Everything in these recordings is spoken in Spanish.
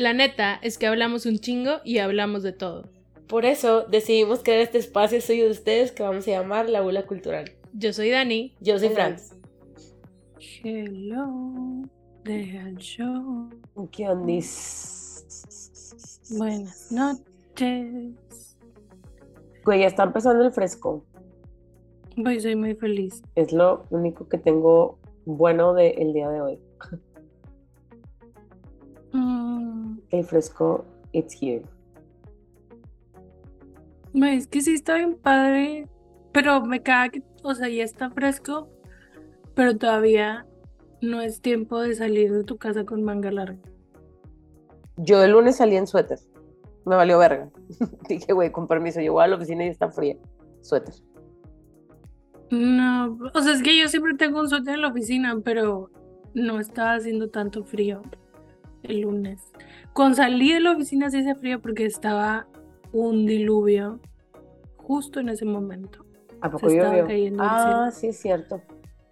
La neta es que hablamos un chingo y hablamos de todo. Por eso decidimos crear este espacio suyo de ustedes que vamos a llamar La Bula Cultural. Yo soy Dani. Yo soy Franz. Hello, de show. ¿Qué ondis? Buenas noches. Güey, ya está empezando el fresco. Voy, soy muy feliz. Es lo único que tengo bueno del día de hoy. Fresco, it's here. es que sí está bien padre, pero me caga que, o sea, ya está fresco, pero todavía no es tiempo de salir de tu casa con manga larga. Yo el lunes salí en suéter. Me valió verga. Dije, güey, con permiso, yo voy a la oficina y está fría. Suéter. No, o sea, es que yo siempre tengo un suéter en la oficina, pero no estaba haciendo tanto frío el lunes. Cuando salí de la oficina sí hacía frío porque estaba un diluvio justo en ese momento. ¿A poco Se estaba cayendo el Ah, sí, es cierto.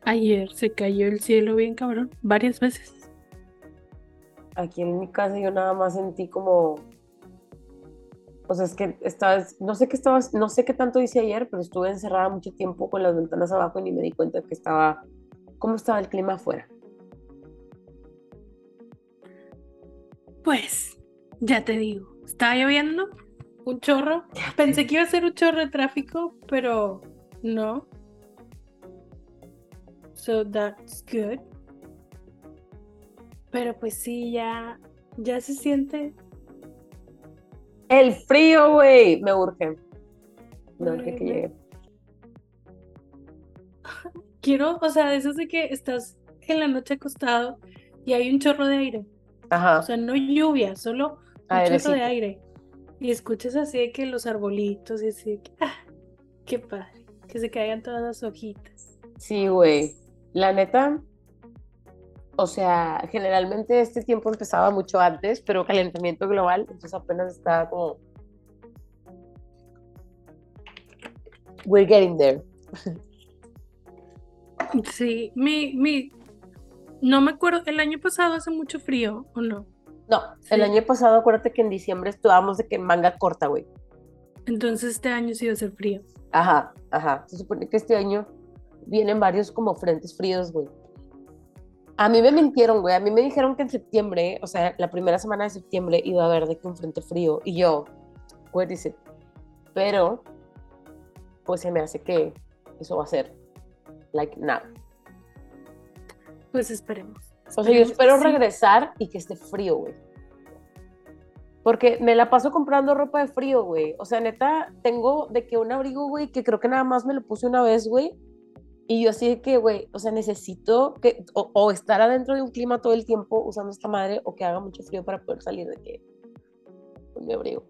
Ayer se cayó el cielo bien cabrón, varias veces. Aquí en mi casa yo nada más sentí como. O sea, es que estaba, no sé qué estaba, no sé qué tanto hice ayer, pero estuve encerrada mucho tiempo con las ventanas abajo y ni me di cuenta que estaba, cómo estaba el clima afuera. Pues, ya te digo, estaba lloviendo un chorro. Pensé que iba a ser un chorro de tráfico, pero no. So that's good. Pero pues sí, ya, ya se siente. El frío, güey, me urge. Me urge que llegue. Quiero, o sea, de esos de que estás en la noche acostado y hay un chorro de aire. Ajá. O sea, no lluvia, solo un chorro Airecito. de aire. Y escuchas así de que los arbolitos y así de que, ah, qué padre, que se caigan todas las hojitas. Sí, güey. La neta, o sea, generalmente este tiempo empezaba mucho antes, pero calentamiento global, entonces apenas estaba como. We're getting there. Sí, mi, mi, no me acuerdo, el año pasado hace mucho frío, ¿o no? No, el año pasado, acuérdate que en diciembre estuvábamos de que manga corta, güey. Entonces este año sí va a ser frío. Ajá, ajá. Se supone que este año vienen varios como frentes fríos, güey. A mí me mintieron, güey. A mí me dijeron que en septiembre, o sea, la primera semana de septiembre iba a haber de que un frente frío. Y yo, where is it? Pero, pues se me hace que eso va a ser, like, nada. Pues esperemos. O sea, yo esperemos espero sí. regresar y que esté frío, güey. Porque me la paso comprando ropa de frío, güey. O sea, neta, tengo de que un abrigo, güey, que creo que nada más me lo puse una vez, güey. Y yo así de que, güey, o sea, necesito que o, o estar adentro de un clima todo el tiempo usando esta madre o que haga mucho frío para poder salir de que con mi abrigo.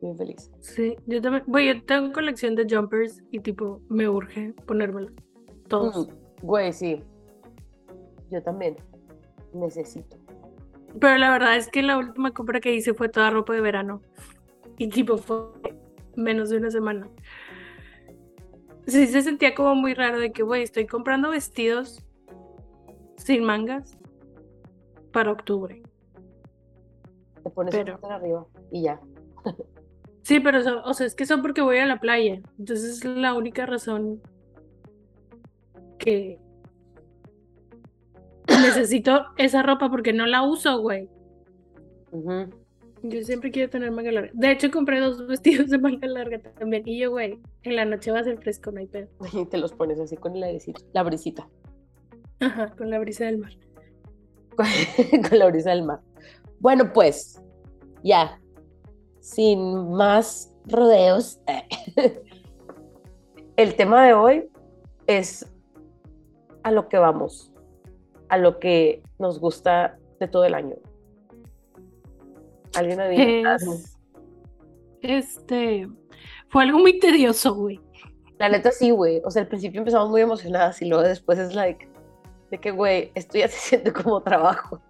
Bien feliz. Sí, yo también, güey, yo tengo colección de jumpers y tipo, me urge ponérmelo. Todos. Mm, Güey, sí. Yo también. Necesito. Pero la verdad es que la última compra que hice fue toda ropa de verano. Y tipo fue menos de una semana. Sí, se sentía como muy raro de que, güey, estoy comprando vestidos sin mangas para octubre. Te pones Pero- arriba y ya. Sí, pero, so- o sea, es que son porque voy a la playa. Entonces es la única razón que necesito esa ropa porque no la uso, güey. Yo siempre quiero tener manga larga. De hecho, compré dos vestidos de manga larga también. Y yo, güey, en la noche va a ser fresco, no hay pedo. Y te los pones así con el airecito, la brisita. Ajá, con la brisa del mar. con la brisa del mar. Bueno, pues, ya, sin más rodeos, el tema de hoy es a lo que vamos, a lo que nos gusta de todo el año. ¿Alguien adivina? Es, este, fue algo muy tedioso, güey. La neta sí, güey. O sea, al principio empezamos muy emocionadas y luego después es like, de que, güey, esto ya se siente como trabajo.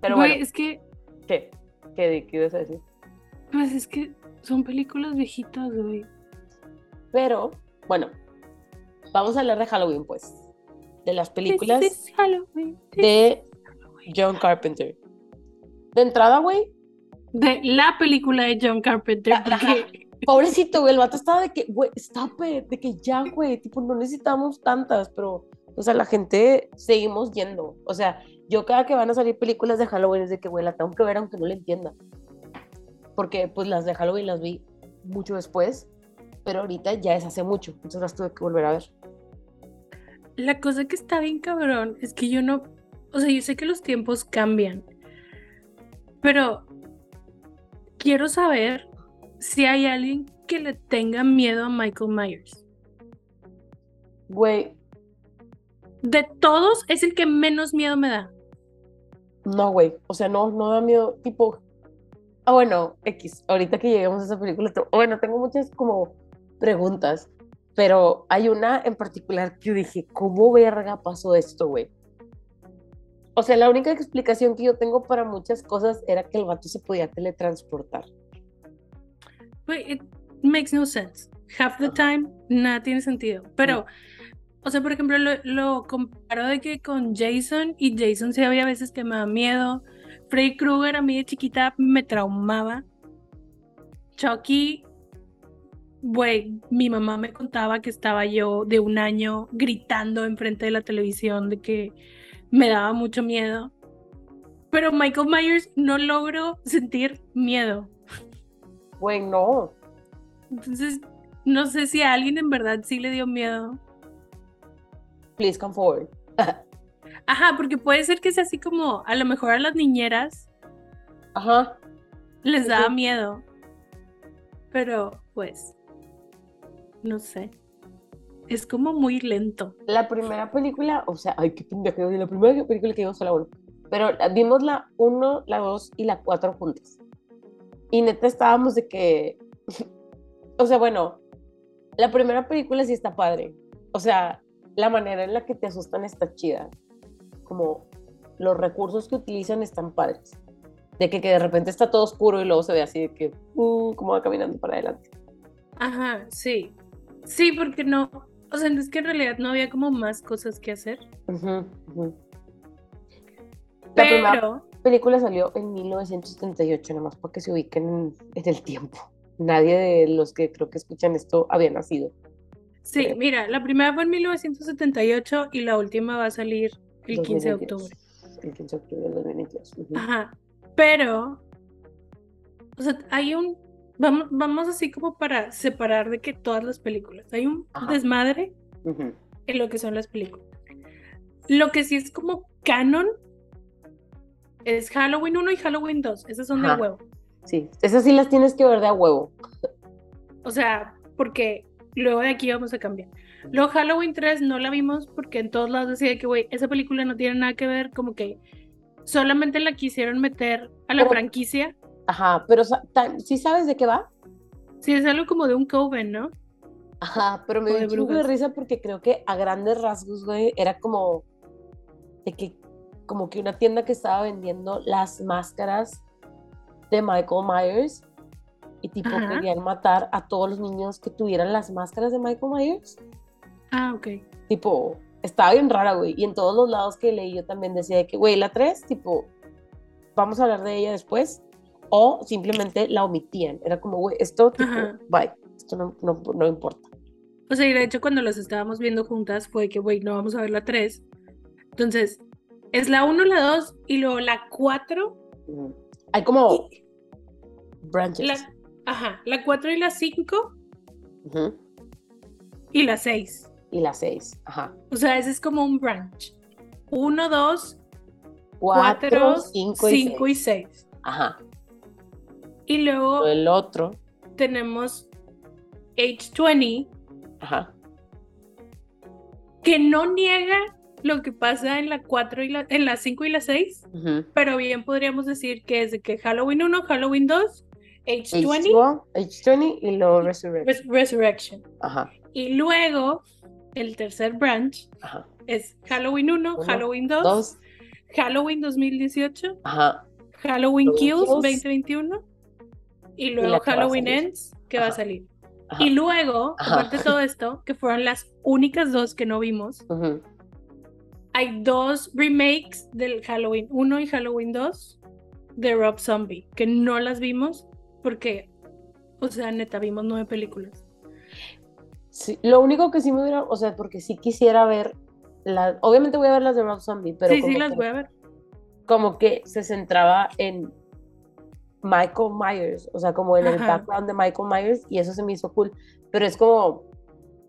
Pero Güey, bueno, es que, ¿qué? ¿Qué, qué ibas a decir? pues es que son películas viejitas, güey. Pero, bueno, vamos a hablar de Halloween, pues. De las películas Halloween, de Halloween. John Carpenter. De entrada, güey. De la película de John Carpenter, porque Pobrecito, güey, el vato estaba de que, güey, stop it, de que ya, güey, tipo, no necesitamos tantas, pero, o sea, la gente seguimos yendo. O sea, yo cada que van a salir películas de Halloween es de que, güey, la tengo que ver aunque no la entienda. Porque, pues, las de Halloween las vi mucho después, pero ahorita ya es hace mucho, entonces las tuve que volver a ver. La cosa que está bien cabrón es que yo no, o sea, yo sé que los tiempos cambian, pero quiero saber si hay alguien que le tenga miedo a Michael Myers. Güey, De todos es el que menos miedo me da. no, güey, o sea, no, no da miedo, tipo, ah, bueno, X, ahorita que lleguemos a esa película, bueno, tengo muchas como preguntas, pero hay una en particular que yo dije, ¿cómo verga pasó esto, güey? O sea, la única explicación que yo tengo para muchas cosas era que el vato se podía teletransportar. Güey, it makes no sense. Half the time, nada tiene sentido. Pero, o sea, por ejemplo, lo, lo comparo de que con Jason, y Jason sí había veces que me da miedo. Freddy Krueger a mí de chiquita me traumaba. Chucky, güey, mi mamá me contaba que estaba yo de un año gritando enfrente de la televisión de que me daba mucho miedo. Pero Michael Myers no logro sentir miedo. Güey, no. Entonces, no sé si a alguien en verdad sí le dio miedo. Please come forward. Ajá, porque puede ser que sea así como, a lo mejor a las niñeras Ajá. les daba sí. miedo. Pero, pues, no sé. Es como muy lento. La primera película, o sea, ay, qué pendejo, la primera película que vimos fue la 1. Pero vimos la 1, la 2 y la 4 juntas. Y neta estábamos de que, o sea, bueno, la primera película sí está padre. O sea, la manera en la que te asustan está chida. Como los recursos que utilizan están padres. De que, que de repente está todo oscuro y luego se ve así de que, uh, como va caminando para adelante. Ajá, sí. Sí, porque no. O sea, es que en realidad no había como más cosas que hacer. Ujú, ujú. La primera Pero, película salió en 1978, nomás para que se ubiquen en, en el tiempo. Nadie de los que creo que escuchan esto había nacido. sí, creo. mira, la primera fue en 1978 y la última va a salir el 15 de 2022. octubre. El 15 de octubre del 2022. ujú. Ajá. Pero, o sea, hay un. Vamos, vamos así como para separar de que todas las películas. Hay un Ajá. desmadre en lo que son las películas. Lo que sí es como canon es Halloween 1 y Halloween 2. Esas son de huevo. Sí, esas sí las tienes que ver de a huevo. O sea, porque luego de aquí vamos a cambiar. Luego Halloween 3 no la vimos porque en todos lados decía que, güey, esa película no tiene nada que ver, como que solamente la quisieron meter a la Pero- franquicia. Ajá, pero ¿sí sabes de qué va? Sí, es algo como de un coven, ¿no? Ajá, pero me dio de un de risa porque creo que a grandes rasgos, güey, era como de que como que una tienda que estaba vendiendo las máscaras de Michael Myers y tipo Ajá. querían matar a todos los niños que tuvieran las máscaras de Michael Myers. Ah, ok. Tipo, estaba bien rara, güey. Y en todos los lados que leí yo también decía de que, güey, la 3, tipo, vamos a hablar de ella después. O simplemente la omitían. Era como, güey, esto, tipo, bye. Esto no, no, no importa. O sea, y de hecho cuando las estábamos viendo juntas fue que, güey, no vamos a ver la 3. Entonces, es la 1, la 2 y luego la 4. Ujú. Hay como y branches. la, ajá, la 4 y la 5 Ujú. y la 6. Y la 6. Ajá. O sea, ese es como un branch. 1, 2, 4, 4, 5 y 5 y 6. 6. Ajá. Y luego El otro. tenemos H20, Ajá. que no niega lo que pasa en la 4 y la, en la 5 y la 6, Ujú. pero bien podríamos decir que es de que Halloween 1, Halloween 2, H20, H2, H20 y luego Resurrection. Res- Resurrection. Ajá. Y luego el tercer branch Ajá. es Halloween 1, Uno, Halloween 2, Dos. Halloween 2018, Ajá. Halloween Halloween Kills Kills. 2021 y luego que Halloween. Ends que va a salir. Ajá. Y luego, Ajá. aparte de todo esto, que fueron las únicas dos que no vimos, hay dos remakes del Halloween 1 y Halloween 2 de Rob Zombie, que no las vimos porque, o sea, neta, vimos nueve películas. Sí, lo único que sí me hubiera, o sea, porque sí quisiera ver, la, obviamente voy a ver las de Rob Zombie, pero... Sí, sí, las voy a ver. Como que se centraba en Michael Myers, o sea, como en el background de Michael Myers, y eso se me hizo cool, pero es como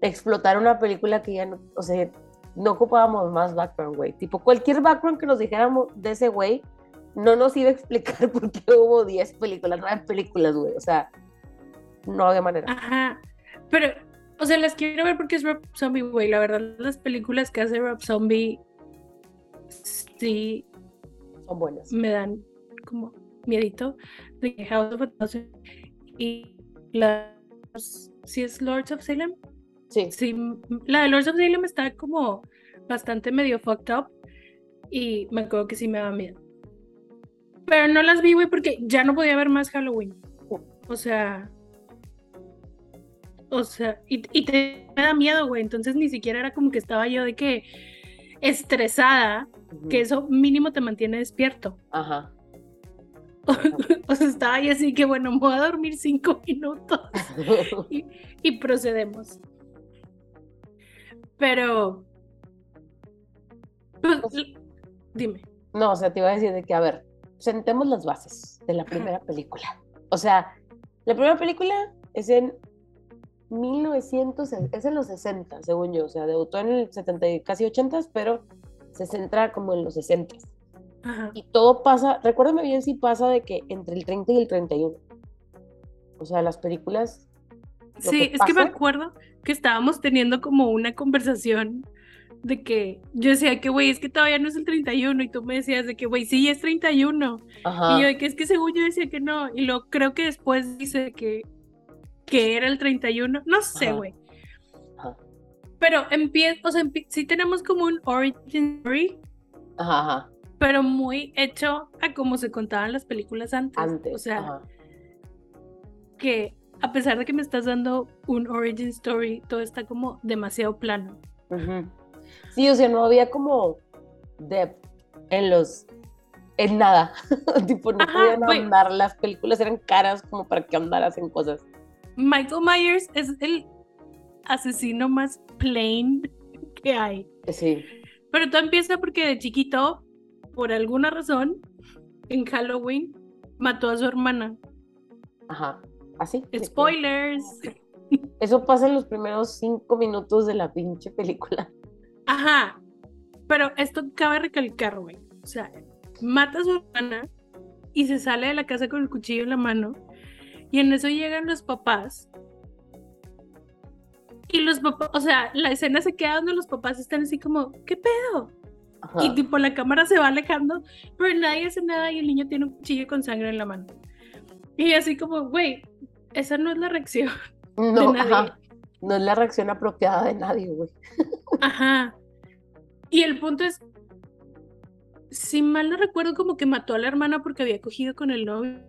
explotar una película que ya no, o sea, no ocupábamos más background, güey. Tipo, cualquier background que nos dijéramos de ese güey, no nos iba a explicar por qué hubo 10 películas, 9 películas, güey. O sea, no había manera. Ajá. Pero, o sea, las quiero ver porque es Rob Zombie, güey. La verdad, las películas que hace Rob Zombie, sí. Son buenas. Me dan como miedito de House of a y las. ¿Sí es Lords of Salem? Sí. Sí, la de Lords of Salem está como bastante medio fucked up y me acuerdo que sí me daba miedo. Pero no las vi, güey, porque ya no podía ver más Halloween. O sea. O sea, y, te me da miedo, güey. Entonces ni siquiera era como que estaba yo de que estresada, que eso mínimo te mantiene despierto. Ajá. O sea, estaba ahí así que bueno, me voy a dormir cinco minutos y, y procedemos. Pero. Pues, dime. No, o sea, te iba a decir de que, a ver, sentemos las bases de la primera película. O sea, la primera película es en 1900, es en los 60, según yo. O sea, debutó en el 70 y casi 80, pero se centra como en los 60. Y todo pasa, recuérdame bien si pasa de que entre el 30 y el 31. O sea, las películas Sí, es que me acuerdo que estábamos teniendo como una conversación de que yo decía que, güey, es que todavía no es el 31 y tú me decías de que, güey, sí, es 31. Y yo de que es que según yo decía que no. Y lo creo que después dice que, que era el 31. No sé, güey. Pero empieza, o sea, sí tenemos como un origin story. Ajá, Pero muy hecho a como se contaban las películas antes. Antes. O sea, que a pesar de que me estás dando un origin story, todo está como demasiado plano. Sí, o sea, no había como depth en los en nada. tipo, no podían andar, las películas eran caras como para que andaras en cosas. Michael Myers es el asesino más plain que hay. Sí. Pero todo empieza porque de chiquito, por alguna razón, en Halloween, mató a su hermana. Ajá. Así. Spoilers. Eso pasa en los primeros cinco minutos de la pinche película. Ajá. Pero esto cabe recalcar, güey. O sea, mata a su hermana y se sale de la casa con el cuchillo en la mano. Y en eso llegan los papás. Y los papás, o sea, la escena se queda donde los papás están así como, ¿qué pedo? Y tipo la cámara se va alejando, pero nadie hace nada y el niño tiene un cuchillo con sangre en la mano. Y así como, güey, esa no es la reacción. No, Ajá. No es la reacción apropiada de nadie, güey. Ajá. Y el punto es, si mal no recuerdo, como que mató a la hermana porque había cogido con el novio,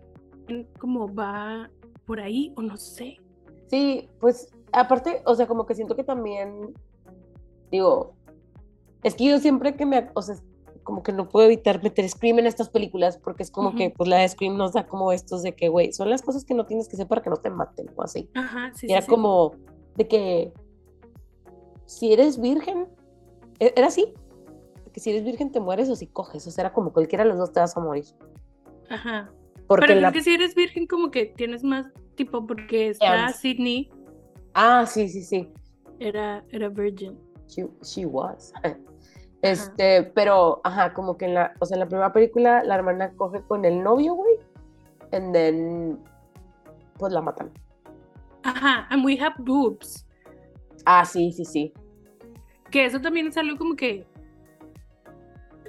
como va por ahí, o no sé. Sí, pues aparte, o sea, como que siento que también, digo, es que yo siempre que me, o sea, como que no puedo evitar meter Scream en estas películas porque es como que pues la de Scream nos da como estos de que, güey, son las cosas que no tienes que hacer para que no te maten o así. Ajá, sí, y era como de que si eres virgen, e, era así, que si eres virgen te mueres o si coges, o sea, era como cualquiera de los dos te vas a morir. Ajá. Porque Pero la... que si eres virgen como que tienes más tipo porque está Sydney. Ah, sí, sí, sí. Era, era virgin. She, she was. Este, pero, ajá, como que en la, o sea, en la primera película la hermana coge con el novio, güey, and then, pues la matan. Ajá, and we have boobs. Ah, sí, sí, sí. Que eso también es algo como que,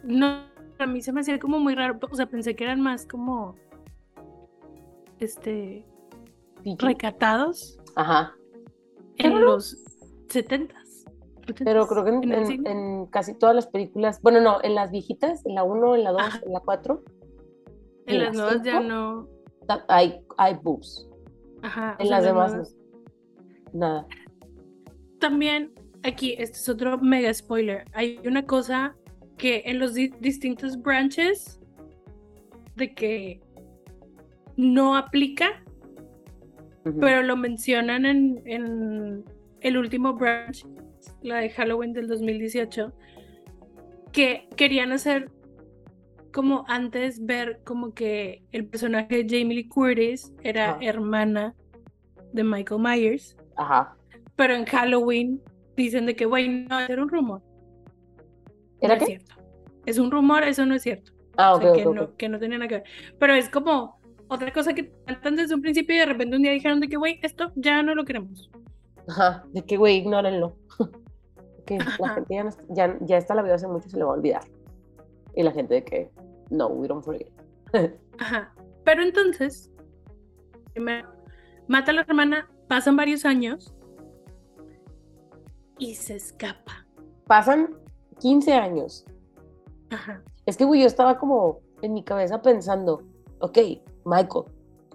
no, a mí se me hacía como muy raro, o sea, pensé que eran más como, este, recatados. Ajá. En los 70 pero creo que en, casi todas las películas, bueno, no, en las viejitas, en la 1, en la 2, en la 4. En las nuevas ya no. Hay, hay boobs. Ajá. En las demás, nada. También, aquí, este es otro mega spoiler. Hay una cosa que en los di- distintos branches de que no aplica, pero lo mencionan en, en el último branch, la de Halloween del 2018, que querían hacer como antes ver como que el personaje de Jamie Lee Curtis era Ajá. hermana de Michael Myers, Ajá. pero en Halloween dicen de que, güey, no, era un rumor. ¿Era no qué? es cierto. Es un rumor, eso no es cierto. Ah, O ok, sea, ok, que. No, que no tenía nada que ver. Pero es como otra cosa que tratan desde un principio y de repente un día dijeron de que, güey, esto ya no lo queremos. Ajá, de que, güey, ignórenlo. que la gente ya, no, ya, ya esta la vio hace mucho se le va a olvidar. Y la gente de que, no, we don't forget. Ajá. Pero entonces, primero, mata a la hermana, pasan varios años y se escapa. Pasan 15 años. Ajá. Es que, güey, yo estaba como en mi cabeza pensando, ok, Michael,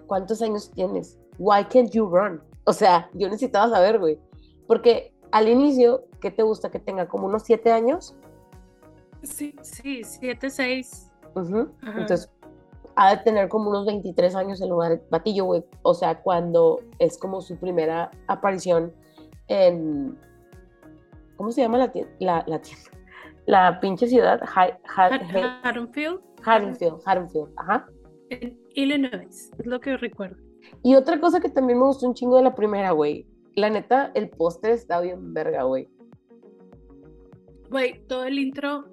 ¿cuántos años tienes? Why can't you run? O sea, yo necesitaba saber, güey. Porque al inicio, ¿qué te gusta que tenga? Como unos 7 años. Sí, sí, siete, seis. Ujú. Ajá. Entonces, ha de tener como unos 23 años el lugar batillo, güey. O sea, cuando es como su primera aparición en. ¿Cómo se llama la tienda? La, la tienda. La pinche ciudad. Haddonfield, Haddonfield. Haddonfield. Ajá. en Illinois, es lo que recuerdo. Y otra cosa que también me gustó un chingo de la primera, güey. La neta, el póster está bien verga, güey. Güey, todo el intro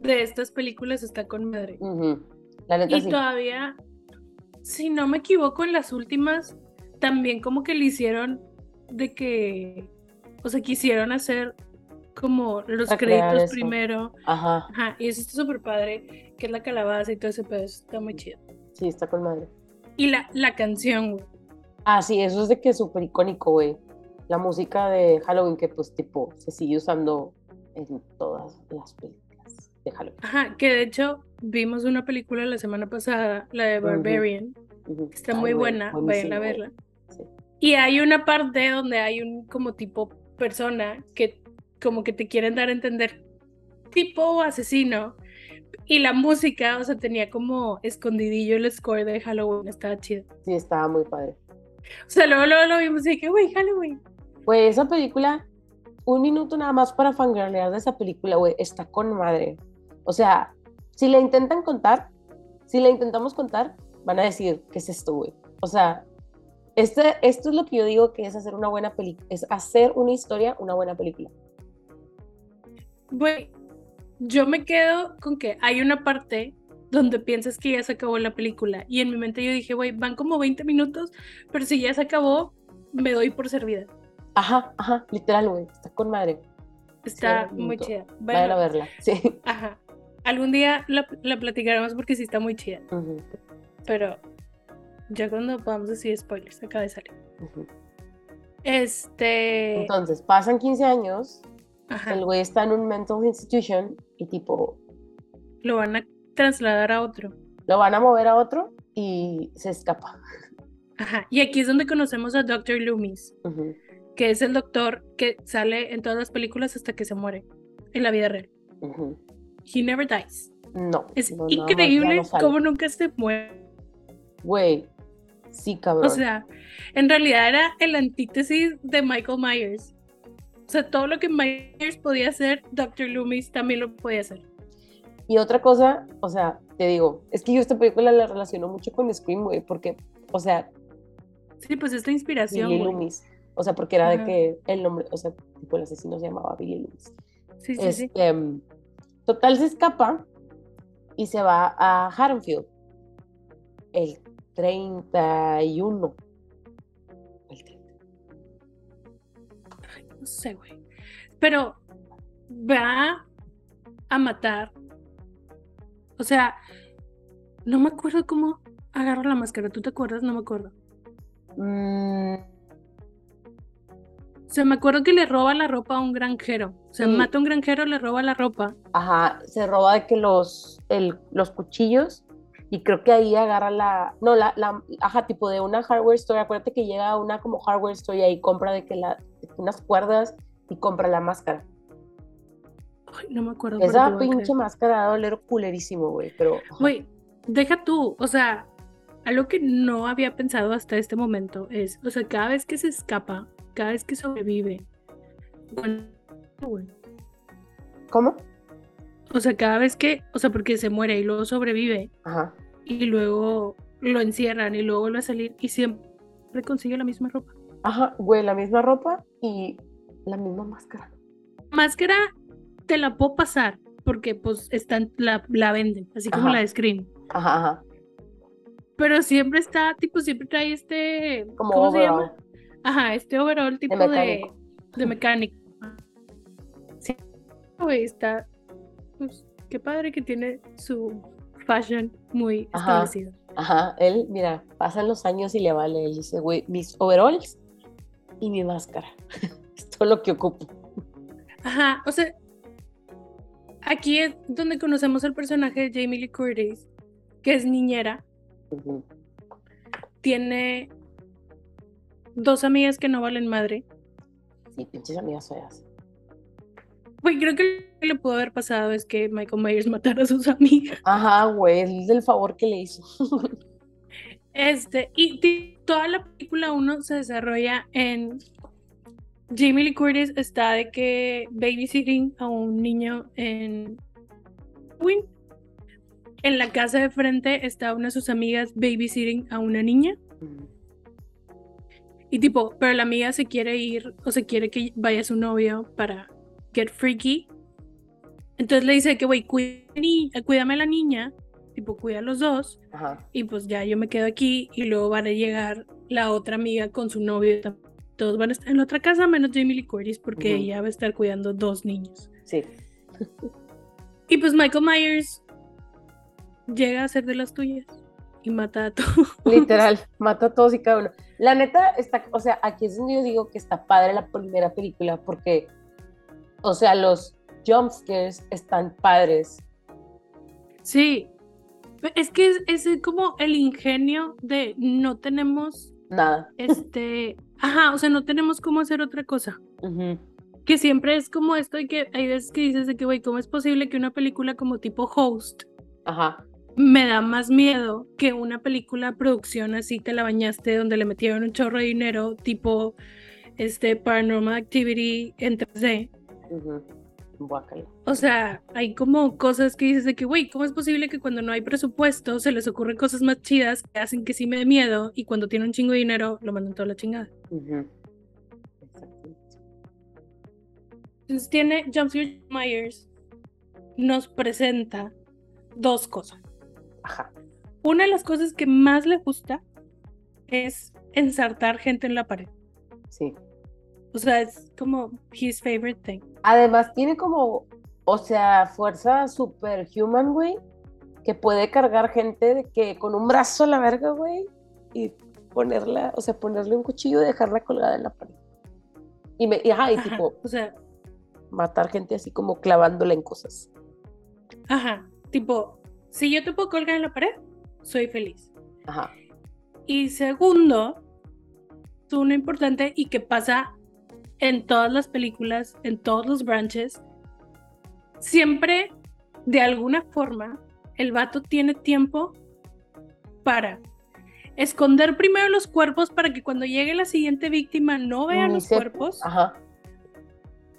de estas películas está con madre. Ujú. La neta, Y sí. todavía, si no me equivoco, en las últimas también como que le hicieron de que, o sea, quisieron hacer como los créditos primero. Ajá. Ajá, y eso está súper padre, que es la calabaza y todo ese pedo, está muy chido. Sí, está con madre. Y la, la canción, güey. Ah, sí, eso es de que es súper icónico, güey. La música de Halloween que pues tipo se sigue usando en todas las películas de Halloween. Ajá, que de hecho vimos una película la semana pasada, la de. Barbarian, está Ay, muy buena, vayan a verla. Sí. Y hay una parte donde hay un como tipo persona que como que te quieren dar a entender tipo asesino. Y la música, o sea, tenía como escondidillo el score de Halloween, estaba chido. Sí, estaba muy padre. O sea, luego, luego lo vimos y dije, güey, Halloween. Güey, esa película, un minuto nada más para fangirlear de esa película, güey, está con madre. O sea, si la intentan contar, si la intentamos contar, van a decir, ¿qué es esto, güey? O sea, este, esto es lo que yo digo que es hacer una buena película, es hacer una historia, una buena película. Güey, yo me quedo con que hay una parte donde piensas que ya se acabó la película. Y en mi mente yo dije, güey, van como 20 minutos, pero si ya se acabó, me doy por servida. Ajá, ajá, literal, güey, está con madre. Está Sí, muy chida. Vayan a Bueno, verla, sí. Ajá. Algún día la, la platicaremos porque sí está muy chida. Ujú, Pero ya cuando podamos decir spoilers, acaba de salir. Este. Entonces, pasan 15 años, Ajá. el güey está en un mental institution y tipo, Lo van a trasladar a otro. lo van a mover a otro y se escapa. Ajá. Y aquí es donde conocemos a Dr. Loomis, que es el doctor que sale en todas las películas hasta que se muere en la vida real. He never dies. No. Es no, increíble no cómo nunca se muere. Güey, sí, cabrón. O sea, en realidad era el antítesis de Michael Myers. O sea, todo lo que Myers podía hacer, Dr. Loomis también lo podía hacer. y otra cosa, o sea, te digo, es que yo esta película la relaciono mucho con Scream, güey, porque, o sea, Sí, pues esta inspiración. Billy. Loomis. O sea, porque era de que el nombre, o sea, tipo el asesino se llamaba Billy Loomis. Sí, sí. Este, total se escapa y se va a Haddonfield el 31. No sé, güey. Pero va a matar. O sea, no me acuerdo cómo agarra la máscara. ¿Tú te acuerdas? No me acuerdo. Mm, O sea, me acuerdo que le roba la ropa a un granjero. O sea, Sí. mata a un granjero, le roba la ropa. ajá, se roba de que los, el- los cuchillos y creo que ahí agarra la, no, la, la, ajá, tipo de una hardware store, acuérdate que llega a una como hardware store y ahí compra de que la, unas cuerdas y compra la máscara. Ay, no me acuerdo. Esa pinche máscara va a doler culerísimo, güey, pero... Güey, deja tú, o sea, algo que no había pensado hasta este momento es, o sea, cada vez que se escapa, cada vez que sobrevive, bueno, güey, ¿Cómo? O sea, cada vez que, o sea, porque se muere y luego sobrevive Ajá. y luego lo encierran y luego vuelve a salir y siempre consigue la misma ropa. Ajá, güey, la misma ropa y la misma máscara. Máscara te la puedo pasar porque pues están, la, la venden, así como Ajá. la de Scream. Ajá, ajá. Pero siempre está, tipo, siempre trae este, Como ¿cómo se llama? Ajá, este overall tipo de, mecánico. de mecánico. Sí, güey, está, pues, qué padre que tiene su fashion muy Ajá. establecido. Ajá, él, mira, pasan los años y le vale. Él dice, güey, mis overalls y mi máscara. es todo lo que ocupo. Ajá, o sea, aquí es donde conocemos el personaje de Jamie Lee Curtis, que es niñera, tiene dos amigas que no valen madre. Sí, pinches amigas feas. Güey, creo que lo que le pudo haber pasado es que Michael Myers matara a sus amigas. Ajá, güey, es del favor que le hizo. Este, y toda la película uno se desarrolla en Jamie Lee Curtis está de que babysitting a un niño en. En la casa de frente está una de sus amigas babysitting a una niña. Y tipo, pero la amiga se quiere ir o se quiere que vaya su novio para get freaky. Entonces le dice que, güey, cuídame a la niña. Tipo, cuida a los dos. Ajá. Y pues ya yo me quedo aquí y luego van a llegar la otra amiga con su novio. Todos van a estar en la otra casa menos Jamie Lee Curtis porque Ujú. ella va a estar cuidando dos niños. Sí. Y pues Michael Myers llega a ser de las tuyas y mata a todos. Literal, mata a todos y cada uno. La neta está, o sea, aquí es donde yo digo que está padre la primera película porque, o sea, los jumpscares están padres. Sí. Es que es, es como el ingenio de no tenemos Nada. este. Ajá, o sea, no tenemos cómo hacer otra cosa. Que siempre es como esto y que hay veces que dices de que, güey, ¿cómo es posible que una película como tipo Host Ajá. me da más miedo que una película producción así te la bañaste donde le metieron un chorro de dinero tipo este Paranormal Activity en 3D? O sea, hay como cosas que dices de que, güey, ¿cómo es posible que cuando no hay presupuesto se les ocurren cosas más chidas que hacen que sí me dé miedo y cuando tiene un chingo de dinero lo mandan toda la chingada? Exactamente. Entonces tiene Jumpscare Myers nos presenta dos cosas. Ajá. Una de las cosas que más le gusta es ensartar gente en la pared. Sí. O sea, es como his favorite thing. Además tiene como, o sea, fuerza superhuman, güey, que puede cargar gente de que con un brazo a la verga, güey, y ponerla, o sea, ponerle un cuchillo y dejarla colgada en la pared. Y, me, y, ajá, y Ajá, tipo, o sea, matar gente así como clavándola en cosas. ajá, tipo, si yo te puedo colgar en la pared, soy feliz. Ajá. Y segundo, uno importante y que pasa en todas las películas, en todos los branches, siempre, de alguna forma, el vato tiene tiempo para esconder primero los cuerpos para que cuando llegue la siguiente víctima no vea Ni los se- cuerpos Ajá.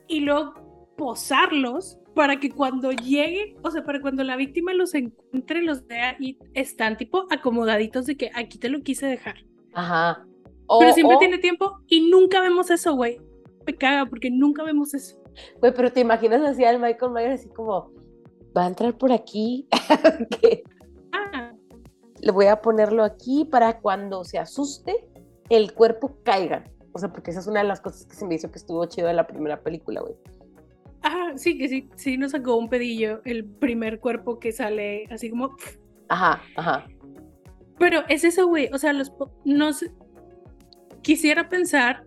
y luego posarlos para que cuando llegue, o sea, para cuando la víctima los encuentre, los vea y están tipo acomodaditos de que aquí te lo quise dejar. Ajá. O- Pero siempre o- tiene tiempo y nunca vemos eso, güey. Me caga porque nunca vemos eso. Güey, pero te imaginas así al Michael Myers así como, va a entrar por aquí, Ah, le voy a ponerlo aquí para cuando se asuste, el cuerpo caiga. O sea, porque esa es una de las cosas que se me hizo que estuvo chido de la primera película, güey. ah, sí, que sí, sí nos sacó un pedillo el primer cuerpo que sale así como. Ajá, ajá. Pero es eso, güey. O sea, los po- no sé. Quisiera pensar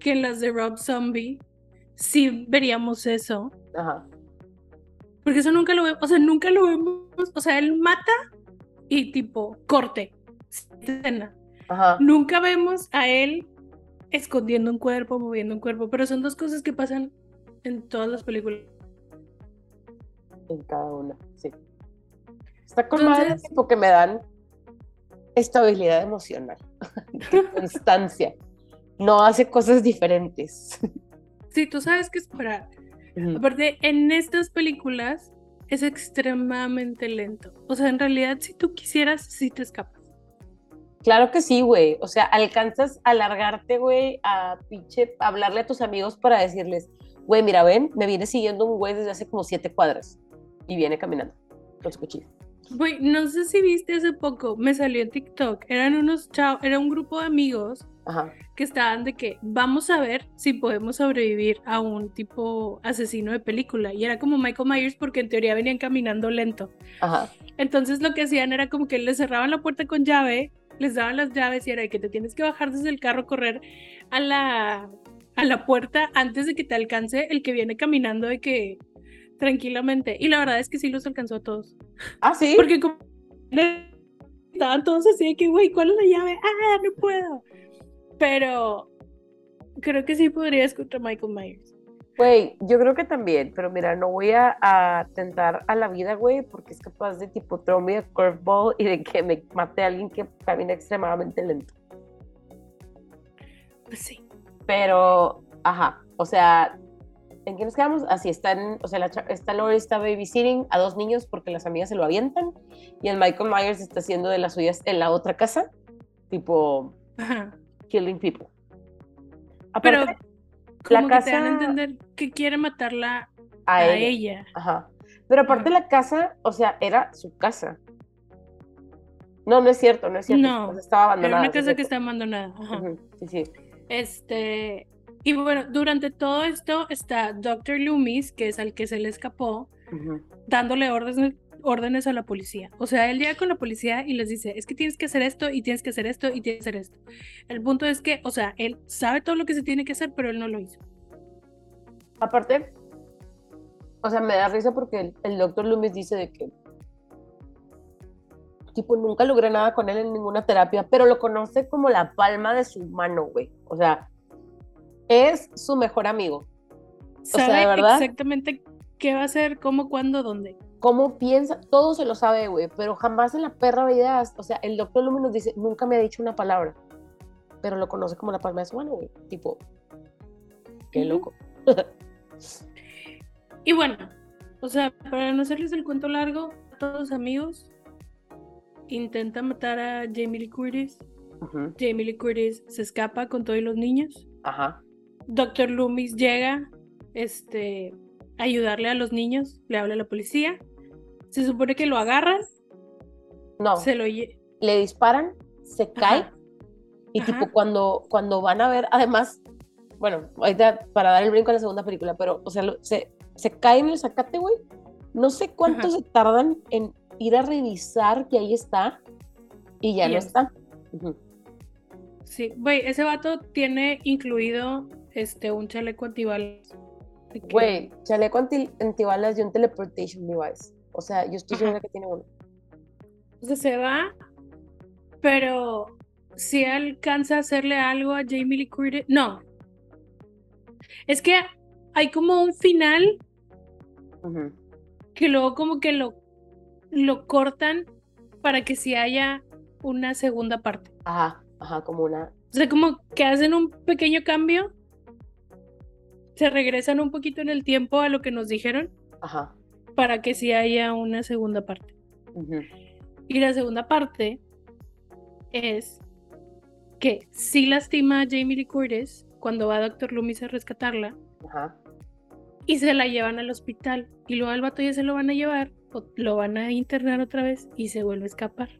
que en las de Rob Zombie sí veríamos eso. Ajá. Porque eso nunca lo vemos. O sea, nunca lo vemos. O sea, él mata y tipo, corte. Escena. Ajá. Nunca vemos a él escondiendo un cuerpo, moviendo un cuerpo, pero son dos cosas que pasan en todas las películas. en cada una, sí. Está con madre tipo que me dan estabilidad emocional, constancia. No hace cosas diferentes. Sí, tú sabes qué esperar. Aparte, en estas películas es extremadamente lento. O sea, en realidad, si tú quisieras, sí te escapas. Claro que sí, güey. O sea, alcanzas a alargarte, güey, a pinche, hablarle a tus amigos para decirles, güey, mira, ven, me viene siguiendo un güey desde hace como siete cuadras y viene caminando con su cuchillo. Güey, no sé si viste hace poco, me salió en TikTok, eran unos chavos, era un grupo de amigos que estaban de que vamos a ver si podemos sobrevivir a un tipo asesino de película. Y era como Michael Myers porque en teoría venían caminando lento. Ajá. Entonces lo que hacían era como que les cerraban la puerta con llave, les daban las llaves y era de que te tienes que bajar desde el carro, correr a la, a la puerta antes de que te alcance el que viene caminando de que tranquilamente. Y la verdad es que sí los alcanzó a todos. Ah, sí. Porque como estaban todos así de que, güey, ¿cuál es la llave? Ah, no puedo. Pero creo que sí podrías contra Michael Myers. Güey, yo creo que también, pero mira, no voy a, tentar a la vida, güey, porque es capaz de tipo throw me a curveball y de que me mate a alguien que camina extremadamente lento. Pues sí. Pero, ajá, o sea, ¿en qué nos quedamos? Así están, o sea, la, está Lori está babysitting a dos niños porque las amigas se lo avientan y el Michael Myers está haciendo de las suyas en la otra casa, tipo killing people. Pero la casa, que te dan a entender que quiere matarla a, ella. Ajá. Pero aparte la casa, o sea, era su casa. No, no es cierto, no es cierto. No, estaba abandonada. Era una casa que está abandonada. Ajá. Sí, sí. Este, y bueno, durante todo esto está Dr. Loomis, que es al que se le escapó, dándole órdenes, órdenes a la policía. O sea, él llega con la policía y les dice, es que tienes que hacer esto y tienes que hacer esto y tienes que hacer esto. El punto es que, o sea, él sabe todo lo que se tiene que hacer, pero él no lo hizo. Aparte, o sea, me da risa porque el, el doctor Loomis dice de que, tipo, nunca logré nada con él en ninguna terapia, pero lo conoce como la palma de su mano, güey. O sea, es su mejor amigo. Sabe ¿verdad? exactamente qué va a hacer, cómo, cuándo, dónde cómo piensa, todo se lo sabe, güey, pero jamás en la perra vida, o sea, el doctor Lumi nos dice, nunca me ha dicho una palabra, pero lo conoce como la palma de su mano, güey, tipo, qué loco. y bueno, o sea, para no hacerles el cuento largo, todos amigos intentan matar a Jamie Lee Curtis. Jamie Lee Curtis se escapa con todos los niños. Ajá. Doctor Loomis llega, este, a ayudarle a los niños, le habla a la policía se supone que lo agarran. No. Se lo le disparan, se cae. Y tipo, cuando, cuando van a ver, además, bueno, ahorita para dar el brinco a la segunda película, pero, o sea, se, se cae en el zacate, güey. No sé cuánto se tardan en ir a revisar que ahí está y ya no está. Sí, güey, ese vato tiene incluido este un chaleco antibalas. Güey, chaleco antibalas y un teleportation device. O sea, yo estoy segura que tiene uno. O sea, se va, pero si alcanza a hacerle algo a Jamie Lee Curtis. No. Es que hay como un final que luego como que lo, lo cortan para que si haya una segunda parte. Ajá, ajá, como una. O sea, como que hacen un pequeño cambio. Se regresan un poquito en el tiempo a lo que nos dijeron. Ajá para que sí haya una segunda parte. Y la segunda parte es que sí lastima a Jamie Lee Curtis cuando va a Doctor Loomis a rescatarla. Y se la llevan al hospital. Y luego al vato ya se lo van a llevar, o lo van a internar otra vez y se vuelve a escapar.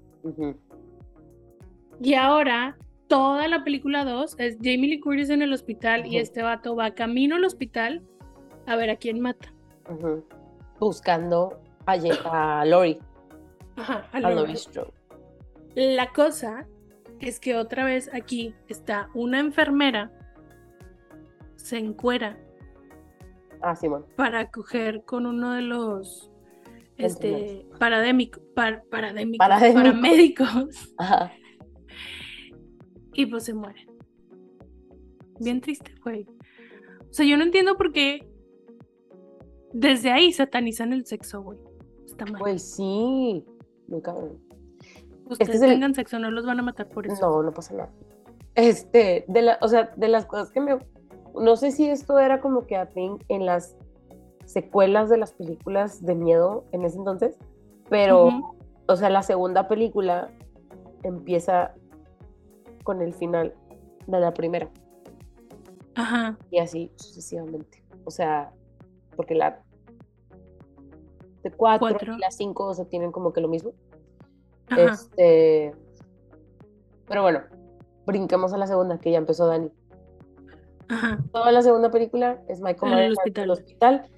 Y ahora, toda la película 2 es Jamie Lee Curtis en el hospital y este vato va camino al hospital a ver a quién mata buscando a, a Lori. Ajá, a, Lori. La cosa es que otra vez aquí está una enfermera, se encuera. Ah, sí, Para coger con uno de los este, paradémico, paramédicos. Ajá. Y pues se muere. Bien triste, güey. O sea, yo no entiendo por qué desde ahí satanizan el sexo, güey. Está mal. Güey, sí. Muy cabrón. Ustedes es el- tengan sexo, no los van a matar por eso. No, no pasa nada. Este, de la, o sea, de las cosas que me. No sé si esto era como que a thing en las secuelas de las películas de miedo en ese entonces, pero, o sea, la segunda película empieza con el final de la primera Ajá. y así sucesivamente. O sea, porque la de cuatro, Cuatro. y la cinco, o sea, tienen como que lo mismo. Ajá. Este, pero bueno, brinquemos a la segunda, que ya empezó Dani. Ajá. Toda la segunda película es Michael En el Myers en el hospital. hospital.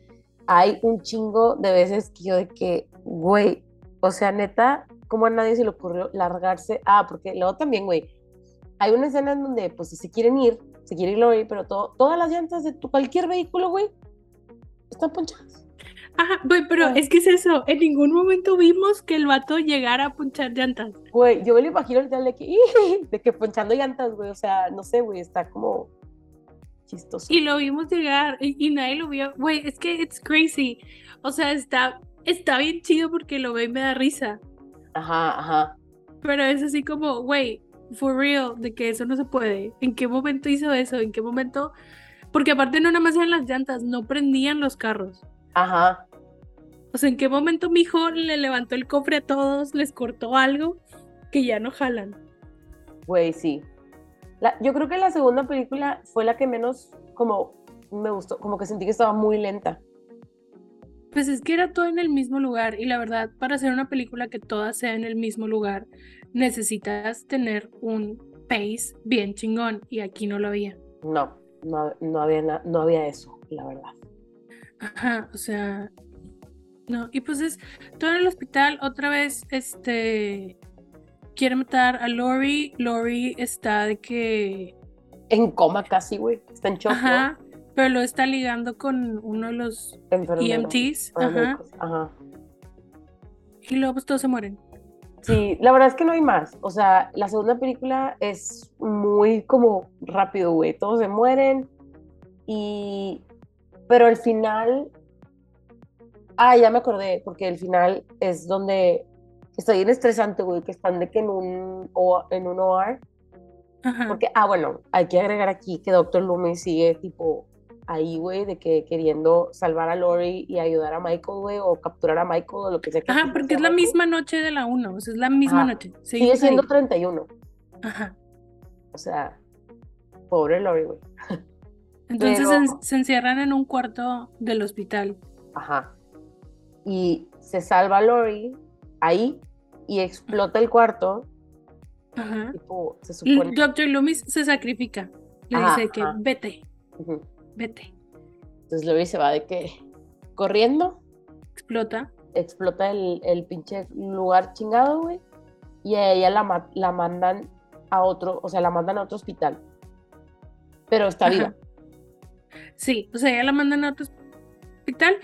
Hay un chingo de veces que yo de que, güey, o sea, neta, ¿cómo a nadie se le ocurrió largarse? Ah, porque luego también, güey, hay una escena en donde, pues, si se quieren ir, se quiere ir Lori, pero todo, todas las llantas de tu, cualquier vehículo, güey, están ponchadas. Ajá, güey, pero Ah. es que es eso. En ningún momento vimos que el vato llegara a punchar llantas. Güey, yo me lo imagino literal de que, de que ponchando llantas, güey, o sea, no sé, güey, está como chistoso. Y lo vimos llegar y, y nadie lo vio. Güey, es que it's crazy. O sea, está, está bien chido porque lo veo y me da risa. Ajá, ajá. Pero es así como, güey, for real, de que eso no se puede. ¿En qué momento hizo eso? ¿En qué momento? Porque aparte no nada más eran las llantas, no prendían los carros. Ajá. O sea, ¿en qué momento mi hijo le levantó el cofre a todos, les cortó algo que ya no jalan? Güey, sí. La- yo creo que la segunda película fue la que menos como me gustó, como que sentí que estaba muy lenta. Pues es que era todo en el mismo lugar y la verdad, para hacer una película que toda sea en el mismo lugar, necesitas tener un pace bien chingón y aquí no lo había. No, no, no había, na- no había eso, la verdad. Ajá, o sea, no, y pues es todo en el hospital, otra vez, este, quiere matar a Lori, Lori está de que, En coma casi, güey. Está en shock, ajá, pero lo está ligando con uno de los. EMTs, Ah, ajá, Ajá. y luego pues todos se mueren. Sí, la verdad es que no hay más. O sea, la segunda película es muy como rápido, güey. Todos se mueren y... Pero el final... Ah, ya me acordé, porque el final es donde está bien estresante, güey, que están de que en un, o- en un OR. Ajá, Porque, ah, bueno, hay que agregar aquí que Doctor Loomis sigue tipo ahí, güey, de que queriendo salvar a Lori y ayudar a Michael, güey, o capturar a Michael o lo que sea. ajá, porque es la Michael. misma noche de la 1, o sea, es la misma Ajá. noche. Sigue seguimos siendo ahí. 31. Ajá. O sea, pobre Lori, güey. Entonces Pero- se, se encierran en un cuarto del hospital. Ajá. Y se salva Lori ahí y explota el cuarto. Ajá. Tipo, se supone. Dr. Loomis se sacrifica. Le Ajá, dice que ajá. vete, Ujú. Vete. Entonces Lori se va de que corriendo, Explota. explota el, el pinche lugar chingado, güey. Y a ella la, la mandan a otro, o sea, la mandan a otro hospital. Pero está Ajá. viva. Sí, o sea, ya la mandan a otro hospital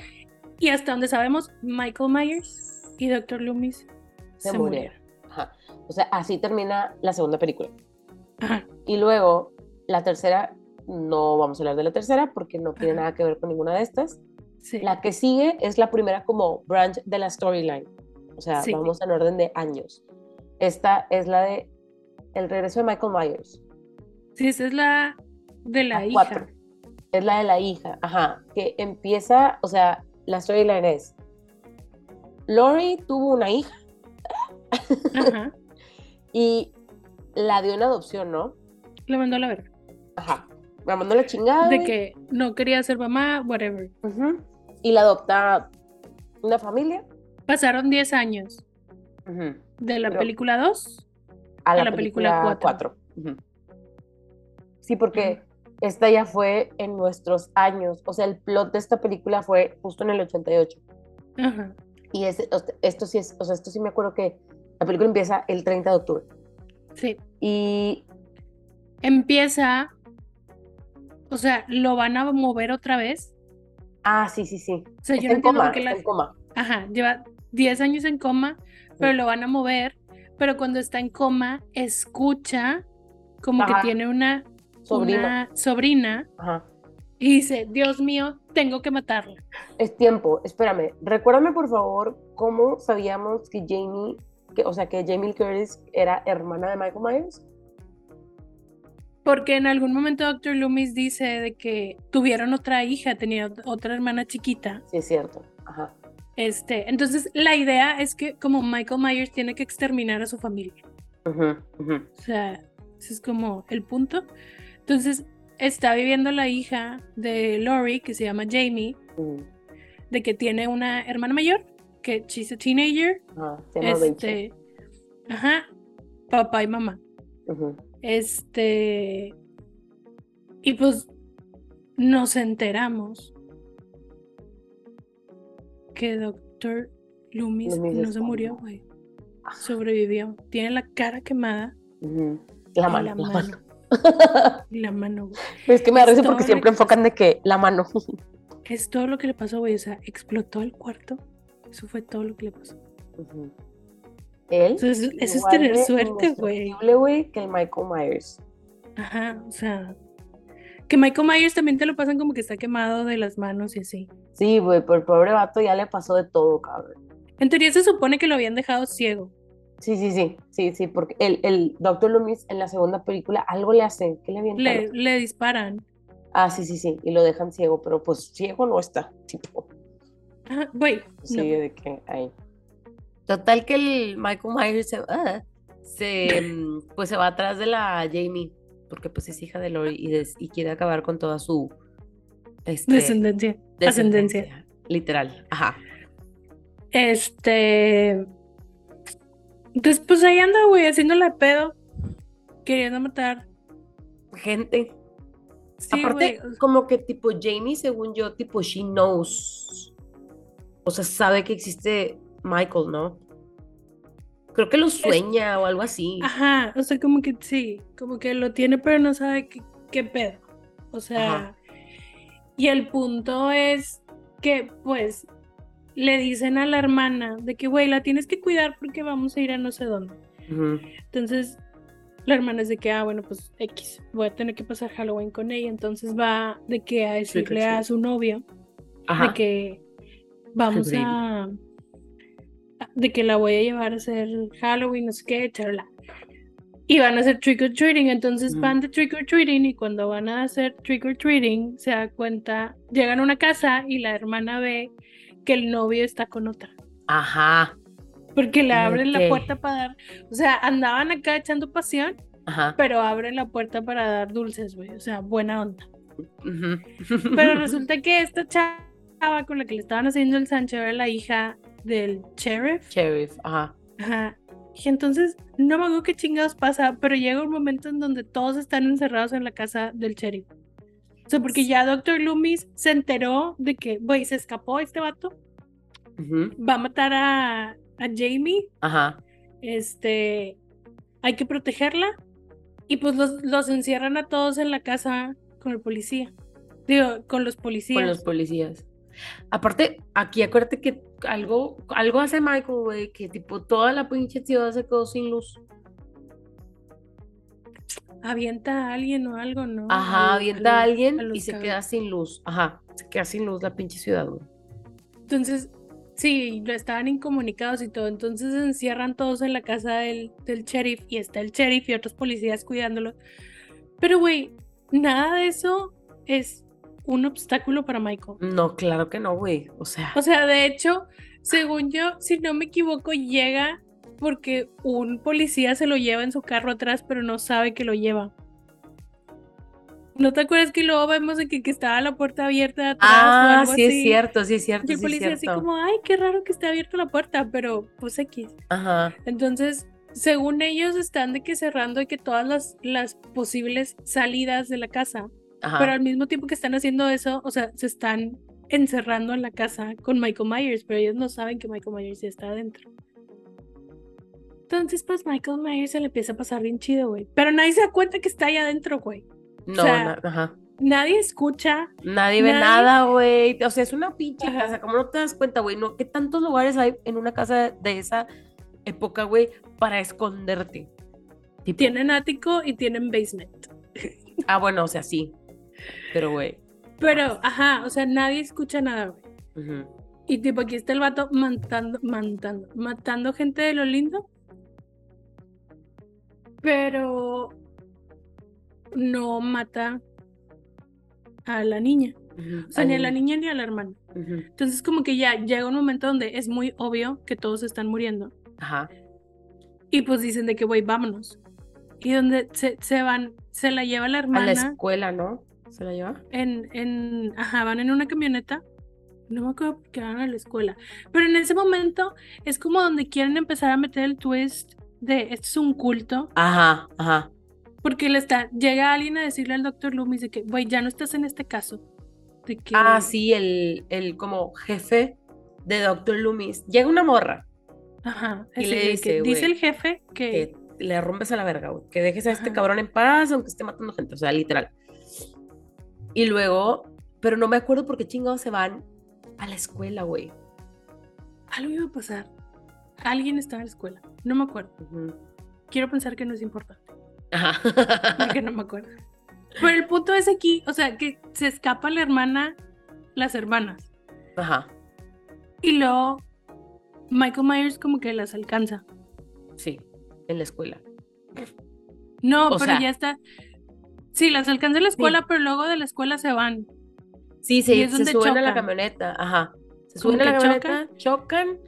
y hasta donde sabemos, Michael Myers y Dr. Loomis Se se, murieron. murieron. Ajá. O sea, así termina la segunda película. Ajá. Y luego, la tercera, no vamos a hablar de la tercera porque no tiene nada que ver con ninguna de estas. Sí. La que sigue es la primera como branch de la storyline. O sea, Sí. vamos en orden de años. Esta es la de el regreso de Michael Myers. Sí, esa es la de la, La hija. cuatro. Es la de la hija, ajá, que empieza, o sea, la storyline es, Lori tuvo una hija Ajá. y la dio en adopción, ¿no? La mandó a la verga. Ajá. La mandó la chingada. De que no quería ser mamá, whatever. Y la adopta una familia. Pasaron 10 años de la Pero- película 2 a la, la película película cuatro. 4. Sí, porque esta ya fue en nuestros años. O sea, el plot de esta película fue justo en el 88. Ajá. Y esto sí es, o sea, esto sí me acuerdo que la película empieza el 30 de octubre. Sí. Y Empieza. O sea, lo van a mover otra vez. ah, sí, sí, sí. O sea, yo Está no en coma, qué está en coma. Ajá, lleva 10 años en coma, pero lo van a mover. Pero cuando está en coma, escucha como Ajá. que tiene una Sobrina. una sobrina Ajá. y dice, Dios mío, tengo que matarla. Es tiempo, espérame. Recuérdame, por favor, cómo sabíamos que Jamie, que, o sea, que Jamie Curtis era hermana de Michael Myers. Porque en algún momento Dr. Loomis dice de que tuvieron otra hija, tenía otra hermana chiquita. Sí, es cierto. Ajá. Este, entonces la idea es que como Michael Myers tiene que exterminar a su familia. Ujú. O sea, ese es como el punto. Entonces está viviendo la hija de Lori, que se llama Jamie, de que tiene una hermana mayor, que she's a teenager. Este, ajá, papá y mamá. Este, y pues nos enteramos que Doctor Loomis, Loomis no se murió, güey. Sobrevivió. Tiene la cara quemada. La mano, la la mano. la mano, güey. Es que me da Es risa porque siempre que enfocan de que la mano. Es todo lo que le pasó, güey. O sea, explotó el cuarto. Eso fue todo lo que le pasó. Ujú. Él. Eso es tener suerte, güey. güey, que el Michael Myers. Ajá, o sea. Que Michael Myers también te lo pasan como que está quemado de las manos y así. Sí, güey, pero el pobre vato ya le pasó de todo, cabrón. En teoría se supone que lo habían dejado ciego. Sí, sí, sí, sí, sí, porque el, el Dr. Loomis en la segunda película algo le hace, ¿qué le avientan? Le, le disparan. Ah, sí, sí, sí, y lo dejan ciego, pero pues ciego no está, tipo, Ajá, güey. sí, no. de que ahí. Total que el Michael Myers se, se, mm, pues se va atrás de la Jamie, porque pues es hija de Lori y, des- y quiere acabar con toda su este, Descendencia. Ascendencia. descendencia, literal, ajá. Este. Entonces, pues ahí anda, güey, haciéndole pedo. Queriendo matar. Gente, Sí, Aparte, güey. como que tipo Jamie, según yo, tipo she knows. O sea, sabe que existe Michael, ¿no? Creo que lo sueña o algo así. Ajá, o sea, como que sí, como que lo tiene, pero no sabe qué, qué pedo. O sea, Ajá. y el punto es que, pues, le dicen a la hermana de que, güey, la tienes que cuidar porque vamos a ir a no sé dónde. Entonces, la hermana es de que, ah, bueno, pues X, voy a tener que pasar Halloween con ella. Entonces va de que a decirle a su novio Ajá. de que vamos Febril. De que la voy a llevar a hacer Halloween, no sé qué, charla. Y van a hacer trick or treating. Entonces Ujú. van de trick or treating y cuando van a hacer trick or treating se da cuenta, llegan a una casa y la hermana ve que el novio está con otra. Ajá. Porque le abren la puerta para dar. O sea, andaban acá echando pasión, Ajá. pero abren la puerta para dar dulces, güey. O sea, buena onda. Pero resulta que esta chava con la que le estaban haciendo el Sancho era la hija del sheriff. Sheriff, ajá. Ajá. Y entonces, no me acuerdo qué chingados pasa, pero llega un momento en donde todos están encerrados en la casa del sheriff. O sea, porque ya Dr. Loomis se enteró de que, güey, se escapó este vato, va a matar a, a Jamie, Ajá. este, hay que protegerla. Y pues los, los encierran a todos en la casa con el policía. Digo, con los policías. Con los policías. Aparte, aquí acuérdate que algo, algo hace Michael, güey, que tipo toda la pinche ciudad se quedó sin luz. Avienta a alguien o algo, ¿no? Ajá, avienta a al- alguien a y se queda sin luz. Ajá, se queda sin luz la pinche ciudad, güey. Entonces, sí, estaban incomunicados y todo. Entonces se encierran todos en la casa del, del sheriff y está el sheriff y otros policías cuidándolo. Pero, güey, nada de eso es un obstáculo para Michael. No, claro que no, güey. O sea, O sea, de hecho, según yo, si no me equivoco, llega porque un policía se lo lleva en su carro atrás, pero no sabe que lo lleva. ¿No te acuerdas que luego vemos de que, que estaba la puerta abierta de atrás o ah, algo sí es cierto, sí es cierto, Y el sí policía así como, ay, qué raro que esté abierta la puerta, pero pues X. Ajá, Entonces, según ellos, están de que cerrando de que todas las, las posibles salidas de la casa, ajá. pero al mismo tiempo que están haciendo eso, o sea, se están encerrando en la casa con Michael Myers, pero ellos no saben que Michael Myers ya está adentro. Entonces, pues Michael Myers se le empieza a pasar bien chido, güey. Pero nadie se da cuenta que está ahí adentro, güey. no, sea, na- ajá. Nadie escucha. Nadie ve nada, güey. O sea, es una pinche Ajá. casa. ¿Cómo no te das cuenta, güey? No, ¿qué tantos lugares hay en una casa de esa época, güey, para esconderte? Tipo, Tienen ático y tienen basement. Ah, bueno, o sea, sí. Pero, güey. Pero, ajá, o sea, nadie escucha nada, güey. Y tipo, aquí está el vato matando, matando, matando gente de lo lindo. Pero no mata a la niña. O sea, ni a la niña ni a la hermana. Entonces, como que ya llega un momento donde es muy obvio que todos están muriendo. Ajá. Y pues dicen de que, güey, vámonos. Y donde se, se van, se la lleva la A la hermana escuela, ¿no? ¿Se la lleva? en, en, ajá, van en una camioneta. No me acuerdo qué van a la escuela. Pero en ese momento es como donde quieren empezar a meter el twist de esto es un culto. Ajá, ajá. Porque le está, llega alguien a decirle al doctor Loomis de que, güey, ya no estás en este caso. De que, Ah, sí, el, el como jefe de Dr. Loomis. Llega una morra Ajá. Y le que dice, dice el jefe que, que le rompes a la verga, güey. Que dejes a este cabrón en paz, aunque esté matando gente. O sea, literal. Y luego, pero no me acuerdo por qué chingados se van a la escuela, güey. algo iba a pasar. Alguien estaba en la escuela. No me acuerdo. Quiero pensar que no es importante. Ajá. Porque no me acuerdo. Pero el punto es aquí, o sea, que se escapa la hermana, las hermanas. Ajá. Y luego Michael Myers como que las alcanza. Sí, en la escuela. No, O pero sea- ya está. Sí, las alcanza la escuela, pero luego de la escuela se van. Sí, Y se, es se suben a la chocan. camioneta, ajá. Se suben a la camioneta, chocan.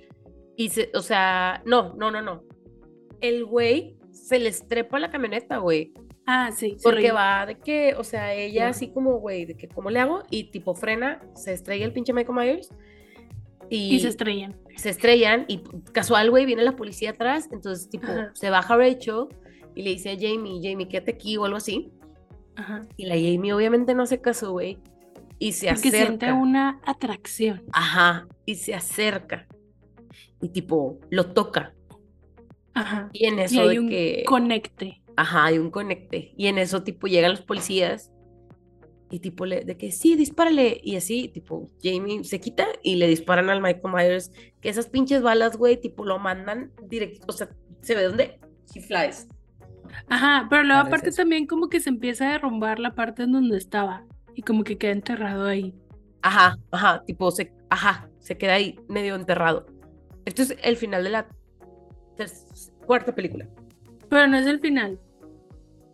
y se, o sea, no, no, no, no. El güey se les trepa a la camioneta, güey. Ah, sí. sí, Porque va de que, o sea, ella Ajá. así como, güey, de que, ¿cómo le hago? Y tipo frena, se estrella el pinche Michael Myers. Y, Y se estrellan. se estrellan y casual, güey, viene la policía atrás. Entonces, tipo, Ajá. se baja Rachel y le dice a Jamie, Jamie, quédate aquí o algo así. Ajá. Y la Jamie obviamente no se casó, güey. Y se Porque acerca. siente una atracción. Ajá, y se acerca. Y tipo, lo toca. Ajá. Y en Y eso hay de un que. conecte. Ajá, hay un conecte. Y en eso, tipo, llegan los policías. Y tipo, le, de que sí, dispárale. Y así, tipo, Jamie se quita y le disparan al Michael Myers. Que esas pinches balas, güey, tipo, lo mandan directo. O sea, se ve dónde he flies. Ajá, pero luego Parece aparte eso. también como que se empieza a derrumbar la parte en donde estaba. Y como que queda enterrado ahí. Ajá, ajá, tipo, se, ajá, se queda ahí medio enterrado. Esto es el final de la cuarta película. Pero no es el final.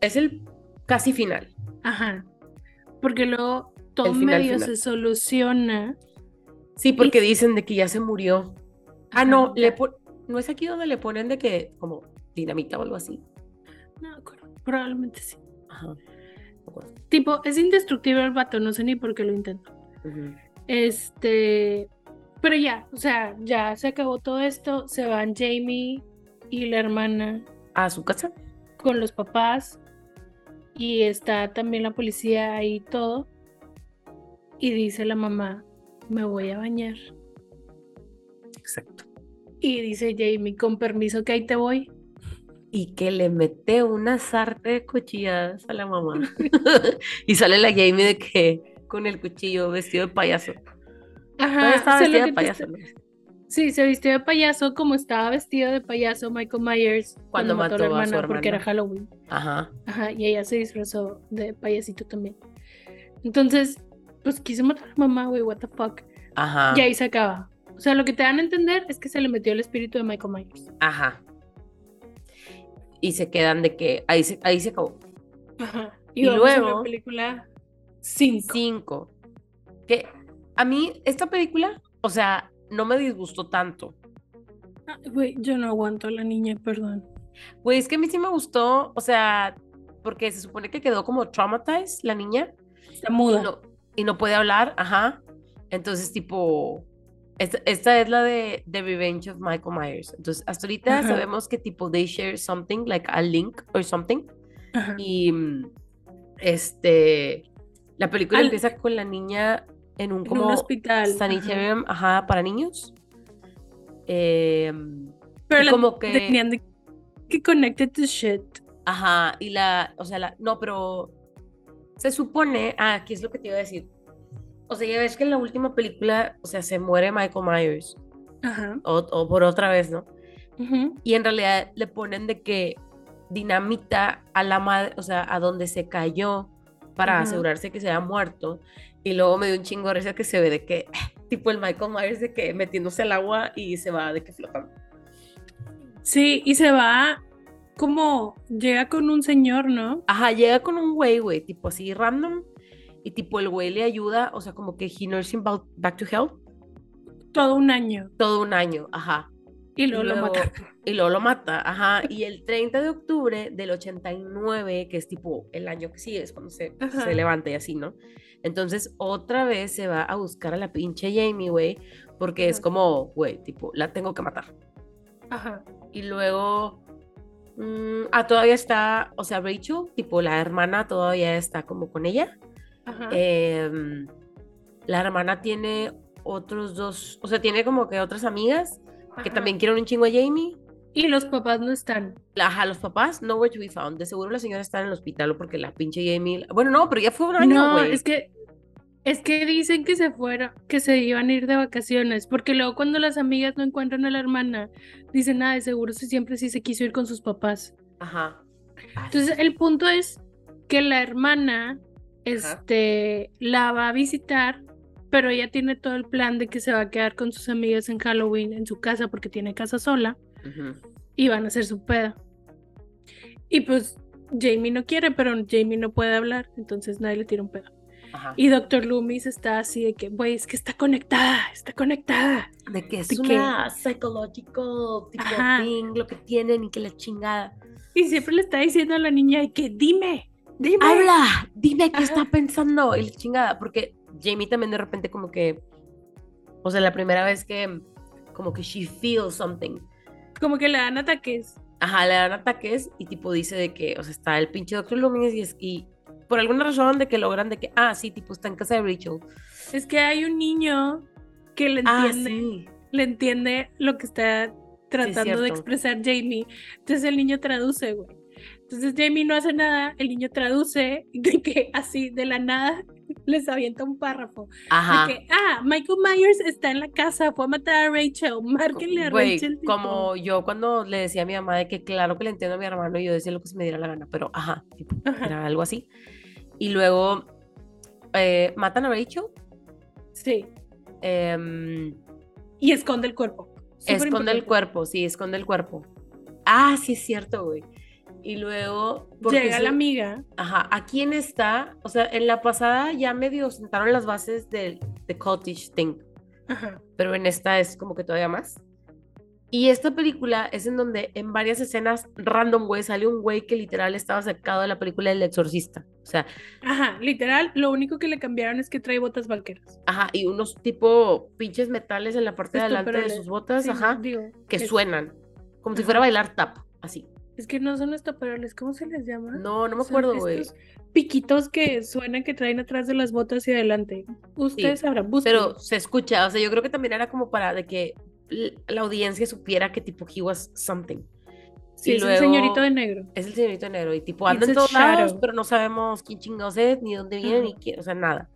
Es el casi final. Ajá. Porque luego todo final, medio final. se soluciona. Sí, porque Y- dicen de que ya se murió. Ah, no, le no es aquí donde le ponen de que como dinamita o algo así. No me acuerdo. Probablemente sí. Ajá. Tipo, es indestructible el vato, no sé ni por qué lo intento. Este. Pero ya, o sea, ya se acabó todo esto. Se van Jamie y la hermana A su casa. con los papás. Y está también la policía ahí todo. Y dice la mamá, me voy a bañar. Exacto. Y dice Jamie, con permiso que ahí te voy. Y que le mete una sarta de cuchilladas a la mamá. y sale la Jamie de que con el cuchillo vestido de payaso. Ajá, estaba o sea, lo vestida que de te payaso. ¿no? Sí, se vistió de payaso como estaba vestido de payaso Michael Myers Cuando mató a su porque era hermana. Halloween. Ajá. Ajá, y ella se disfrazó de payasito también. Entonces, pues quiso matar a la mamá, güey, what the fuck. Ajá. Y ahí se acaba. O sea, lo que te dan a entender es que se le metió el espíritu de Michael Myers. Ajá. Y se quedan de que ahí se, ahí se acabó. Ajá. Y a luego- la película 5. Cinco. Que a mí esta película, o sea, no me disgustó tanto. Güey, yo no aguanto a la niña, perdón. Güey, es que a mí sí me gustó, o sea, porque se supone que quedó como traumatized la niña Está y muda. no, y no puede hablar, ajá. Entonces, tipo, esta, esta es la de The Revenge of Michael Myers. Entonces, hasta ahorita Ajá. sabemos que tipo they share something, like a link or something. Ajá. Y mm, este, la película Al- empieza con la niña en un En como un hospital. ajá. sanitarium, ajá, para niños. Em, Pero la como que- tenían de que connected to shit. Ajá, y la, o sea, la, no, pero se supone, ah, aquí es lo que te iba a decir. O sea, ya ves que en la última película, o sea, se muere Michael Myers, Ajá. o, o por otra vez, ¿no? Ujú. Y en realidad le ponen de que dinamita a la madre, o sea, a donde se cayó para asegurarse que se haya muerto. Y luego me dio un chingo de risa que se ve de que, tipo el Michael Myers de que metiéndose al agua y se va de que flotando. Sí, y se va como, llega con un señor, ¿no? Ajá, llega con un güey, güey, tipo así random. Y tipo el güey le ayuda, o sea, como que he nursing back to health. Todo un año. Todo un año, ajá. Y luego, lo mata. Y luego lo mata, ajá. Y el 30 de octubre del 89, que es tipo el año que sigue, es cuando se, se levanta y así, ¿no? Entonces otra vez se va a buscar a la pinche Jamie, güey, porque es como, güey, tipo, la tengo que matar. Ajá. Y luego, mm, ah, todavía está, o sea, Rachel, tipo, la hermana todavía está como con ella. Ajá. Em, la hermana tiene otros dos, o sea, tiene como que otras amigas que también quieren un chingo a Jamie. Y los papás no están. Ajá, los papás, nowhere to be found. De seguro la señora está en el hospital porque la pinche Jamie. Bueno, no, pero ya fue un año, No, es que. Es que dicen que se fueron, que se iban a ir de vacaciones, porque luego cuando las amigas no encuentran a la hermana, dicen, nada, de seguro si siempre sí se quiso ir con sus papás. Ajá. Entonces, el punto es que la hermana, este, la va a visitar pero ella tiene todo el plan de que se va a quedar con sus amigas en Halloween en su casa porque tiene casa sola y van a hacer su peda. Y pues Jamie no quiere, pero Jamie no puede hablar, entonces nadie le tira un pedo. Y Doctor Loomis está así de que, güey, es que está conectada, está conectada. De que es una psychological tipo thing, lo que tienen y que la chingada. Y siempre le está diciendo a la niña de que dime, dime. Habla, dime qué está pensando, el chingada, porque Jamie también de repente como que, o sea, la primera vez que como que she feels something. Como que le dan ataques. Ajá, le dan ataques y tipo dice de que, o sea, está el pinche Doctor Loomis y, es, y por alguna razón de que logran de que, ah, sí, tipo está en casa de Rachel. Es que hay un niño que le ah, entiende, le entiende lo que está tratando de expresar Jamie. Entonces el niño traduce, güey. Entonces Jamie no hace nada, el niño traduce de que así de la nada les avienta un párrafo. Ajá. De que, ah, Michael Myers está en la casa, fue a matar a Rachel, márquenle a Rachel. Como yo cuando le decía a mi mamá de que claro que le entiendo a mi hermano, yo decía lo que se me diera la gana, pero ajá, era algo así. Y luego eh, matan a Rachel. Sí. Em, y esconde el cuerpo. esconde el cuerpo, sí, esconde el cuerpo. Ah, sí es cierto, güey y luego... Llega la amiga. Ajá, ¿a quién está? O sea, en la pasada ya medio sentaron las bases del The Cottage Thing. Ajá. Pero en esta es como que todavía más. Y esta película es en donde en varias escenas random, güey, sale un güey que literal estaba sacado de la película El Exorcista. O sea. Ajá, literal, lo único que le cambiaron es que trae botas vaqueras. Ajá, y unos tipo pinches metales en la parte de adelante de sus botas, ajá, que suenan. Como si fuera a bailar tap, así. Es que no son estoperoles, ¿cómo se les llama? No, no me acuerdo, güey. Piquitos que suenan que traen atrás de las botas y adelante. Ustedes sabrán, busquen. Pero se escucha, o sea, yo creo que también era como para de que la audiencia supiera que tipo he was something. Sí, es el señorito de negro. Es el señorito de negro y tipo anda en todos lados, pero no sabemos quién chingados es, ni dónde viene, ni quién, o sea, nada.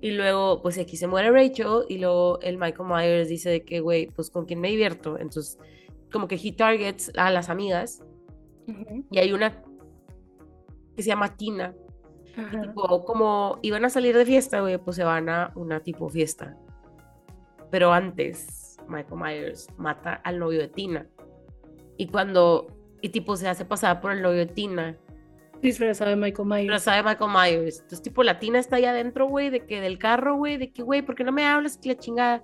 Y luego, pues aquí se muere Rachel y luego el Michael Myers dice de que, güey, pues con quién me divierto. Entonces, como que he targets a las amigas y hay una que se llama Tina. tipo, como iban a salir de fiesta, güey, pues se van a una tipo fiesta. Pero antes, Michael Myers mata al novio de Tina. Y cuando, y tipo, se hace pasar por el novio de Tina. Disfrazado de Michael Myers. Disfrazado de Michael Myers. Entonces, tipo, la Tina está ahí adentro, güey, de que del carro, güey, de que, güey, ¿por qué no me hablas? Que la chingada.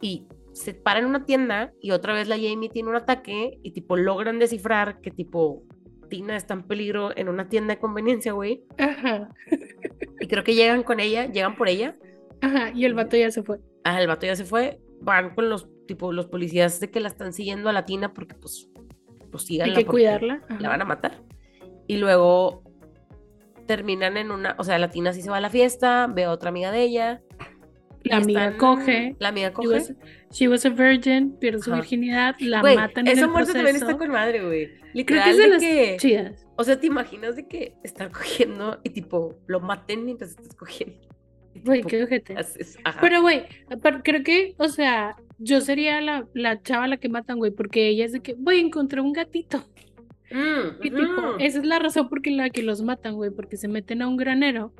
Y se para en una tienda y otra vez la Jamie tiene un ataque y tipo logran descifrar que tipo Tina está en peligro en una tienda de conveniencia, güey. Ajá. Y creo que llegan con ella, llegan por ella. Ajá, y el vato ya se fue. Ajá, el vato ya se fue. Van con los tipo los policías de que la están siguiendo a la Tina porque pues pues síganla Hay que cuidarla. La van a matar. Y luego terminan en una, o sea, la Tina sí se va a la fiesta, ve a otra amiga de ella la amiga coge. La amiga coge. She was, a virgin, pierde su virginidad, la matan en esa el muerte también está con madre, güey. Creo que es de, las que, chidas. O sea, ¿te imaginas de que están cogiendo y tipo lo maten mientras estás cogiendo? Güey, qué ojete. Pero, güey, creo que, o sea, yo sería la, la chava la que matan, güey, porque ella es de que, güey, encontré un gatito. Mm, y tipo, esa es la razón por la que los matan, güey, porque se meten a un granero,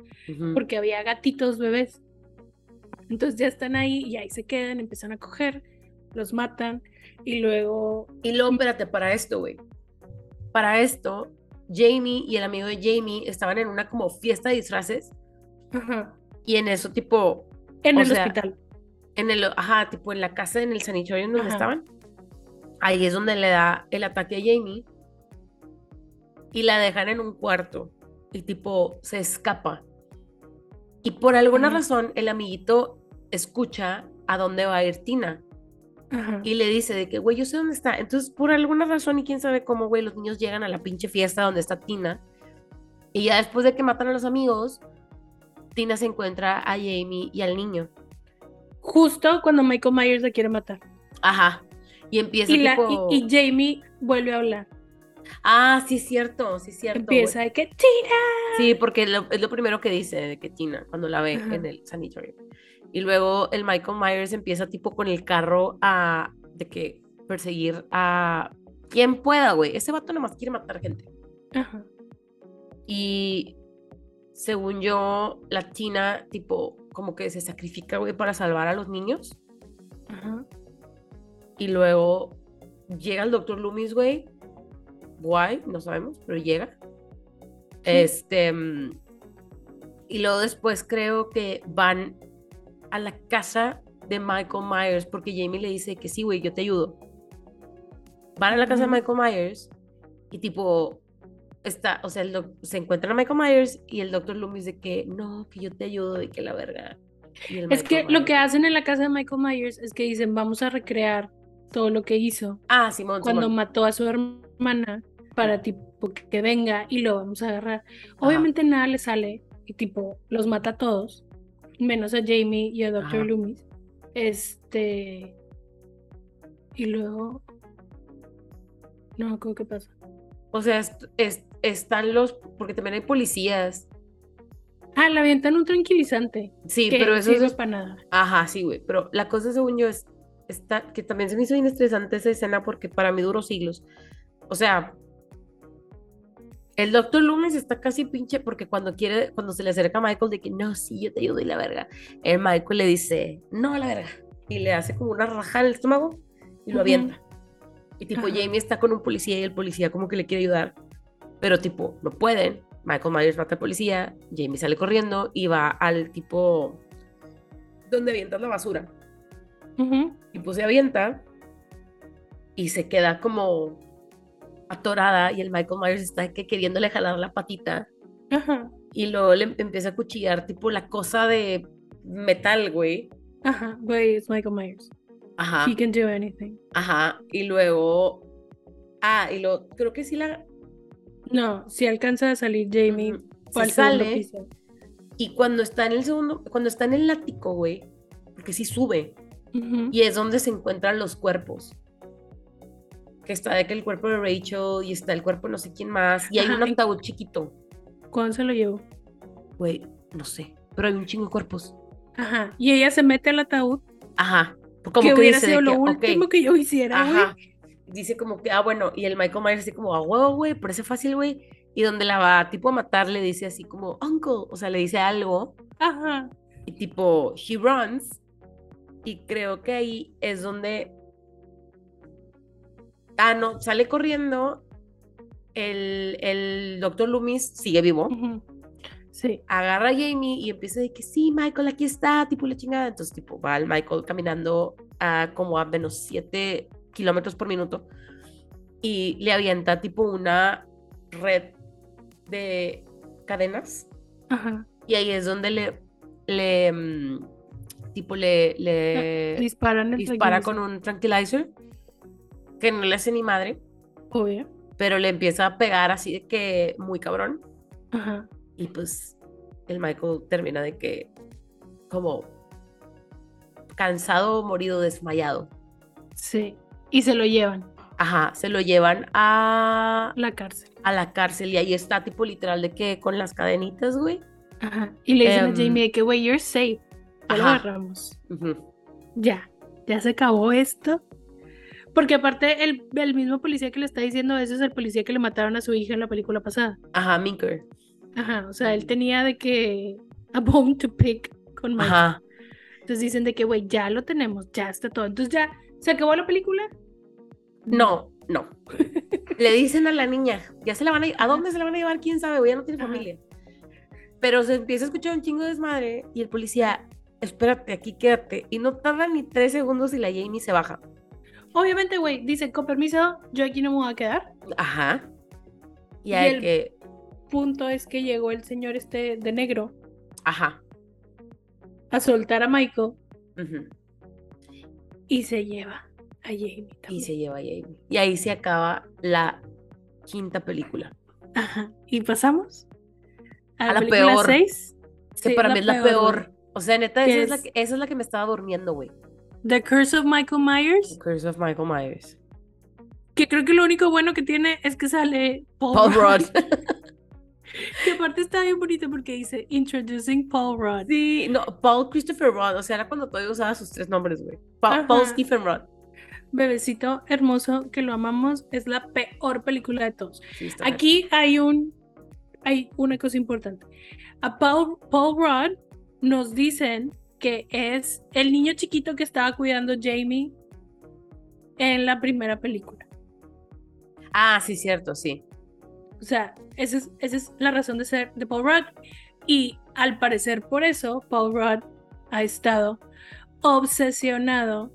porque había gatitos bebés. Entonces ya están ahí y ahí se quedan, empiezan a coger, los matan y luego... Y luego, espérate, para esto, güey. Para esto, Jamie y el amigo de Jamie estaban en una como fiesta de disfraces Ajá. y en eso tipo... En el sea, hospital. En el, ajá, tipo en la casa, en el sanatorio donde Ajá. estaban. Ahí es donde le da el ataque a Jamie y la dejan en un cuarto y tipo se escapa. Y por alguna Ajá. razón el amiguito escucha a dónde va a ir Tina Ajá. y le dice de que, güey, yo sé dónde está. Entonces, por alguna razón y quién sabe cómo, güey, los niños llegan a la pinche fiesta donde está Tina. Y ya después de que matan a los amigos, Tina se encuentra a Jamie y al niño. Justo cuando Michael Myers la quiere matar. Ajá. Y empieza Y, la, tipo... y, y Jamie vuelve a hablar. Ah, sí es cierto, sí es cierto. Empieza de que Tina. Sí, porque lo- es lo primero que dice de que Tina cuando la ve Ajá. en el sanatorio. Y luego el Michael Myers empieza tipo con el carro a de que perseguir a quien pueda, güey. Ese vato nomás quiere matar gente. Ajá. Y según yo, la Tina tipo como que se sacrifica, güey, para salvar a los niños. Ajá. Y luego llega el doctor Loomis, güey. Guay, no sabemos, pero llega. Este. mm, Y luego después creo que van a la casa de Michael Myers porque Jamie le dice que sí, güey, yo te ayudo. Van a la casa de Michael Myers y tipo está, o sea, el se encuentran a Michael Myers y el doctor Loomis de que no, que yo te ayudo y que la verga. Es que lo que hacen en la casa de Michael Myers es que dicen, vamos a recrear todo lo que hizo Ah, Simón, cuando Simón. mató a su hermana para tipo que venga y lo vamos a agarrar. Obviamente nada le sale y tipo los mata a todos, menos a Jamie y a Dr. Ajá. Loomis. Este y luego no me acuerdo qué pasa. O sea, es- están los, porque también hay policías. Ah, le avientan un tranquilizante. Sí, que pero eso es... para nada. Ajá, sí, güey. Pero la cosa, según yo, es está, que también se me hizo bien estresante esa escena porque para mí duró siglos. O sea, el doctor Loomis está casi pinche porque cuando quiere, cuando se le acerca a Michael de que no, sí, yo te ayudo y la verga, el Michael le dice, no, la verga. Y le hace como una raja en el estómago y lo Ujú. avienta. Y tipo, Ajá. Jamie está con un policía y el policía como que le quiere ayudar, pero tipo, no pueden. Michael Myers mata al policía, Jamie sale corriendo y va al tipo donde avientas la basura. Ujú. Y pues se avienta y se queda como atorada y el Michael Myers está que queriéndole jalar la patita Ajá. y luego le empieza a cuchillar tipo la cosa de metal, güey. Ajá. Güey, es Michael Myers. Ajá, He can do anything. ajá. Y luego, ah, y luego creo que sí la, No, si alcanza a salir Jamie se sale piso. y cuando está en el segundo, cuando está en el ático, güey, porque sí sube y es donde se encuentran los cuerpos. Que está de que el cuerpo de Rachel y está el cuerpo de no sé quién más y hay Ajá, un y- ataúd chiquito. ¿Cuándo se lo llevó? Güey, no sé, pero hay un chingo de cuerpos. Ajá. Y ella se mete al ataúd. Ajá. Como que que hubiera dice sido lo que, último que yo hiciera. Ajá. Dice como que, ah, bueno, y el Michael Myers así como, a huevo, güey, parece fácil, güey. Y donde la va, tipo, a matar, le dice así como, uncle, o sea, le dice algo. Ajá. Y tipo, he runs. Y creo que ahí es donde. Ah, no, sale corriendo. El, el doctor Loomis sigue vivo. Sí. agarra a Jamie y empieza de que sí, Michael, aquí está, tipo la chingada. Entonces, tipo, va el Michael caminando a como a menos 7 kilómetros por minuto y le avienta tipo una red de cadenas Ajá. y ahí es donde le, le mm, tipo, le, le Disparan el dispara con un tranquilizer que no le hace ni madre, Obvio. pero le empieza a pegar así de que muy cabrón. Ajá. Y pues el Michael termina de que como cansado, morido, desmayado. Sí. Y se lo llevan Ajá, se lo llevan a, la cárcel. a la cárcel y ahí está tipo literal de que con las cadenitas, güey. Ajá. Y le dicen Em, a Jamie de que, güey, you're safe. Ya lo agarramos. Ujú. Ya. Ya se acabó esto. Porque aparte, el, el mismo policía que le está diciendo eso es el policía que le mataron a su hija en la película pasada. Ajá, Minker. Ajá. O sea, él tenía de que a bone to pick con Mike. Ajá. Entonces dicen de que, güey, ya lo tenemos, ya está todo. Entonces ya, ¿se acabó la película? No, no. Le dicen a la niña, ya se la van a ¿a dónde se la van a llevar? ¿Quién sabe? Güey, ya no tiene Ajá. familia. Pero se empieza a escuchar un chingo de desmadre y el policía, espérate, aquí quédate. Y no tarda ni tres segundos y la Jamie se baja. Obviamente, güey, dice, con permiso, yo aquí no me voy a quedar. Ajá. Y Y el- que, Punto es que llegó el señor este de negro ajá. a soltar a Michael ujú, y se lleva a Jamie Y también. se lleva a Jamie. Y ahí se acaba la quinta película. Ajá. ¿Y pasamos? A la, A la película peor. 6. Es que para mí es la peor. O sea, neta, ¿Qué esa es, la es? que, esa es la que me estaba durmiendo, güey. The Curse of Michael Myers. Curse of Michael Myers. Que creo que lo único bueno que tiene es que sale Paul, Paul Rudd. Que aparte está bien bonito porque dice Introducing Paul Rudd. sí, no, Paul Christopher Rudd. O sea, era cuando todavía usaba sus tres nombres, güey. Pa- Paul. Stephen Rudd. Bebecito hermoso que lo amamos. Es la peor película de todos. Sí, Aquí hay un hay una cosa importante. A Paul, Paul Rudd nos dicen que es el niño chiquito que estaba cuidando Jamie en la primera película. Ah, sí, cierto, sí. O sea, esa es, esa es la razón de ser de Paul Rudd. Y al parecer por eso Paul Rudd ha estado obsesionado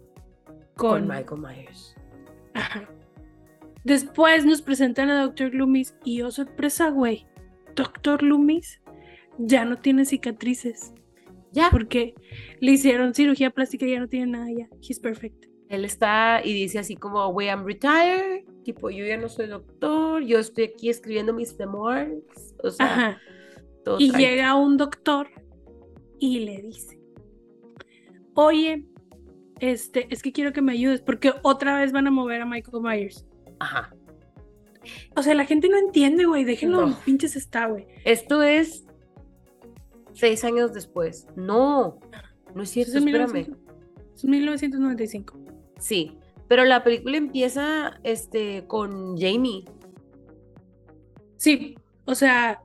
Con, con... Michael Myers. Ajá. Después nos presentan a Dr. Loomis y oh sorpresa, güey. Dr. Loomis ya no tiene cicatrices Ya. porque le hicieron cirugía plástica y ya no tiene nada ya. He's perfect. Él está y dice así como, güey, I'm retired. Tipo, yo ya no soy doctor. Yo estoy aquí escribiendo mis memoirs. O sea, Ajá. todo Y llega un doctor y le dice, oye, este, es que quiero que me ayudes porque otra vez van a mover a Michael Myers. Ajá. O sea, la gente no entiende, güey. Déjenlo No. pinches está, güey. Esto es seis años después. No, no es cierto, es espérame. 1900 es 1995. Sí, pero la película empieza este, con Jamie. Sí, o sea,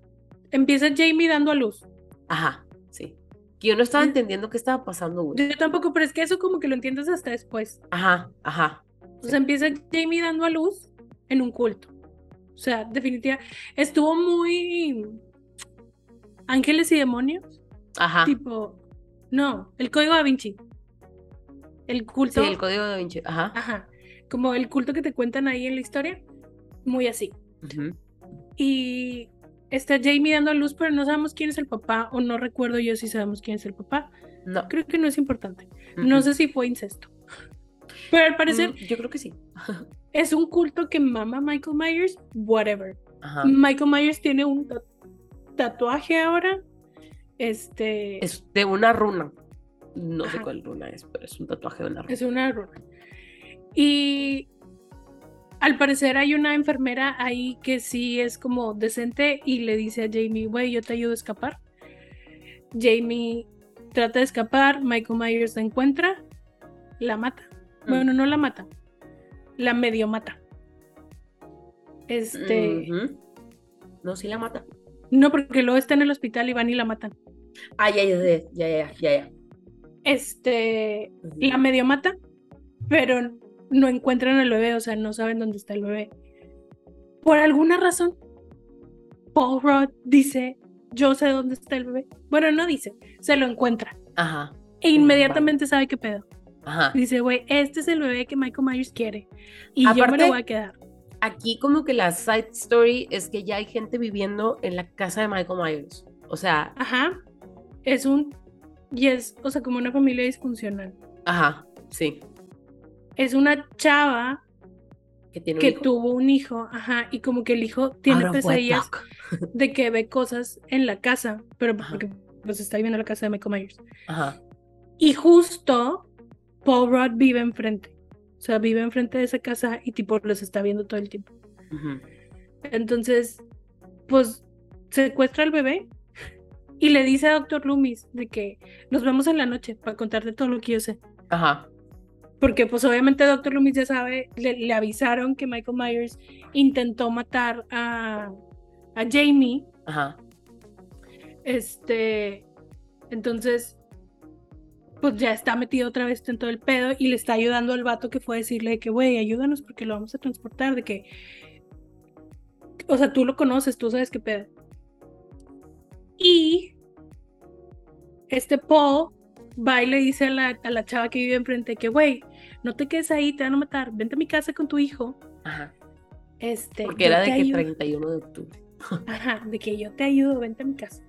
empieza Jamie dando a luz. Ajá, sí. Que yo no estaba entendiendo qué estaba pasando, güey. Yo tampoco, pero es que eso como que lo entiendes hasta después. Ajá, ajá. O sea, empieza Jamie dando a luz en un culto. O sea, definitivamente estuvo muy ángeles y demonios, Ajá. tipo, no, el código da Vinci. El Sí, culto, el código de Vinci. Ajá. ajá, como el culto que te cuentan ahí en la historia, muy así. Y está Jamie dando a luz, pero no sabemos quién es el papá, o no recuerdo yo si sabemos quién es el papá. No. Creo que no es importante. No sé si fue incesto. Pero al parecer Mm, Yo creo que sí. es un culto que mama Michael Myers, whatever. Ajá. Michael Myers tiene un tatuaje ahora. Este Es de una runa. No sé cuál runa es, pero es un tatuaje de una runa. es una runa. Y al parecer hay una enfermera ahí que sí es como decente y le dice a Jamie, güey, yo te ayudo a escapar. Jamie trata de escapar, Michael Myers la encuentra, la mata. Mm. Bueno, no la mata, la medio mata. Este. No, sí la mata. No, porque luego está en el hospital y van y la matan. Ah, ya, ya, ya, ya, ya, ya. Este, la medio mata, pero no encuentran al bebé, o sea, no saben dónde está el bebé. Por alguna razón, Paul Rudd dice, yo sé dónde está el bebé. Bueno, no dice, se lo encuentra. Ajá, E inmediatamente sabe qué pedo. ajá. Dice, güey, este es el bebé que Michael Myers quiere. Y yo me lo voy a quedar. Aquí como que la side story es que ya hay gente viviendo en la casa de Michael Myers. O sea, Ajá. Es un, y es, o sea, como una familia disfuncional. ajá, sí. Es una chava Que tiene un que hijo. tuvo un hijo, ajá, y como que el hijo tiene pesadillas de que ve cosas en la casa, pero Ajá. porque pues está viviendo en la casa de Michael Myers. Ajá, Y justo Paul Rudd vive enfrente. O sea, vive enfrente de esa casa y tipo los está viendo todo el tiempo. Entonces, pues secuestra al bebé y le dice a Dr. Loomis de que nos vemos en la noche para contarte todo lo que yo sé. ajá, Porque pues obviamente Dr. Loomis ya sabe, le, le avisaron que Michael Myers intentó matar a, a Jamie. ajá. Este, entonces, pues ya está metido otra vez en todo el pedo y le está ayudando al vato que fue a decirle que, güey, ayúdanos porque lo vamos a transportar, de que, o sea, tú lo conoces, tú sabes qué pedo. Y este Paul va y le dice a la, a la chava que vive enfrente que, güey, no te quedes ahí, te van a matar, vente a mi casa con tu hijo. Ajá. Este, Porque era de que ayudo". 31 de octubre. Ajá, de que yo te ayudo, vente a mi casa.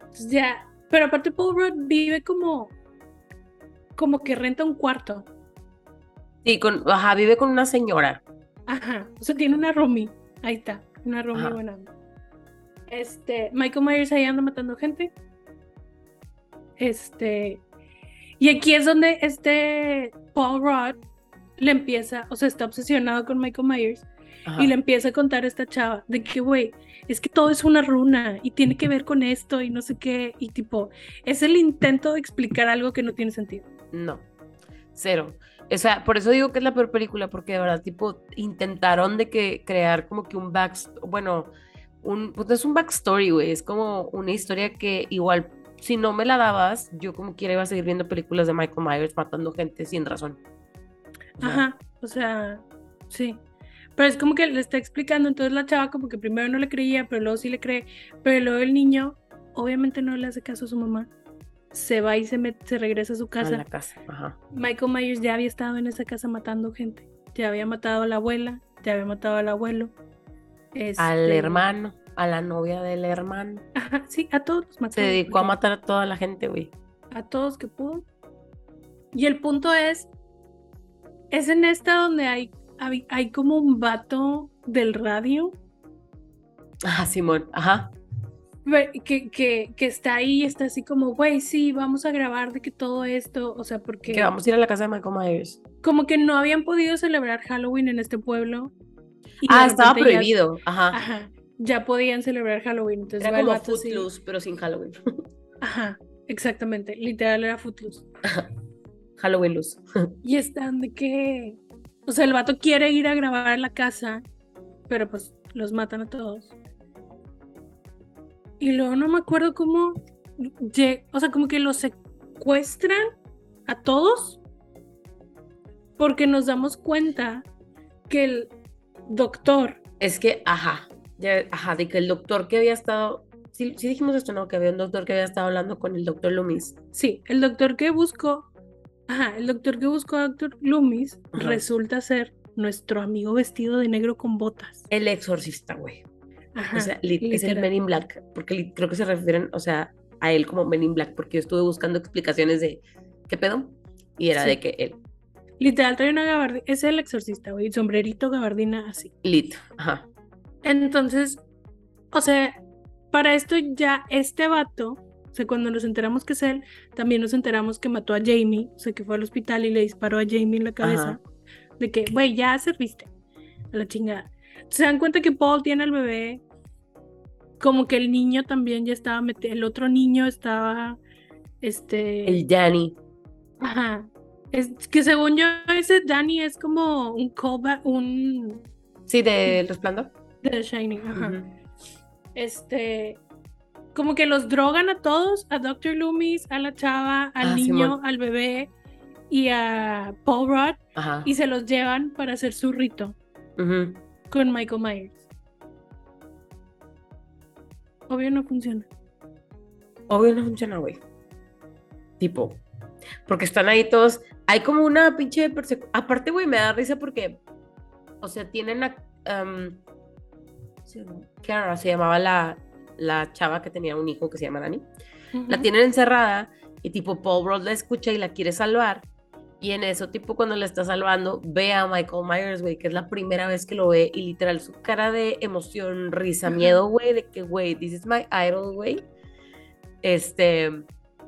Entonces ya, pero aparte Paul Rudd vive como, como que renta un cuarto. Sí, con, ajá, vive con una señora. Ajá, o sea, tiene una roomie. Ahí está, una roomie Ajá. buena. Este, Michael Myers ahí anda matando gente. Este, y aquí es donde este Paul Rudd le empieza, o sea, está obsesionado con Michael Myers Ajá. y le empieza a contar a esta chava de que, güey, es que todo es una runa y tiene que ver con esto y no sé qué. Y tipo, es el intento de explicar algo que no tiene sentido. No, cero. O sea, por eso digo que es la peor película, porque de verdad, tipo, intentaron de que crear como que un back, bueno, un, pues es un backstory, güey, es como una historia que igual, si no me la dabas, yo como quiera iba a seguir viendo películas de Michael Myers matando gente sin razón. Ajá, o sea, sí. Pero es como que le está explicando, entonces la chava como que primero no le creía, pero luego sí le cree, pero luego el niño obviamente no le hace caso a su mamá. Se va y se, met- se regresa a su a casa. la casa, ajá. Michael Myers ya había estado en esa casa matando gente. Ya había matado a la abuela, ya había matado al abuelo. Al este, hermano, a la novia del hermano. Ajá, sí, a todos los mató. Se dedicó a matar a toda la gente, güey. a todos que pudo. Y el punto es, es en esta donde hay, hay, hay como un vato del radio Ah, Simón, ajá. Que, que, que está ahí está así como, güey, sí, vamos a grabar de que todo esto, o sea, porque Que vamos a ir a la casa de Michael Myers. como que no habían podido celebrar Halloween en este pueblo. Ah, estaba ya- prohibido, ajá. ajá, ya podían celebrar Halloween. Entonces Era como Footloose, pero sin Halloween. Ajá, exactamente, literal era Footloose. Halloween Luz. Y están de que. O sea, el vato quiere ir a grabar a la casa, pero pues los matan a todos. Y luego no me acuerdo cómo. O sea, como que los secuestran a todos. Porque nos damos cuenta que el doctor. Es que, ajá, ya- ajá, de que el doctor que había estado, sí, sí dijimos esto, ¿no? Que había un doctor que había estado hablando con el doctor Loomis. Sí, el doctor que buscó. Ajá, el doctor que buscó a Doctor Loomis Ajá. resulta ser nuestro amigo vestido de negro con botas. El exorcista, güey. Ajá, O sea, lit- es el. Men in Black, porque creo que se refieren, o sea, a él como Men in Black, porque yo estuve buscando explicaciones de qué pedo, y era Sí. de que él, Literal trae una gabardina, es el exorcista, güey, sombrerito, gabardina, así. lit, ajá, Entonces, o sea, para esto ya este vato, o sea, cuando nos enteramos que es él, también nos enteramos que mató a Jamie, o sea, que fue al hospital y le disparó a Jamie en la cabeza, de que, güey, ya serviste, a la chingada. Se dan cuenta que Paul tiene al bebé, como que el niño también ya estaba metido, el otro niño estaba, este... el Danny, Ajá. Es que según yo, ese Danny es como un callback, un sí, del resplandor. de The Shining. Ajá. Este. Como que los drogan a todos, a Dr. Loomis, a la chava, al Ah, niño, Simón. al bebé y a Paul Rudd Ajá. y se los llevan para hacer su rito ujú. Con Michael Myers. Obvio no funciona. Obvio no funciona, güey. Tipo, porque están ahí todos. Hay como una pinche persecución. Aparte, güey, me da risa porque, o sea, tienen a. Um, Kara se llamaba la, la chava que tenía un hijo que se llama Dani. La tienen encerrada y, tipo, Paul Rudd la escucha y la quiere salvar. Y en eso, tipo, cuando la está salvando, ve a Michael Myers, güey, que es la primera vez que lo ve y literal su cara de emoción, risa, miedo, güey, de que, güey, this is my idol, güey. Este,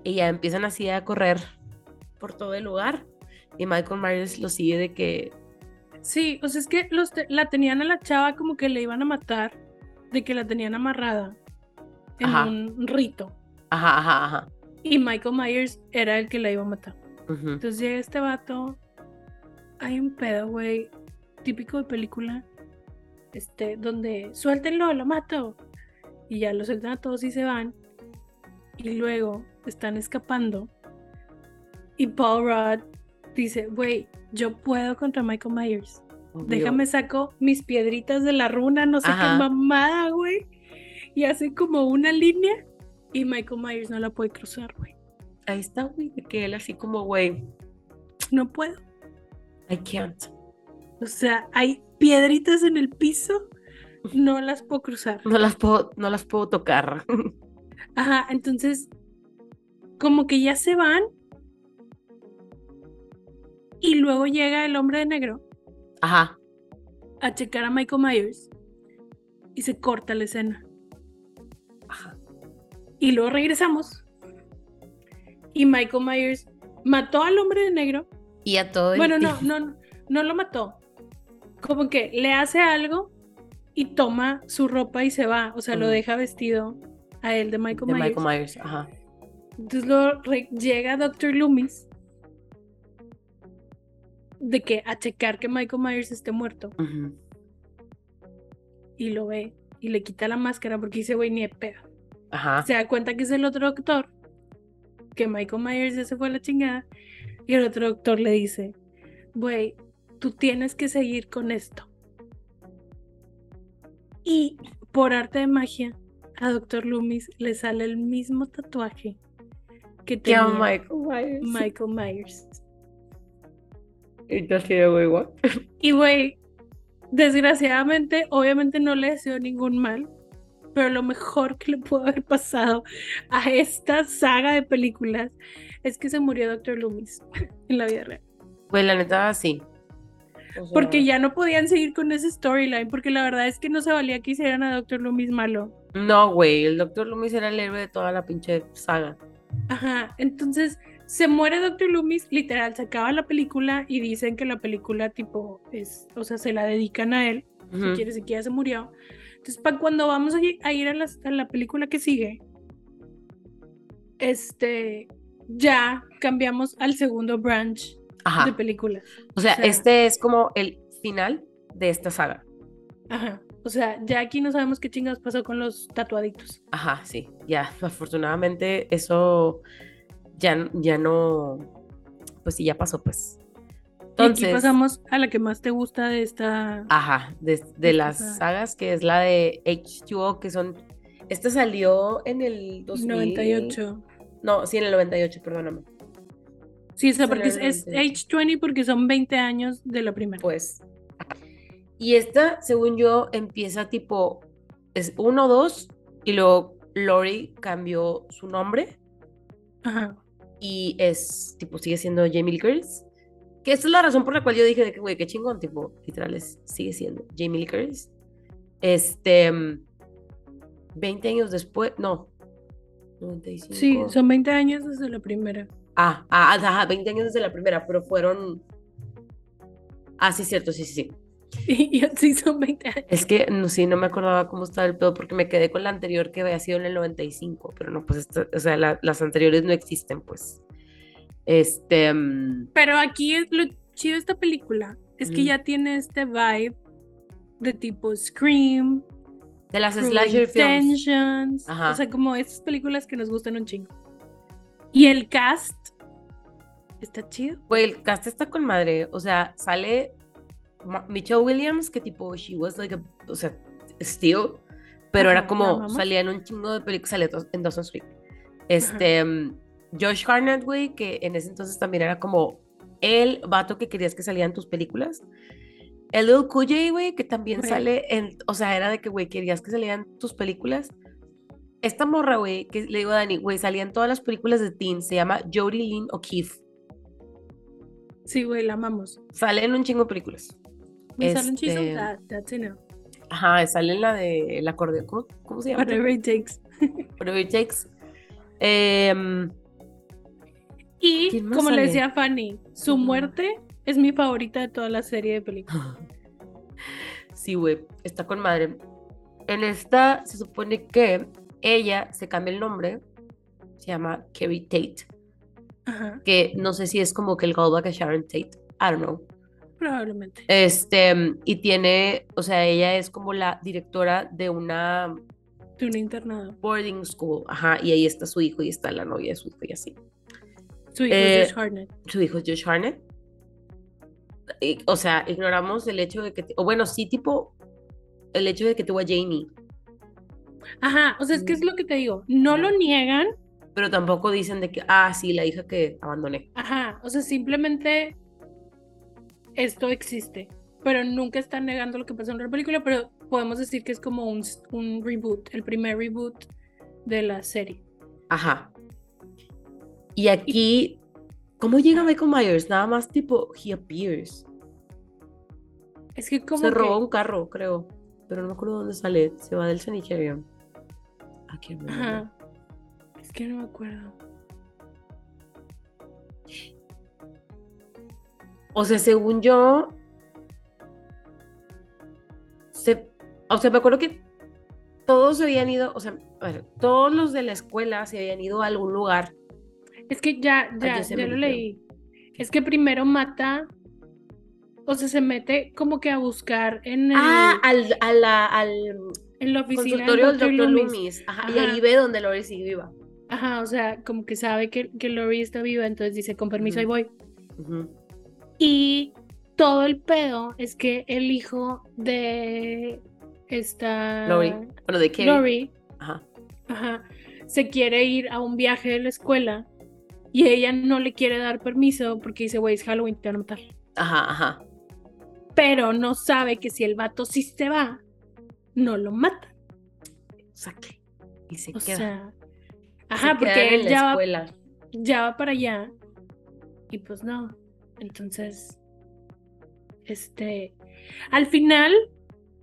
y ya empiezan así a correr por todo el lugar. Y Michael Myers lo sigue de que, Sí, o sea, es que los te- la tenían a la chava como que le iban a matar, de que la tenían amarrada en Ajá. un rito. ajá, ajá, ajá. Y Michael Myers era el que la iba a matar. Entonces llega este vato. Hay un pedo, güey. Típico de película. Este, donde suéltenlo, lo mato. Y ya lo sueltan a todos y se van. Y luego están escapando. Y Paul Rudd dice, güey, yo puedo contra Michael Myers. Obvio. Déjame saco mis piedritas de la runa, no sé Ajá. qué mamada, güey. Y hace como una línea y Michael Myers no la puede cruzar, güey. Ahí está, güey, de que él así como, güey, No puedo. I can't. O sea, hay piedritas en el piso, no las puedo cruzar. No las puedo, no las puedo tocar. Ajá, entonces, como que ya se van. Y luego llega el hombre de negro Ajá. a checar a Michael Myers y se corta la escena. Ajá. Y luego regresamos. Y Michael Myers mató al hombre de negro. Y a todo el Bueno, no, no, no lo mató. Como que le hace algo y toma su ropa y se va. O sea, lo deja vestido a él de Michael de Myers. Michael Myers. Ajá. Entonces luego llega Dr. Loomis de que a checar que Michael Myers esté muerto y lo ve y le quita la máscara porque dice, güey, ni de pedo. Ajá. Se da cuenta que es el otro doctor, que Michael Myers ya se fue a la chingada y el otro doctor le dice, güey, tú tienes que seguir con esto. Y por arte de magia, a Dr. Loomis le sale el mismo tatuaje que tenía Michael Myers. Michael Myers. Y güey, desgraciadamente, obviamente no le deseo ningún mal, pero lo mejor que le pudo haber pasado a esta saga de películas es que se murió Dr. Loomis en la vida real. Güey, la neta, sí. O sea, Porque ya no podían seguir con ese storyline, porque la verdad es que no se valía que hicieran a Dr. Loomis malo. No, güey, el Doctor Loomis era el héroe de toda la pinche saga. Ajá, entonces se muere Dr. Loomis, literal, se acaba la película y dicen que la película tipo es, o sea, se la dedican a él. si Ujú. quiere decir que ya se murió. Entonces, para cuando vamos a, ir a, las- a la película que sigue, este, ya cambiamos al segundo branch de películas. O sea, o sea- este es como el final de esta saga. Ajá. O sea, ya aquí no sabemos qué chingados pasó con los tatuaditos. Ajá, sí. Ya, afortunadamente eso ya, ya no. Pues sí, ya pasó, pues. Y aquí Entonces, pasamos a la que más te gusta de esta. ajá, de, de las saga. sagas, que es la de H2O, que son. Esta salió en el 2000. 98. No, sí, en el 98, perdóname. Sí, o sea, porque es, en el es 98. H20 porque son 20 años de la primera. Pues. Y esta, según yo, empieza tipo. Es uno, dos, y luego Lori cambió su nombre. Ajá. y es, tipo, sigue siendo Jamie Lee Curtis. Que esta es la razón por la cual yo dije de que, güey, qué chingón, tipo, literal, es- sigue siendo Jamie Lee Curtis. Este, mm, 20 años después, no, 95. Sí, son 20 años desde la primera. Ah, ah, ajá, 20 años desde la primera, pero fueron... Ah, sí, cierto, sí, sí, sí. Y, y sí, son 20 años. Es que, no, sí, no me acordaba cómo estaba el pedo, porque me quedé con la anterior que había sido en el 95, pero no, pues, esta- o sea, la- las anteriores no existen, pues. Este... mm, Pero aquí es lo chido de esta película es que ya tiene este vibe de tipo Scream, De las slasher films. Ajá. o sea, como esas películas que nos gustan un chingo. Y el cast está chido. Güey, el cast está con madre. O sea, sale Michelle Williams, que tipo, she was like a, o sea, still, pero Ajá, era como, salía en un chingo de películas, salía en Dawson's Creek. Este, mm, Josh Hartnett, güey, que en ese entonces también era como el vato que querías que salía en tus películas. El Lil Cool güey, que también sale en, o sea, era de que, güey, querías que salían tus películas. Esta morra, güey, que le digo a Dani, güey, salía en todas las películas de teen, se llama Jodie Lynn O'Keefe. Sí, güey, la amamos. Sale en un chingo de películas. Me salen chistes, Este, that, that's enough. Ajá, sale en la de el acordeón. ¿Cómo, cómo se llama? Whatever it takes. Whatever it takes. Em, Y ¿Quién más como le sale? decía Fanny, su muerte es mi favorita de toda la serie de películas. sí, güey, está con madre. En esta se supone que ella se cambia el nombre. Se llama Carrie Tate. Ajá, Que no sé si es como que el callback a Sharon Tate. I don't know. probablemente. Este, y tiene, o sea, ella es como la directora de una De un internado. boarding school, ajá, y ahí está su hijo y está la novia de su hijo y así. Su hijo Eh, es Josh Hartnett. Su hijo es Josh Harnett. Y, o sea, ignoramos el hecho de que, o bueno, sí, tipo, el hecho de que tuvo a Jamie, Ajá, o sea, es que es lo que te digo. No lo niegan. pero tampoco dicen de que, ah, sí, la hija que abandoné. Ajá, o sea, simplemente esto existe. Pero nunca están negando lo que pasó en la película, pero podemos decir que es como un, un reboot, el primer reboot de la serie. Ajá. Y aquí, ¿cómo llega Michael Myers? Nada más tipo, he appears. Es que como Se que- robó un carro, creo. Pero no me acuerdo dónde sale. Se va del sanitarium. Aquí Ajá. Es que no me acuerdo. O sea, según yo. Se, o sea, me acuerdo que todos se habían ido. O sea, a ver, todos los de la escuela se habían ido a algún lugar. Es que ya, ya, ya lo leí. Es que primero mata, o sea, se mete como que a buscar en, el, Ah, al, a la- al en la oficina del consultorio del Dr. doctor Loomis. Loomis. Ajá, Y ahí ve donde Lori sigue viva. Ajá, o sea, como que sabe que, que Lori está viva, entonces dice, con permiso, ahí voy. Ujú. Y todo el pedo es que el hijo de esta Lori. Bueno, de Kerry. Lori, Ajá. ajá, se quiere ir a un viaje de la escuela y ella no le quiere dar permiso porque dice, güey, es Halloween, te van a matar. Ajá, ajá. Pero no sabe que si el vato sí se va, no lo mata. Saque. Y se O queda. sea, se ajá, porque él ya va, ya va para allá y pues no. Entonces, este, al final,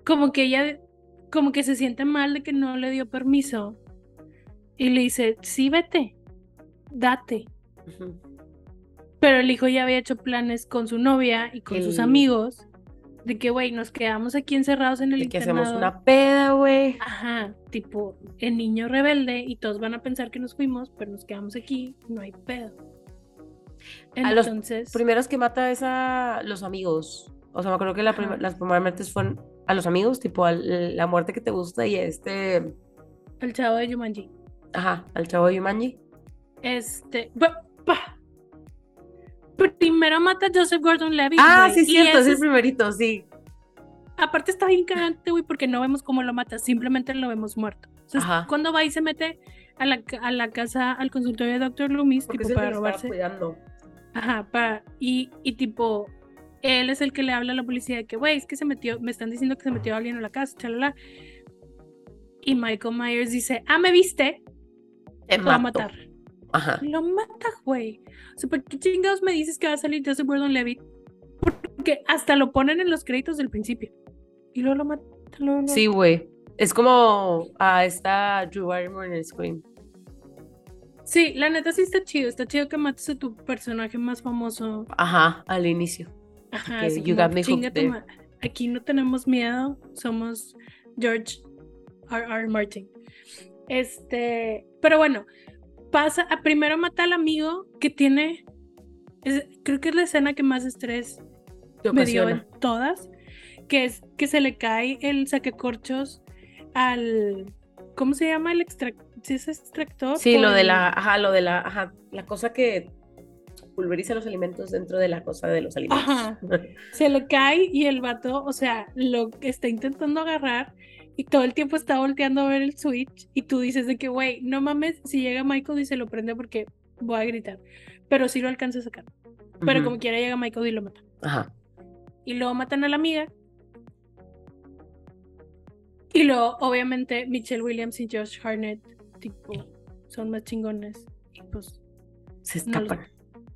como que ella, como que se siente mal de que no le dio permiso y le dice, sí, vete, date. Pero el hijo ya había hecho planes con su novia y con sus amigos de que, güey, nos quedamos aquí encerrados en el De que hacemos internado. una peda, güey. Ajá, tipo el niño rebelde y todos van a pensar que nos fuimos, pero nos quedamos aquí, no hay pedo. A los Entonces, Primeros que mata es a los amigos. O sea, me acuerdo que la prim- Ajá. las primeras muertes fueron a los amigos, tipo a la muerte que te gusta y a este. el chavo de Yumanji. Ajá, al chavo de Yumanji. Este, pa- pa. primero mata a Joseph Gordon-Levitt. Ah, güey, sí, cierto, es el primerito, sí. Aparte está bien cagante, güey, porque no vemos cómo lo mata, simplemente lo vemos muerto. Sea, Ajá. cuando va y se mete a la, a la casa, al consultorio de Dr. Loomis, Porque tipo es el que para robarse. cuidando. Ajá, para, y, y tipo, él es el que le habla a la policía de que, güey, es que se metió, me están diciendo que se metió alguien a la casa, chalala. Y Michael Myers dice, ah, ¿me viste? Te Lo va a matar. Ajá. Lo mata, güey. O sea, ¿por qué chingados me dices que va a salir Joseph Gordon-Levitt? Porque hasta lo ponen en los créditos del principio. Y luego lo mata. luego lo- Sí, güey. Es como a esta Drew Barrymore en Scream. Sí, la neta sí está chido. Está chido que mates a tu personaje más famoso. Ajá, al inicio. Ajá, que así you como, got me "Chinga hooked tu there". ma- Aquí no tenemos miedo. Somos George R. R. Martin. Este, pero bueno, pasa, a primero mata al amigo que tiene, es- creo que es la escena que más estrés me dio en todas, que es que se le cae el sacacorchos al, ¿cómo se llama el extractor? ¿Sí es extractor? Sí, lo de la, ajá, lo de la, ajá, la cosa que pulveriza los alimentos dentro de la cosa de los alimentos. Ajá. Se le cae y el vato, o sea, lo que está intentando agarrar y todo el tiempo está volteando a ver el switch y tú dices de que, güey, no mames, si llega Michael y se lo prende porque voy a gritar, pero sí lo alcanza a sacar. Pero como quiera llega Michael y lo mata. Ajá. Y luego matan a la amiga. Y luego, obviamente, Michelle Williams y Josh Harnett, tipo, son más chingones. Y pues, Se No los- escapan.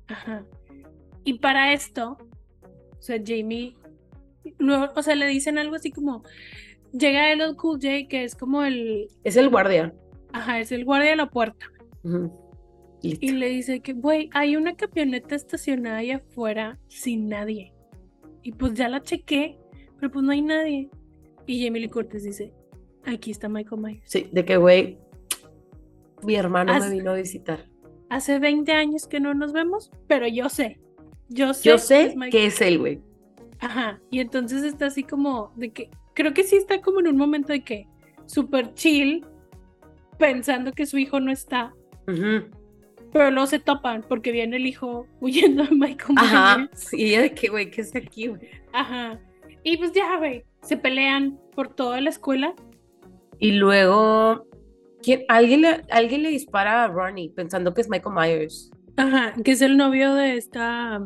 ajá. Y para esto, o sea, Jamie, luego, o sea, le dicen algo así como, llega el Cool J, que es como el, Es el guardia. ajá, es el guardia de la puerta. Y le dice que, güey, hay una camioneta estacionada ahí afuera sin nadie. Y pues ya la chequé, pero pues no hay nadie. Y Jamie Lee Curtis dice, aquí está Michael Myers. Sí, de que, güey, mi hermano me vino a visitar. Hace 20 años que no nos vemos, pero yo sé. Yo sé. Yo que sé es Michael- que es él, güey. Ajá. Y entonces está así como de que, creo que sí está como en un momento de que, súper chill, pensando que su hijo no está. Pero luego se topan porque viene el hijo huyendo de Michael Ajá. Myers. Y ella de que, güey, ¿qué es aquí, güey? Ajá. Y pues ya, güey, se pelean por toda la escuela. Y luego, ¿quién? Alguien, le, alguien le dispara a Ronnie pensando que es Michael Myers. Ajá, que es el novio de esta.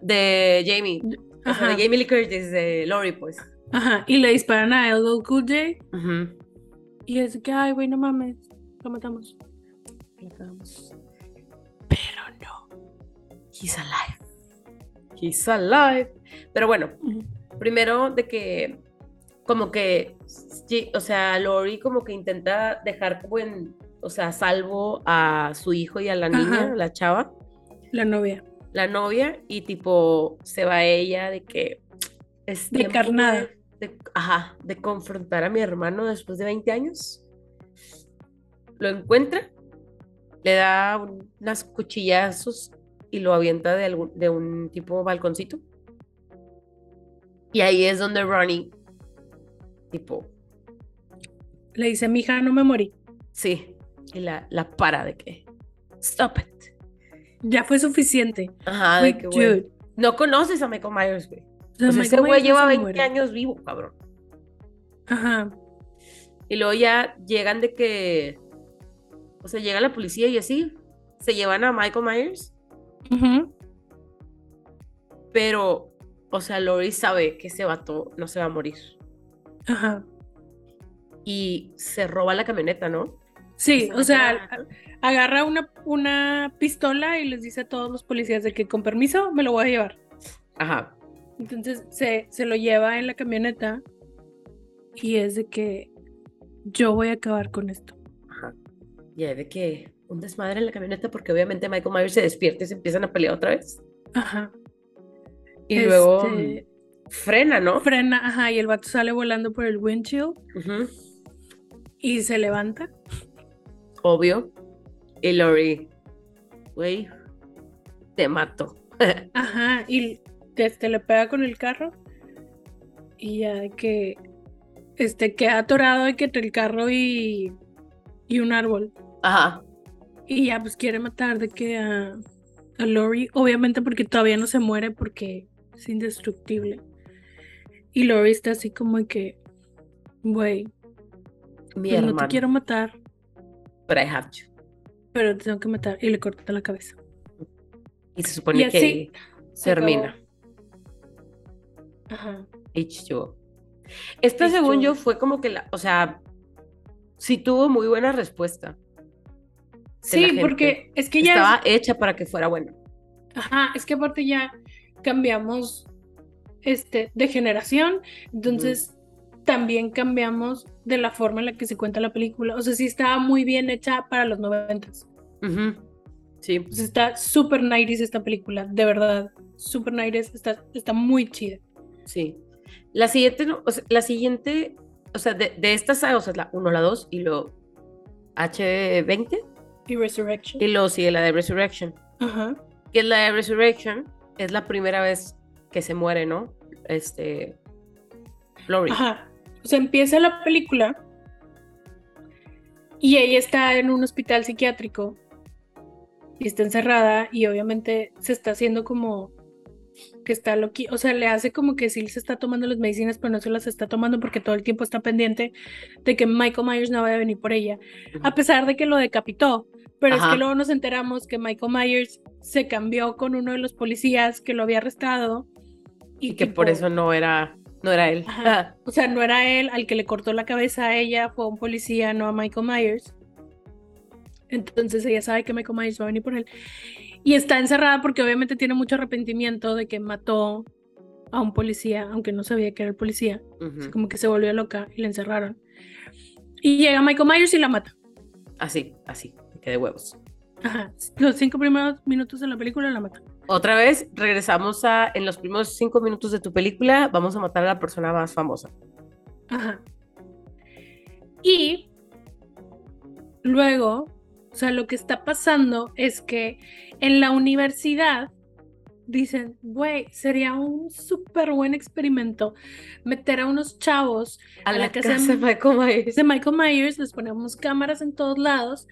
De Jamie. O sea, Ajá. de Jamie Lee Curtis, de Lori, pues. Ajá. Y le disparan a LL Cool J. Y es que, ay, güey, no mames. Lo matamos. Pero no. He's alive. He's alive. Pero bueno, primero de que como que o sea, Lori como que intenta dejar como en, o sea, salvo a su hijo y a la niña, Ajá. la chava, La novia. la novia y tipo se va ella de que es De tiempo carnada. De- ajá, de confrontar a mi hermano después de 20 años. Lo encuentra, le da un- unas cuchillazos y lo avienta de, algún, de un tipo balconcito. Y ahí es donde Ronnie, tipo, Le dice, mija, no me morí. sí, y la, la para de que, stop it. Ya fue suficiente. Ajá, de que, dude. no conoces a Michael Myers, güey. O sea, O sea, ese güey lleva se 20 muere. años vivo, cabrón. Ajá. Y luego ya llegan de que, o sea, llega la policía y así, se llevan a Michael Myers, Ujú. pero, o sea, Lori sabe que ese vato no se va a morir. Ajá. Y se roba la camioneta, ¿no? Sí, o sea, agarra una, una pistola y les dice a todos los policías de que con permiso me lo voy a llevar. Ajá. Entonces se, se lo lleva en la camioneta y es de que yo voy a acabar con esto. Ajá. Y hay de que un desmadre en la camioneta porque obviamente Michael Myers se despierta y se empiezan a pelear otra vez. Ajá. Y luego Este, frena, ¿no? frena, ajá, y el vato sale volando por el windshield Ujú. y se levanta. Obvio. Y Lori, güey, te mato. Ajá, y este, le pega con el carro y ya de que este, queda atorado de que entre el carro y, y un árbol. Ajá. Y ya pues quiere matar de que a, a Lori, obviamente porque todavía no se muere porque es indestructible. Y Lori está así como de que, güey, pues no te quiero matar, But I have to. pero te tengo que matar. Y le corta la cabeza. Y se supone Y que se termina. Ajá. H2O. Esta, H2O. según yo, fue como que la, o sea, sí tuvo muy buena respuesta. Sí, porque es que ya... Estaba hecha para que fuera buena. Ajá, es que aparte ya cambiamos este, de generación, entonces también cambiamos de la forma en la que se cuenta la película. O sea, sí estaba muy bien hecha para los noventas. Ujú. Sí. O sea, está súper 90 esta película, de verdad. Súper 90 está, está muy chida. Sí. La siguiente, o sea, la siguiente, o sea, de, de estas sagas, o sea, la 1, la 2 y luego H20 Y Resurrection. y luego sigue la de Resurrection. Ajá. Que es la de Resurrection, es la primera vez que se muere, ¿no? Este. Lori. Ajá. O sea, empieza la película y ella está en un hospital psiquiátrico y está encerrada y obviamente se está haciendo como que está loqui, o sea, le hace como que sí se está tomando las medicinas, pero no se las está tomando porque todo el tiempo está pendiente de que Michael Myers no vaya a venir por ella, a pesar de que lo decapitó. Pero es que luego nos enteramos que Michael Myers se cambió con uno de los policías que lo había arrestado y, Y que por eso no era, no era él. Ajá. O sea, no era él al que le cortó la cabeza a ella, fue un policía, no a Michael Myers. Entonces ella sabe que Michael Myers va a venir por él. Y está encerrada porque obviamente tiene mucho arrepentimiento de que mató a un policía, aunque no sabía que era el policía. Como que se volvió loca y la encerraron. Y llega Michael Myers y la mata. Así, así, me quedé huevos. Ajá. Los cinco primeros minutos de la película la mata. Otra vez, regresamos a, en los primeros cinco minutos de tu película, vamos a matar a la persona más famosa. Ajá. Y luego, o sea, lo que está pasando es que en la universidad dicen, güey, sería un súper buen experimento meter a unos chavos A, A la, la casa casa de- de Michael Myers. de Michael Myers, les ponemos cámaras en todos lados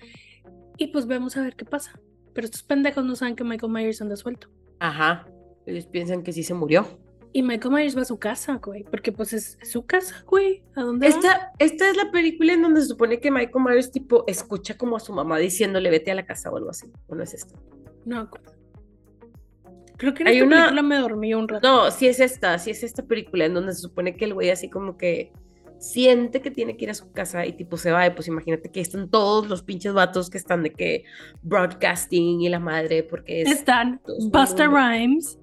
y pues vemos a ver qué pasa. pero estos pendejos no saben que Michael Myers anda suelto. Ajá. Ellos piensan que sí se murió. Y Michael Myers va a su casa, güey, porque pues es, su casa, güey. ¿A dónde va? Esta, esta es la película en donde se supone que Michael Myers tipo escucha como a su mamá diciéndole vete a la casa o algo así. ¿O no es esto? No. Creo que en Hay esta una- película me dormí un rato. No, sí es esta, sí es esta película en donde se supone que el güey así como que siente que tiene que ir a su casa y tipo se va y pues imagínate que están todos los pinches vatos que están de que broadcasting y la madre porque es... Están Busta. Rhymes,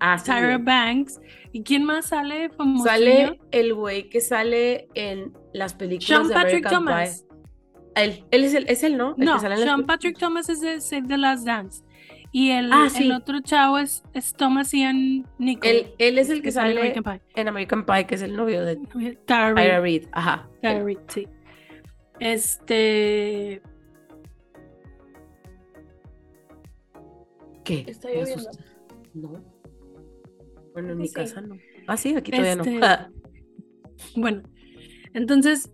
Ah, sí, Tyra. Banks. ¿Y quién más sale famoso? Sale el güey que sale en las películas Sean de Patrick American Thomas. Pie. Él, él es el, es él, ¿no? El No, que sale en Sean Patrick Thomas es de Save the Last Dance. Y el, Ah, el otro chavo es, es Thomas Ian Nichol. Él, él es el que, que sale en American Pie. en American Pie, que es el novio de Tara Reid. Tyra Reid. Ajá. Tara Reid, sí. Este. ¿Qué? Está lloviendo. No. Bueno, en Sí, mi sí. casa no. Ah, sí, aquí todavía Este- no. Ah, Bueno, entonces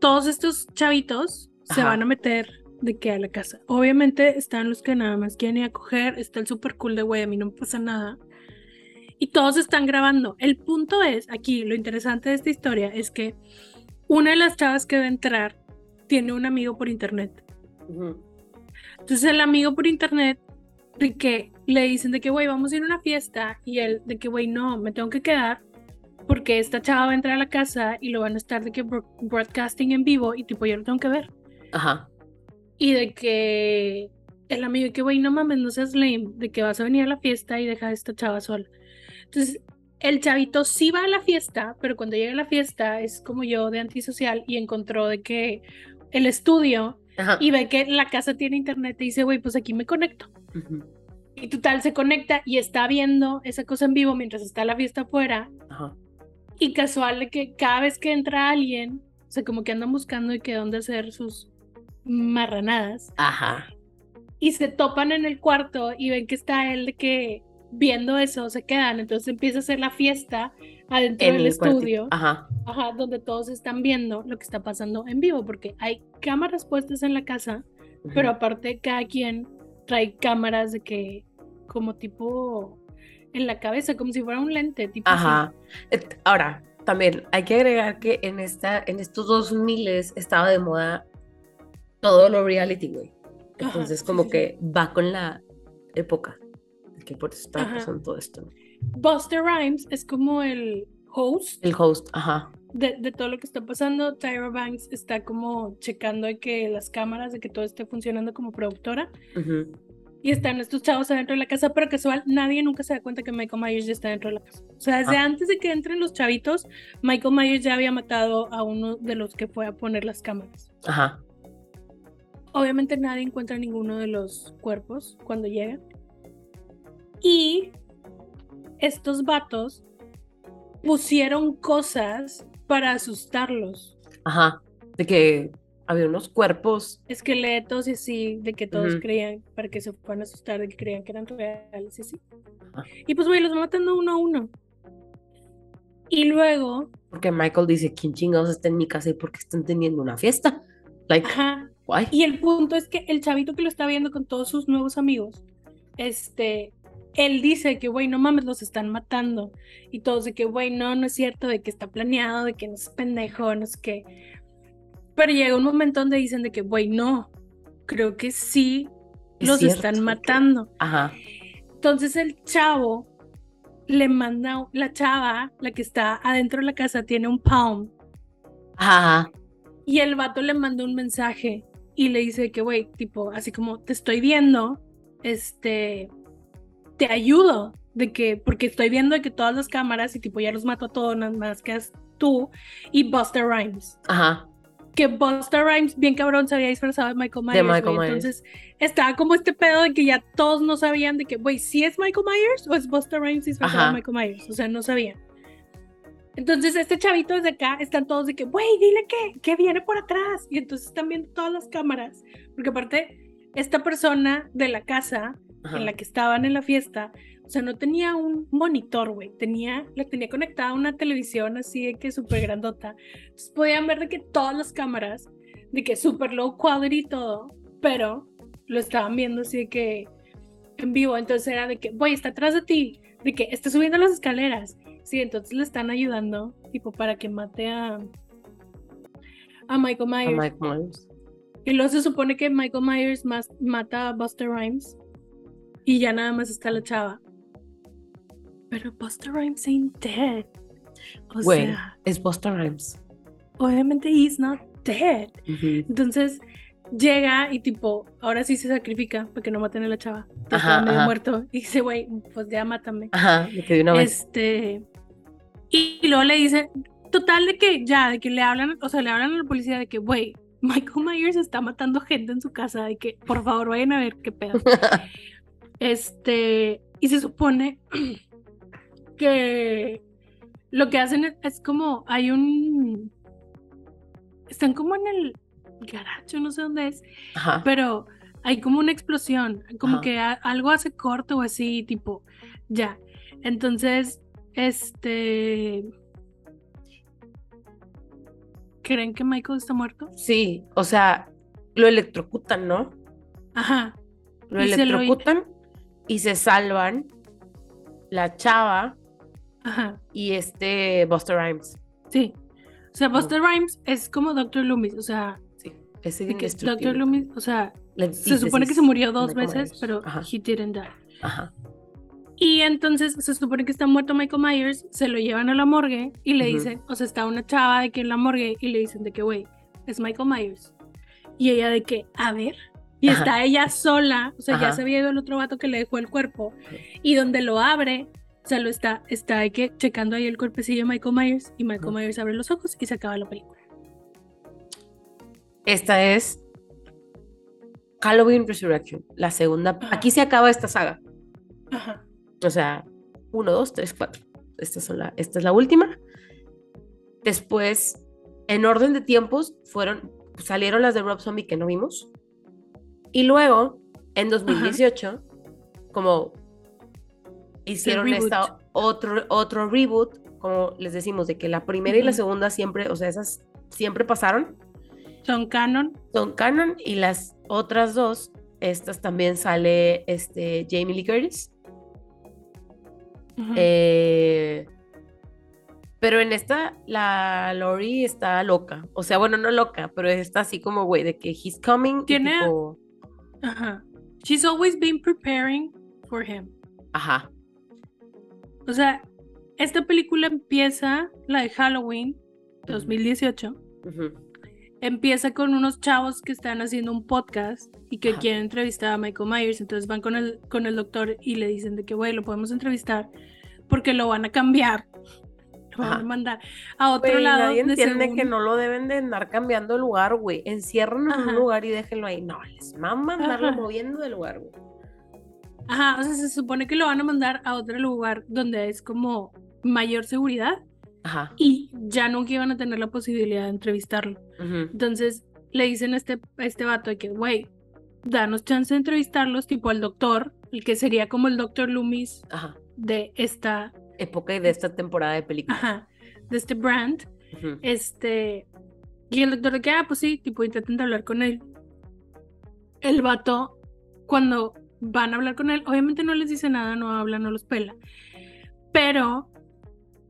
todos estos chavitos se van a meter de que a la casa. Obviamente están los que nada más quieren ir a coger, está el super cool de güey, a mí no me pasa nada. Y todos están grabando. El punto es, aquí lo interesante de esta historia es que una de las chavas que va a entrar tiene un amigo por internet. Entonces el amigo por internet de que le dicen de que güey, vamos a ir a una fiesta y él de que güey, no, me tengo que quedar porque esta chava va a entrar a la casa y lo van a estar de que bro- broadcasting en vivo y tipo yo lo tengo que ver. Ajá. Y de que el amigo de que güey, no mames, no seas lame, de que vas a venir a la fiesta y dejar a esta chava sola. Entonces el chavito sí va a la fiesta, pero cuando llega a la fiesta es como yo de antisocial y encontró de que el estudio Ajá. y ve que la casa tiene internet y dice, güey, pues aquí me conecto. Y total se conecta y está viendo esa cosa en vivo mientras está la fiesta afuera. Ajá. Y casual que cada vez que entra alguien, o sea, como que andan buscando de que dónde hacer sus marranadas. Ajá. Y se topan en el cuarto y ven que está él de que viendo eso se quedan. Entonces empieza a hacer la fiesta adentro En del estudio. Ajá. Ajá, donde todos están viendo lo que está pasando en vivo, porque hay cámaras puestas en la casa pero aparte cada quien trae cámaras de que como tipo en la cabeza, como si fuera un lente, tipo. Ajá. Ahora, también hay que agregar que en esta, en estos dos miles estaba de moda todo lo reality, güey. Entonces, como sí, sí. que va con la época. Que por eso está Ajá. pasando todo esto. Buster Rhymes es como el host El host, ajá. de, de todo lo que está pasando. Tyra Banks está como checando de que las cámaras, de que todo esté funcionando como productora. ujú, Y están estos chavos adentro de la casa, pero casual, nadie nunca se da cuenta que Michael Myers ya está dentro de la casa. O sea, desde Ah. antes de que entren los chavitos, Michael Myers ya había matado a uno de los que fue a poner las cámaras. Ajá. Obviamente nadie encuentra ninguno de los cuerpos cuando llegan. Y estos vatos pusieron cosas para asustarlos. Ajá. De que había unos cuerpos. Esqueletos y así, de que todos creían, para que se fueran a asustar, de que creían que eran reales y así. Ajá. Y pues, güey, los van matando uno a uno. Y luego, Porque Michael dice, ¿quién chingados está en mi casa y por qué están teniendo una fiesta? Like, ajá, why? Y el punto es que el chavito que lo está viendo con todos sus nuevos amigos, este, él dice que, güey, no mames, los están matando. Y todos de que, güey, no, no es cierto, de que está planeado, de que no es pendejo, no es que... Pero llega un momento donde dicen de que, güey, no, creo que sí Es los cierto, están que- matando. Ajá. Entonces el chavo le manda, la chava, la que está adentro de la casa, tiene un palm. Ajá. Y el vato le manda un mensaje y le dice que, güey, tipo, así como te estoy viendo, este, te ayudo, de que, porque estoy viendo que todas las cámaras y tipo ya los mato a todos, nada más que es tú y Buster Rhymes. Ajá. Que Buster Rhymes, bien cabrón, se había disfrazado de Michael Myers. De Michael. Myers. Entonces estaba como este pedo de que ya todos no sabían de que, güey, si es Michael Myers o es Buster Rhymes disfrazado Ajá. de Michael Myers. O sea, no sabían. Entonces, este chavito desde acá están todos de que, güey, dile que, que viene por atrás. Y entonces están viendo todas las cámaras. Porque aparte, esta persona de la casa Ajá. en la que estaban en la fiesta, o sea, no tenía un monitor, güey. Tenía, la tenía conectada a una televisión así de que súper grandota. Entonces podían ver de que todas las cámaras, de que súper low quality y todo, pero lo estaban viendo así de que en vivo, entonces era de que, güey, está atrás de ti, de que está subiendo las escaleras. Sí, entonces le están ayudando, tipo, para que mate a, a Michael Myers. A Mike Myers. Y luego se supone que Michael Myers más mata a Buster Rhymes y ya nada más está la chava. Pero Buster Rhymes ain't dead. O Güey, sea, es Buster Rhymes. obviamente he's not dead. Entonces llega y tipo, ahora sí se sacrifica para que no maten a la chava. Ajá, ajá. muerto. Y dice, güey, pues ya mátame. Ajá, de una vez. Este. Y, y luego le dice, total de que ya, de que le hablan, o sea, le hablan a la policía de que, güey, Michael Myers está matando gente en su casa, de que por favor vayan a ver qué pedo. Este, y se supone que lo que hacen es, como, hay un, están como en el garaje, no sé dónde es, Ajá. pero hay como una explosión, como Ajá. que a- algo hace corto o así, tipo, ya. Entonces, este... ¿Creen que Michael está muerto? Sí, o sea, lo electrocutan, ¿no? Ajá, Lo Y se lo- electrocutan y se salvan la chava ajá, y este Buster Rhymes. sí. O sea, Buster Rhymes es como Doctor Loomis, o sea, Sí, indestructible. Doctor Loomis, o sea, La se supone que se murió dos Michael veces, Myers. pero Ajá, he didn't die. ajá. Y entonces se supone que está muerto Michael Myers, se lo llevan a la morgue y le dicen, o sea, está una chava de que en la morgue y le dicen de que, güey, es Michael Myers. Y ella de que, a ver. Y Ajá. está ella sola, o sea, ya se había ido el otro vato que le dejó el cuerpo. Y donde lo abre, o sea, lo está, está de que checando ahí el cuerpecillo de Michael Myers y Michael. Myers abre los ojos y se acaba la película. Esta es Halloween Resurrection, la segunda. Ajá. Aquí se acaba esta saga. Ajá. O sea, uno, dos, tres, cuatro. Esta, son la, esta es la última. Después, en orden de tiempos, fueron, salieron las de Rob Zombie que no vimos. Y luego, en 2018, como hicieron esta otro, otro reboot, como les decimos, de que la primera y la segunda siempre, o sea, esas siempre pasaron, Son canon. son canon, y las otras dos, estas también sale este, Jamie Lee Curtis. Eh, pero en esta, la Lori está loca. O sea, bueno, no loca, pero está así como, güey, de que he's coming. Tiene- tipo, Ajá. She's always been preparing for him. Ajá. O sea, esta película empieza, la de Halloween 2018, ujú, empieza con unos chavos que están haciendo un podcast y que Ajá. quieren entrevistar a Michael Myers. Entonces van con el, con el doctor y le dicen de que, güey, lo podemos entrevistar porque lo van a cambiar. Lo van a mandar a otro Güey, lado. nadie de entiende según- que no lo deben de andar cambiando de lugar, güey. Enciérrenlo en un lugar y déjenlo ahí. No, les mama andarlo Ajá. moviendo de lugar, güey. Ajá, o sea, se supone que lo van a mandar a otro lugar donde es como mayor seguridad Ajá. y ya nunca iban a tener la posibilidad de entrevistarlo. Entonces le dicen a este, a este vato de que, güey, danos chance de entrevistarlos, tipo al doctor, el que sería como el doctor Loomis Ajá. de esta, Época y de esta temporada de películas. ajá, de este brand. Ujú, Este, y el doctor de que, ah, pues sí, tipo, intenten hablar con él. El vato, cuando van a hablar con él, obviamente no les dice nada, no habla, no los pela, pero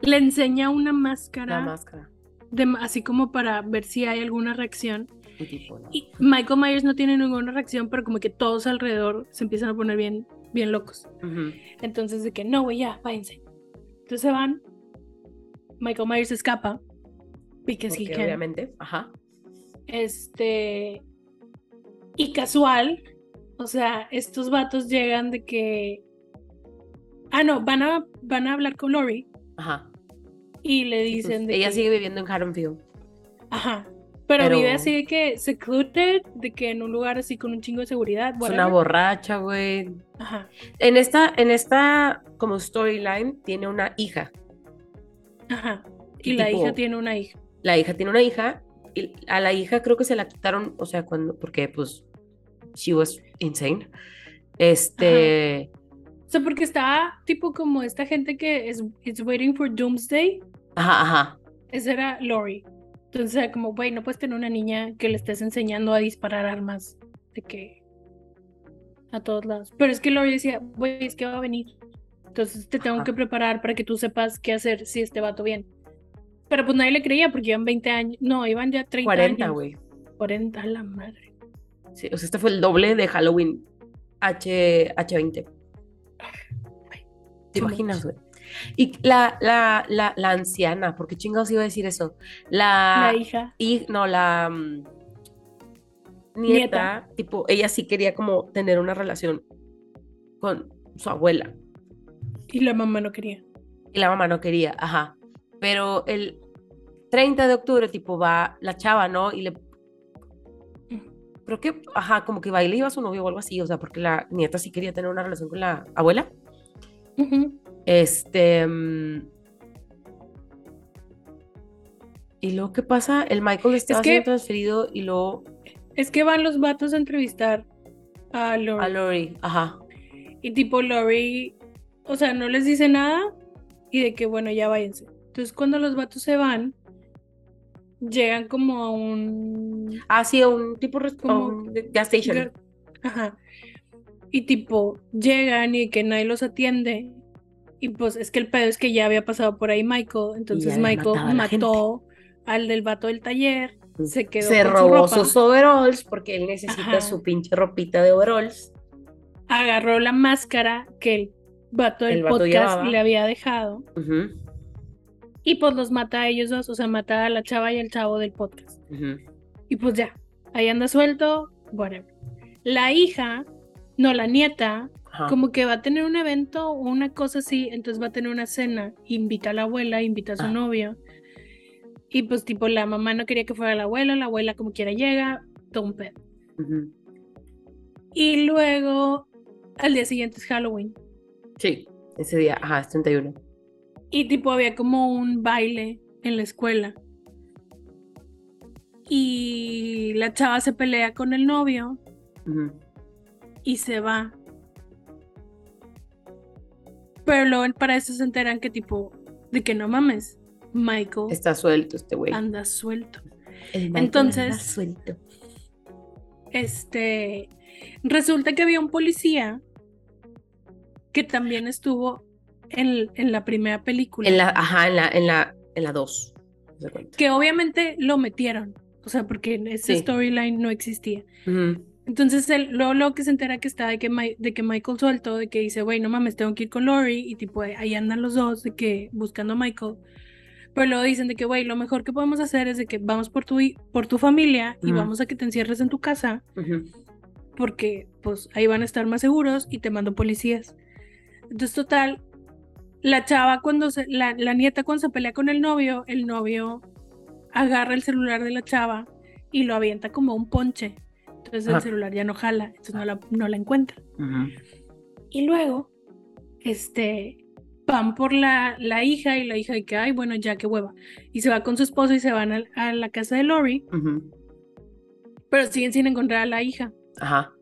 le enseña una máscara, La máscara. de, así como para ver si hay alguna reacción. Y tipo, no. Y Michael Myers no tiene ninguna reacción, pero como que todos alrededor se empiezan a poner bien, bien locos. Ujú, Entonces de que no, güey, ya, váyanse. Entonces se van. Michael Myers escapa. Because he porque can. obviamente. Ajá. Este. Y casual. O sea, estos vatos llegan de que. Ah, no, van a, van a hablar con Lori. Ajá. Y le Pues, dicen de ella que. sigue viviendo en Haddonfield. Ajá. Pero, Pero- vive así de que secluded, de que en un lugar así con un chingo de seguridad. Es una borracha, güey. Ajá. En esta, en esta como storyline tiene una hija. Ajá. Y, Y la tipo- hija tiene una hija. La hija tiene una hija y a la hija creo que se la quitaron, o sea, cuando, porque pues she was insane. Este, O sea, porque estaba tipo como esta gente que es it's waiting for Doomsday. ajá, ajá. Esa era Lori. Entonces era como, güey, no puedes tener una niña que le estés enseñando a disparar armas. De que. a todos lados. Pero es que Lori decía, güey, es que va a venir. Entonces te tengo Ajá. que preparar para que tú sepas qué hacer si este vato viene. Pero pues nadie le creía porque iban 20 años. No, iban ya 30 40, años. güey. 40, a la madre. Sí, o sea, este fue el doble de Halloween H, H20. ¿Te Too imaginas, güey? Y la, la, la, la anciana, ¿por qué chingados iba a decir eso? La, La hija. y no, la mm, nieta, Nieta. tipo, ella sí quería como tener una relación con su abuela. Y la mamá no quería. Y la mamá no quería, ajá. Pero el 30 de octubre, tipo, va la chava, ¿no? Y le. Creo que, ajá, como que va y le iba a su novio o algo así, o sea, porque la nieta sí quería tener una relación con la abuela. Ujú. Este. mm, Y luego, ¿qué pasa? El Michael estaba que- siendo transferido y luego Es que van los vatos a entrevistar a Lori. a Lori, ajá. Y tipo Lori, o sea, no les dice nada y de que bueno, ya váyanse. Entonces cuando los vatos se van, llegan como a un... Ah, sí, a un tipo Como- un gas station. Ajá. Y tipo, llegan y que nadie los atiende. Y pues es que el pedo es que ya había pasado por ahí Michael. Entonces Michael mató al del vato del taller. Se quedó Se con su robó ropa. sus overalls porque él necesita Ajá. su pinche ropita de overalls. Agarró la máscara que el vato del El vato podcast llevaba. le había dejado. Y pues los mata a ellos dos, o sea, mata a la chava y al chavo del podcast. Y pues ya, ahí anda suelto, whatever. La hija, no, la nieta, Ajá. como que va a tener un evento o una cosa así, entonces va a tener una cena, invita a la abuela, invita a su Ah. novio. Y pues tipo la mamá no quería que fuera la abuela, la abuela como quiera llega, todo un pedo. Y luego al día siguiente es Halloween. Sí, ese día, ajá, es 31. Y tipo había como un baile en la escuela. Y la chava se pelea con el novio y se va. Pero luego para eso se enteran que tipo, de que no mames, Michael Está suelto este güey. anda suelto. El entonces- anda suelto. Este, resulta que había un policía que también estuvo en, en la primera película. En la, ajá, en la, en la, en la 2. se cuenta. Que obviamente lo metieron. O sea, porque en ese Sí. storyline no existía. Ujú. Entonces, él, luego, luego que se entera que está de que, Mi- de que Michael suelto, de que dice, güey, no mames, tengo que ir con Lori, y tipo, ahí andan los dos, de que buscando a Michael. Pero luego dicen de que, güey, lo mejor que podemos hacer es de que vamos por tu, por tu familia y vamos a que te encierres en tu casa, porque pues ahí van a estar más seguros y te mando policías. Entonces, total, la chava cuando se, la, la nieta cuando se pelea con el novio, el novio agarra el celular de la chava y lo avienta como un ponche. Entonces el celular ya no jala, entonces no la, no la encuentra. Y luego, este, van por la, la hija y la hija de que, ay, bueno, ya qué hueva. Y se va con su esposo y se van a, la casa de Lori, pero siguen sin encontrar a la hija. Ajá.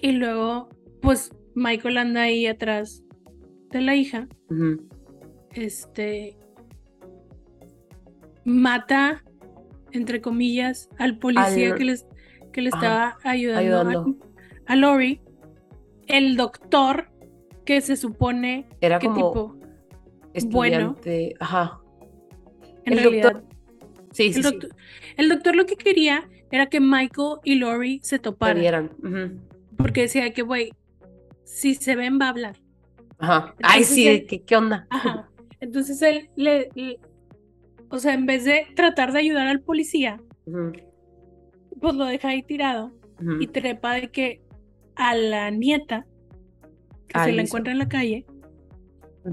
Y luego, pues Michael anda ahí atrás de la hija, este, mata, entre comillas, al policía Al- que, les, que le Ajá, estaba ayudando, ayudando. A, a Lori, el doctor que se supone Era que como tipo, estudiante. Ajá. en el realidad, doctor. Sí, sí, el, sí. doctor, el doctor lo que quería era que Michael y Lori se toparan, vieran. Ujú. porque decía que, güey, si se ven va a hablar. Ajá. Ay, Entonces sí, él- ¿qué, ¿qué onda? Ajá. Entonces él le, le- o sea, en vez de tratar de ayudar al policía, Ujú. Pues lo deja ahí tirado y trepa de que a la nieta, que Ah, se la encuentra en la calle,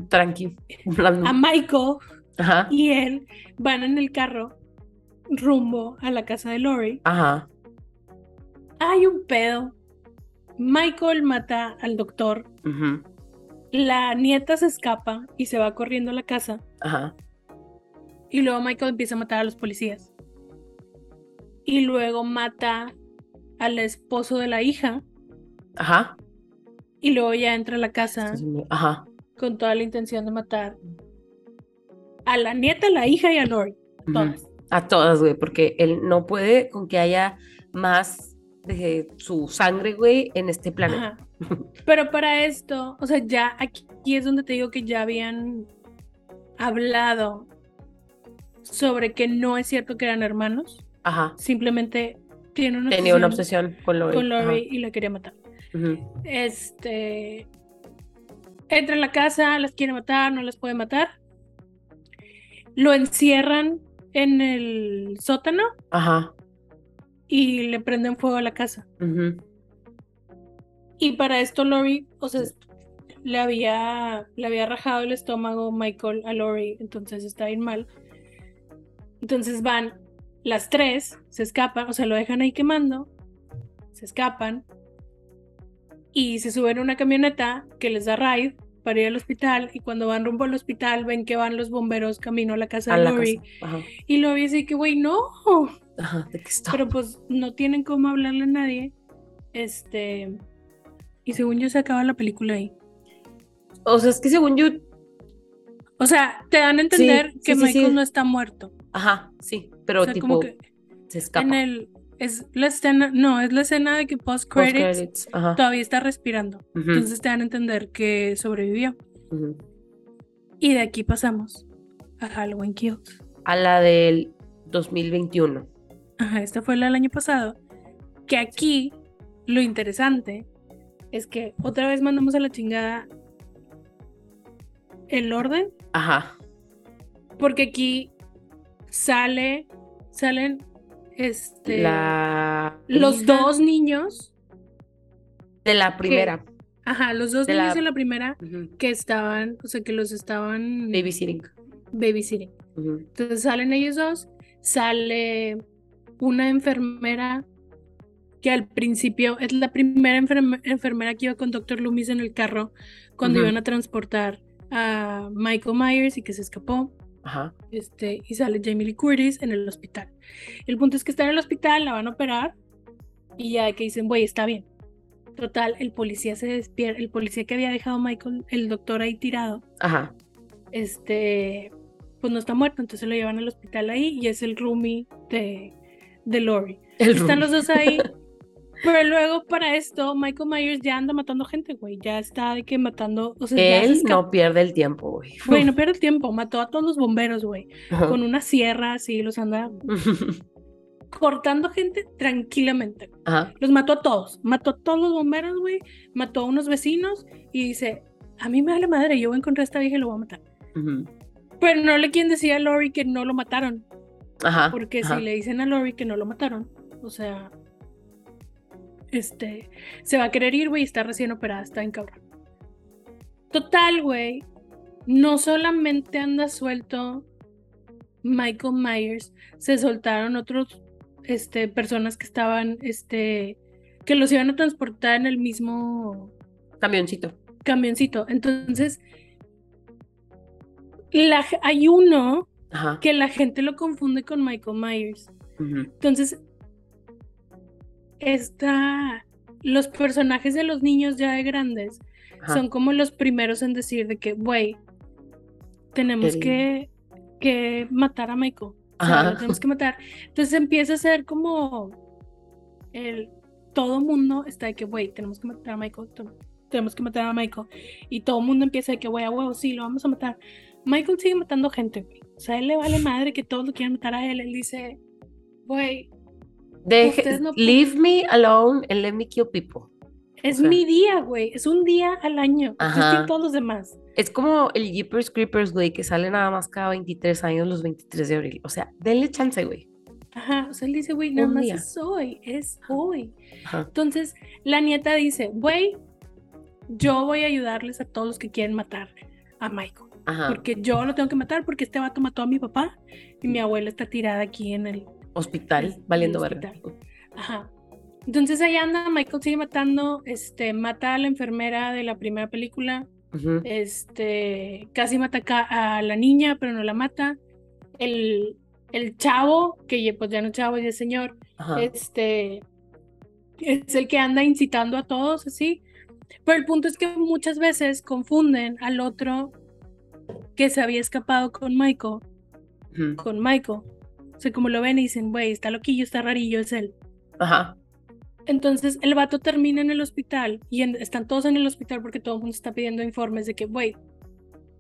Tranqui. Hablando. a Michael Ajá. y él van en el carro rumbo a la casa de Lori. Ajá. Hay un pedo. Michael mata al doctor. Ujú. La nieta se escapa y se va corriendo a la casa. Ajá. Y luego Michael empieza a matar a los policías. Y luego mata al esposo de la hija. Ajá. Y luego ya entra a la casa Ajá. con toda la intención de matar a la nieta, a la hija y a Lori. Ujú. Todas. A todas, güey, porque él no puede con que haya más de su sangre, güey, en este planeta. Ajá. Pero para esto, o sea, ya aquí es donde te digo que ya habían hablado sobre que no es cierto que eran hermanos, Ajá. simplemente tiene una Tenía una obsesión con Lori. con. Lori y la quería matar. Este entra en la casa, las quiere matar, no las puede matar. Lo encierran en el sótano Ajá. y le prenden fuego a la casa. Y para esto Lori, o sea, le había, le había rajado el estómago Michael a Lori, entonces está bien mal. Entonces van las tres, se escapan, o sea, lo dejan ahí quemando, se escapan y se suben a una camioneta que les da ride para ir al hospital y cuando van rumbo al hospital ven que van los bomberos camino a la casa A de la Lori casa. Ajá. y Lori dice que güey no, Ajá. Pero pues no tienen cómo hablarle a nadie. Este. Y según yo se acaba la película ahí. O sea, es que según yo. O sea, te dan a entender Sí, que sí, Michael sí. no está muerto. Ajá, sí. Pero o sea, tipo, como que se escapa. en el. Es la escena. No, es la escena de que post credits todavía está respirando. Entonces te dan a entender que sobrevivió. Y de aquí pasamos a Halloween Kills. A la del 2021. Ajá, esta fue la del año pasado. Que aquí lo interesante es que otra vez mandamos a la chingada el orden, Ajá. porque aquí sale, salen este, La. los hija dos niños, De la primera. ajá, los dos de niños la- de la primera que estaban, o sea, que los estaban Babysitting. babysitting. Ujú. Entonces salen ellos dos, sale una enfermera que al principio es la primera enferme- enfermera que iba con Dr. Loomis en el carro cuando iban a transportar a Michael Myers y que se escapó. Ajá. Este, y sale Jamie Lee Curtis en el hospital. El punto es que está en el hospital, la van a operar y ya que dicen, güey, está bien. Total, el policía se despierta, el policía que había dejado Michael, el doctor ahí tirado, Ajá. este, pues no está muerto, entonces lo llevan al hospital ahí y es el roomie de, de Lori. El Están room. los dos ahí. Pero luego para esto, Michael Myers ya anda matando gente, güey. Ya está de que matando. O sea, se Él no pierde el tiempo, güey. Güey, no pierde el tiempo. Mató a todos los bomberos, güey. Con una sierra así, los anda cortando gente tranquilamente. Ajá. Los mató a todos. Mató a todos los bomberos, güey. Mató a unos vecinos y dice: A mí me vale madre, yo voy a encontrar a esta vieja y lo voy a matar. Pero no le quieren decir a Lori que no lo mataron. Ajá. Porque si le dicen a Lori que no lo mataron, o sea, este, se va a querer ir, güey, y está recién operada, está en cabrón. Total, güey, no solamente anda suelto Michael Myers, se soltaron otros, este, personas que estaban, este, que los iban a transportar en el mismo Camioncito. camioncito. Entonces, la, hay uno Ajá. que la gente lo confunde con Michael Myers. Entonces, esta, los personajes de los niños ya de grandes Ajá. son como los primeros en decir de que, güey, tenemos que, que matar a Michael. O sea, Ajá. lo tenemos que matar. Entonces empieza a ser como el todo mundo está de que, güey, tenemos que matar a Michael. Tenemos que matar a Michael. Y todo el mundo empieza de que, güey, a huevo, sí, lo vamos a matar. Michael sigue matando gente, güey. O sea, a él le vale madre que todos lo quieran matar a él. Él dice, güey, Deje- no leave me alone and let me kill people. es O sea- mi día, güey. Es un día al año. Ajá. todos los demás. Es como el Jeepers Creepers, güey, que sale nada más cada 23 años, los 23 de abril. O sea, denle chance, güey. Ajá. O sea, él dice, güey, nada más es hoy. Es hoy. Ajá. Entonces, la nieta dice, güey, yo voy a ayudarles a todos los que quieren matar a Michael. Ajá. Porque yo lo tengo que matar porque este vato mató a mi papá y mi abuela está tirada aquí en el... Hospital, valiendo verga. Ajá. Entonces ahí anda, Michael sigue matando, este, mata a la enfermera de la primera película, este, casi mata a la niña, pero no la mata. El, el chavo, que ya- pues ya no es chavo, ya es señor, Ajá. este, es el que anda incitando a todos, así. Pero el punto es que muchas veces confunden al otro que se había escapado con Michael, con Michael. Sea, como lo ven y dicen, güey, está loquillo, está rarillo, es él. Ajá. Entonces el vato termina en el hospital y en- están todos en el hospital porque todo el mundo está pidiendo informes de que, güey,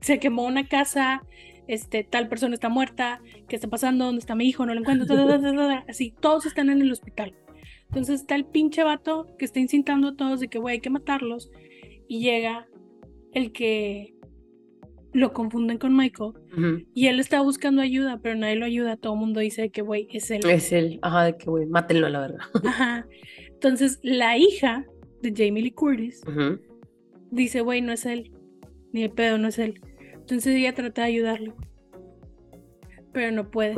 se quemó una casa, este, tal persona está muerta, ¿qué está pasando? ¿Dónde está mi hijo? No lo encuentro, ta, ta, ta. así, todos están en el hospital. Entonces está el pinche vato que está incitando a todos de que, güey, hay que matarlos. Y llega el que lo confunden con Michael y él está buscando ayuda, pero nadie lo ayuda. Todo el mundo dice que, güey, es él. Es el, ajá, de que, güey, mátenlo a la verdad. Ajá. Entonces, la hija de Jamie Lee Curtis dice, güey, no es él. Ni el pedo, no es él. Entonces ella trata de ayudarlo. Pero no puede.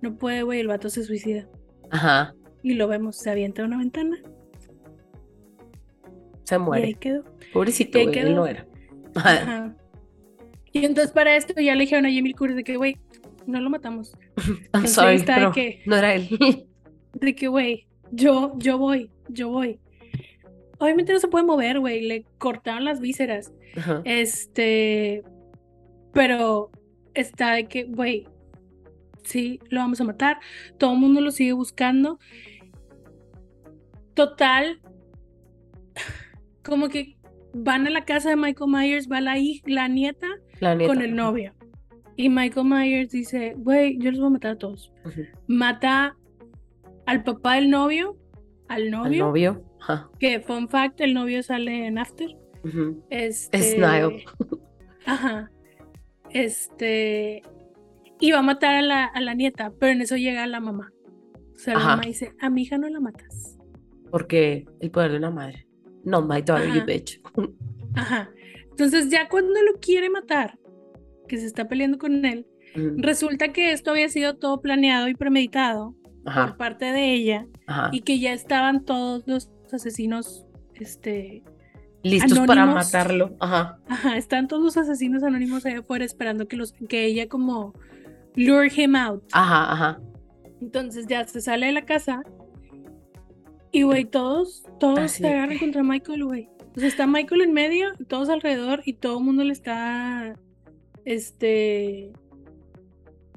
No puede, güey. El vato se suicida. Ajá, Y lo vemos, se avienta a una ventana. se Y ahí muere. quedó. Pobrecito, y ahí él no era. Ajá. Y entonces para esto ya le dijeron a Jamie Curtis de que, güey, no lo matamos. I'm sorry, pero que- no era él. De que, güey, yo, yo voy, yo voy. Obviamente no se puede mover, güey. Le cortaron las vísceras. Ajá. Este, pero está de que, güey, sí, lo vamos a matar. Todo el mundo lo sigue buscando. Total, como que van a la casa de Michael Myers, va la, hij- la nieta La con el novio. Y Michael Myers dice, güey, yo los voy a matar a todos. Mata al papá del novio, al Al novio, que fun fact, el novio sale en After. Este. Es Niall. Ajá. Este. Y va a matar a la, a la nieta, pero en eso llega la mamá. O sea, la Ajá. mamá dice: A mi hija no la matas. Porque el poder de una madre. No, my daughter, you bitch. Ajá. Entonces, ya cuando lo quiere matar, que se está peleando con él, resulta que esto había sido todo planeado y premeditado por parte de ella ajá. y que ya estaban todos los asesinos. Este. Listos para matarlo. Ajá. Ajá, están todos los asesinos anónimos allá afuera esperando que, los, que ella, como, lure him out. Ajá, ajá. Entonces ya se sale de la casa y, güey, todos, todos Así se agarran contra Michael, güey. O sea, está Michael en medio, todos alrededor y todo el mundo le está, este,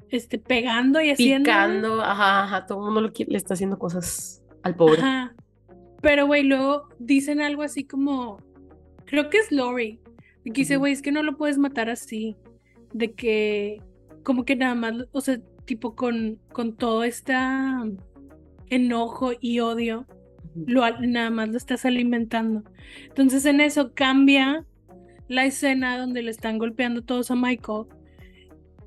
este, pegando y haciendo. Picando, ajá, ajá. Todo el mundo lo le está haciendo cosas al pobre. Ajá. Pero, güey, luego dicen algo así como, creo que es Lori, que dice, güey, es que no lo puedes matar así, de que, como que nada más, o sea, tipo con, con todo este enojo y odio. Lo, nada más lo estás alimentando. Entonces en eso cambia la escena donde le están golpeando todos a Michael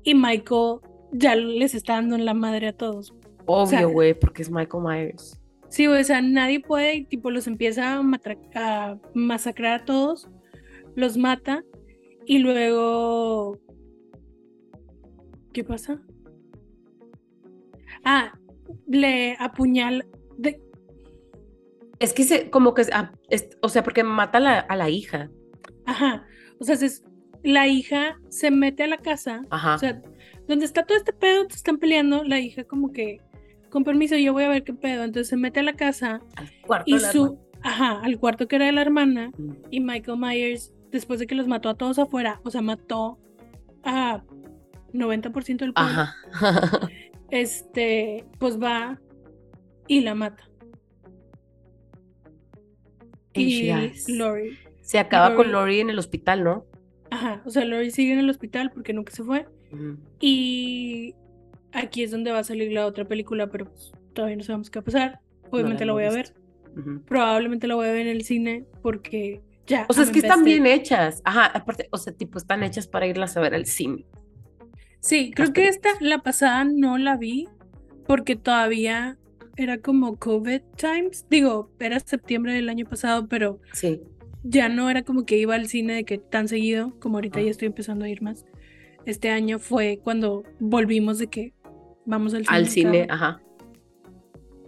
y Michael ya les está dando en la madre a todos. Obvio, güey, porque es Michael Myers. Sí, güey, o sea, nadie puede, y, tipo, los empieza a, a masacrar a todos, los mata y luego... ¿Qué pasa? Ah, le apuñala... de- Es que se, como que, ah, es- o sea, porque mata a la, a la hija. Ajá, o sea, se- la hija se mete a la casa, Ajá. o sea, donde está todo este pedo, te están peleando, la hija como que, con permiso, yo voy a ver qué pedo, entonces se mete a la casa al cuarto y de la su... Ajá, al cuarto que era de la hermana, hermana. Y Michael Myers, después de que los mató a todos afuera, o sea, mató a 90% del pueblo, Ajá. este, pues va y la mata. Y. Lori, Se acaba con Lori- en el hospital, ¿no? ajá, o sea, Lori sigue en el hospital porque nunca se fue. Y aquí es donde va a salir la otra película, pero pues, todavía no sabemos qué va a pasar. Obviamente la, voy a ver. Probablemente la voy a ver en el cine porque ya. O sea, es que están bien hechas. Ajá, aparte, o sea, tipo, están hechas para irlas a ver al cine. Sí, creo las que esta, la pasada no la vi porque todavía era como COVID times. Digo, era septiembre del año pasado, pero Sí. ya no era como que iba al cine de que tan seguido, como ahorita Ah. ya estoy empezando a ir más. Este año fue cuando volvimos de que vamos al cine. Al cine, cada- ajá.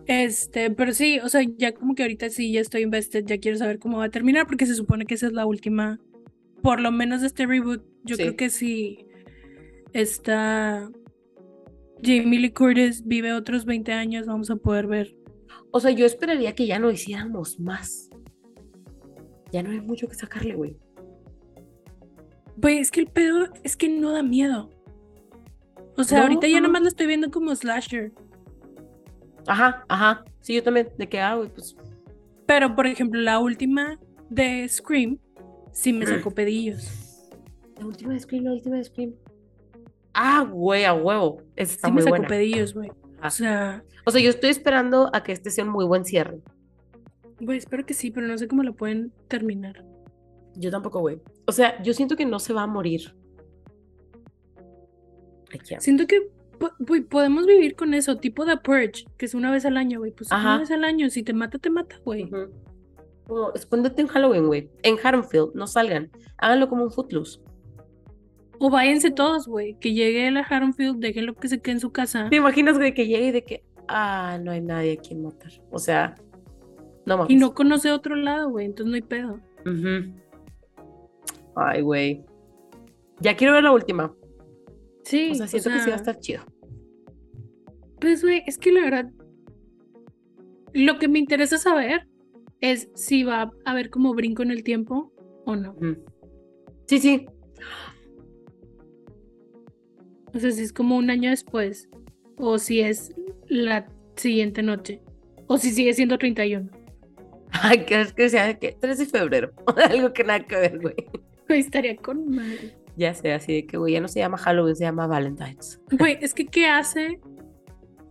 Este, pero sí, o sea, ya como que ahorita sí ya estoy invested, ya quiero saber cómo va a terminar porque se supone que esa es la última, por lo menos de este reboot. Yo Sí. creo que si esta Jamie Lee Curtis vive otros 20 años, vamos a poder ver. O sea, yo esperaría que ya no hiciéramos más. Ya no hay mucho que sacarle, güey. Pues es que el pedo es que no da miedo. O sea, No, ahorita ya no. nada más lo estoy viendo como slasher. Ajá, ajá. Sí, yo también. De que, ah, güey, pues. Pero, por ejemplo, la última de Scream sí me sacó pedillos. La última de Scream, la última de Scream. Ah, güey, a huevo. Está Sí muy me sacó buena. pedillos, güey. O sea, O sea, yo estoy esperando a que este sea un muy buen cierre. güey, espero que sí, pero no sé cómo lo pueden terminar. Yo tampoco, güey. O sea, yo siento que no se va a morir. Siento que güey, podemos vivir con eso, tipo The Purge, que es una vez al año, güey. Pues Ajá. una vez al año, si te mata, te mata, güey. Ujú. Como, escóndete en Halloween, güey. En Haddonfield, no salgan. Háganlo como un footloose. O váyanse todos, güey. Que llegue a Haddonfield, déjenlo que se quede en su casa. ¿Te imaginas, güey, que llegue y de que, ah, no hay nadie a quien matar? O sea, no mames. Y no conoce otro lado, güey. Entonces no hay pedo. Ay, güey. Ya quiero ver la última. Sí. O sea, siento que sí va a estar chido. Pues, güey, es que la verdad. Lo que me interesa saber es si va a haber como brinco en el tiempo o no. Sí, sí. O sea, si es como un año después. O si es la siguiente noche. O si sigue siendo 31. Ay, que es que sea de que 3 de febrero. Algo que nada que ver, güey. Güey, estaría con madre. Ya sé, así de que, güey, ya no se llama Halloween, se llama Valentine's. Güey, es que ¿qué hace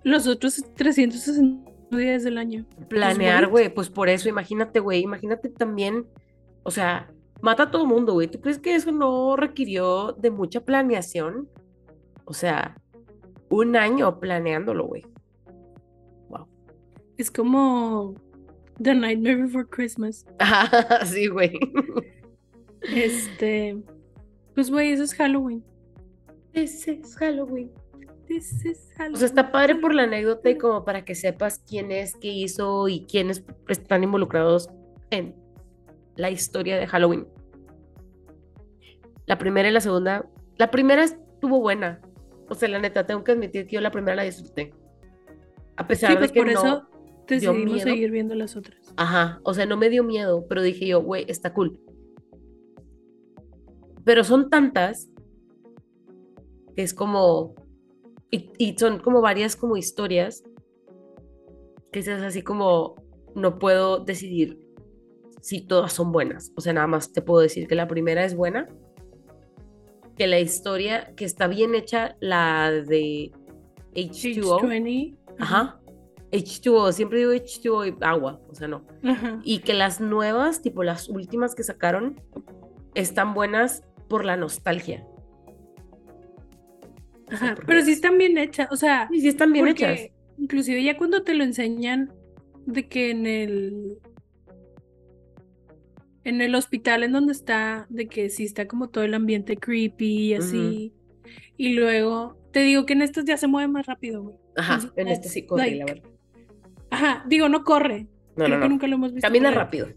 los otros 360 días del año? Planear, güey. güey, pues por eso, imagínate, güey, imagínate también, o sea, mata a todo mundo, güey. ¿Tú crees que eso no requirió de mucha planeación? O sea, un año planeándolo, güey. Wow. Es como The Nightmare Before Christmas. sí, güey. Este. Pues, güey, eso es Halloween. Ese es Halloween. This is O sea, está padre por la Halloween. anécdota y como para que sepas quién es, qué hizo y quiénes están involucrados en la historia de Halloween. La primera y la segunda. La primera estuvo buena. O sea, la neta, tengo que admitir que yo la primera la disfruté. A pesar Sí, de pues que por no. eso dio decidimos miedo. seguir viendo las otras. Ajá, o sea, no me dio miedo, pero dije yo, güey, está cool. Pero son tantas que es como, y, y son como varias como historias que es así como, no puedo decidir si todas son buenas. O sea, nada más te puedo decir que la primera es buena, que la historia, que está bien hecha, la de H2O. H20. Ajá. H2O, siempre digo H2O y agua, o sea, no. Ajá. Y que las nuevas, tipo las últimas que sacaron, están buenas por la nostalgia. Ajá. Pero sí es- están bien hechas. O sea, Y sí están bien hechas. inclusive ya cuando te lo enseñan de que en el en el hospital en donde está, de que sí está como todo el ambiente creepy y así. Y luego te digo que en estos ya se mueve más rápido, güey. Ajá, Entonces, en este sí corre, la like, verdad. Ajá, digo, no corre. No, Creo no, que no. nunca lo hemos visto. Camina correr. rápido.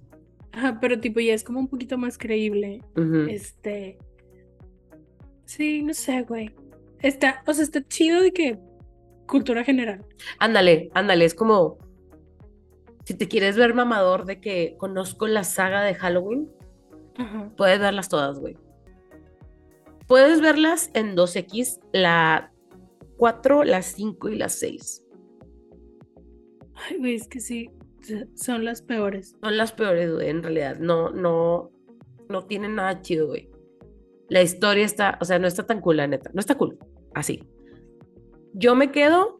Ajá, pero tipo ya es como un poquito más creíble. Este. Sí, no sé, güey. Está, o sea, está chido de que cultura general. Ándale, ándale, es como si te quieres ver mamador de que conozco la saga de Halloween, puedes verlas todas, güey. Puedes verlas en 2X, la 4, la 5 y la 6. Ay, güey, es que sí, son las peores. Son las peores, güey, en realidad. No, no, no tienen nada chido, güey. La historia está, o sea, no está tan cool, la neta. No está cool. Así. Yo me quedo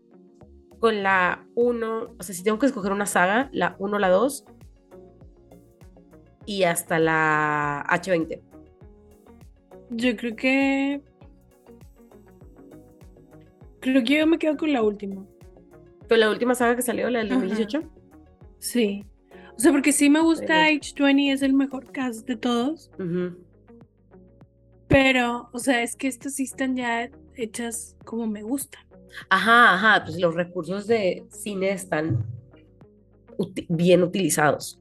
con la 1, o sea, si tengo que escoger una saga, la 1, la 2 y hasta la H20. Yo creo que. Creo que yo me quedo con la última. Pero la última saga que salió, la del Ajá. 2018. Sí. O sea, porque sí me gusta Pero- H20, es el mejor cast de todos. Pero, o sea, es que estas sí están ya hechas como me gustan. Ajá, ajá, pues los recursos de cine están uti- bien utilizados.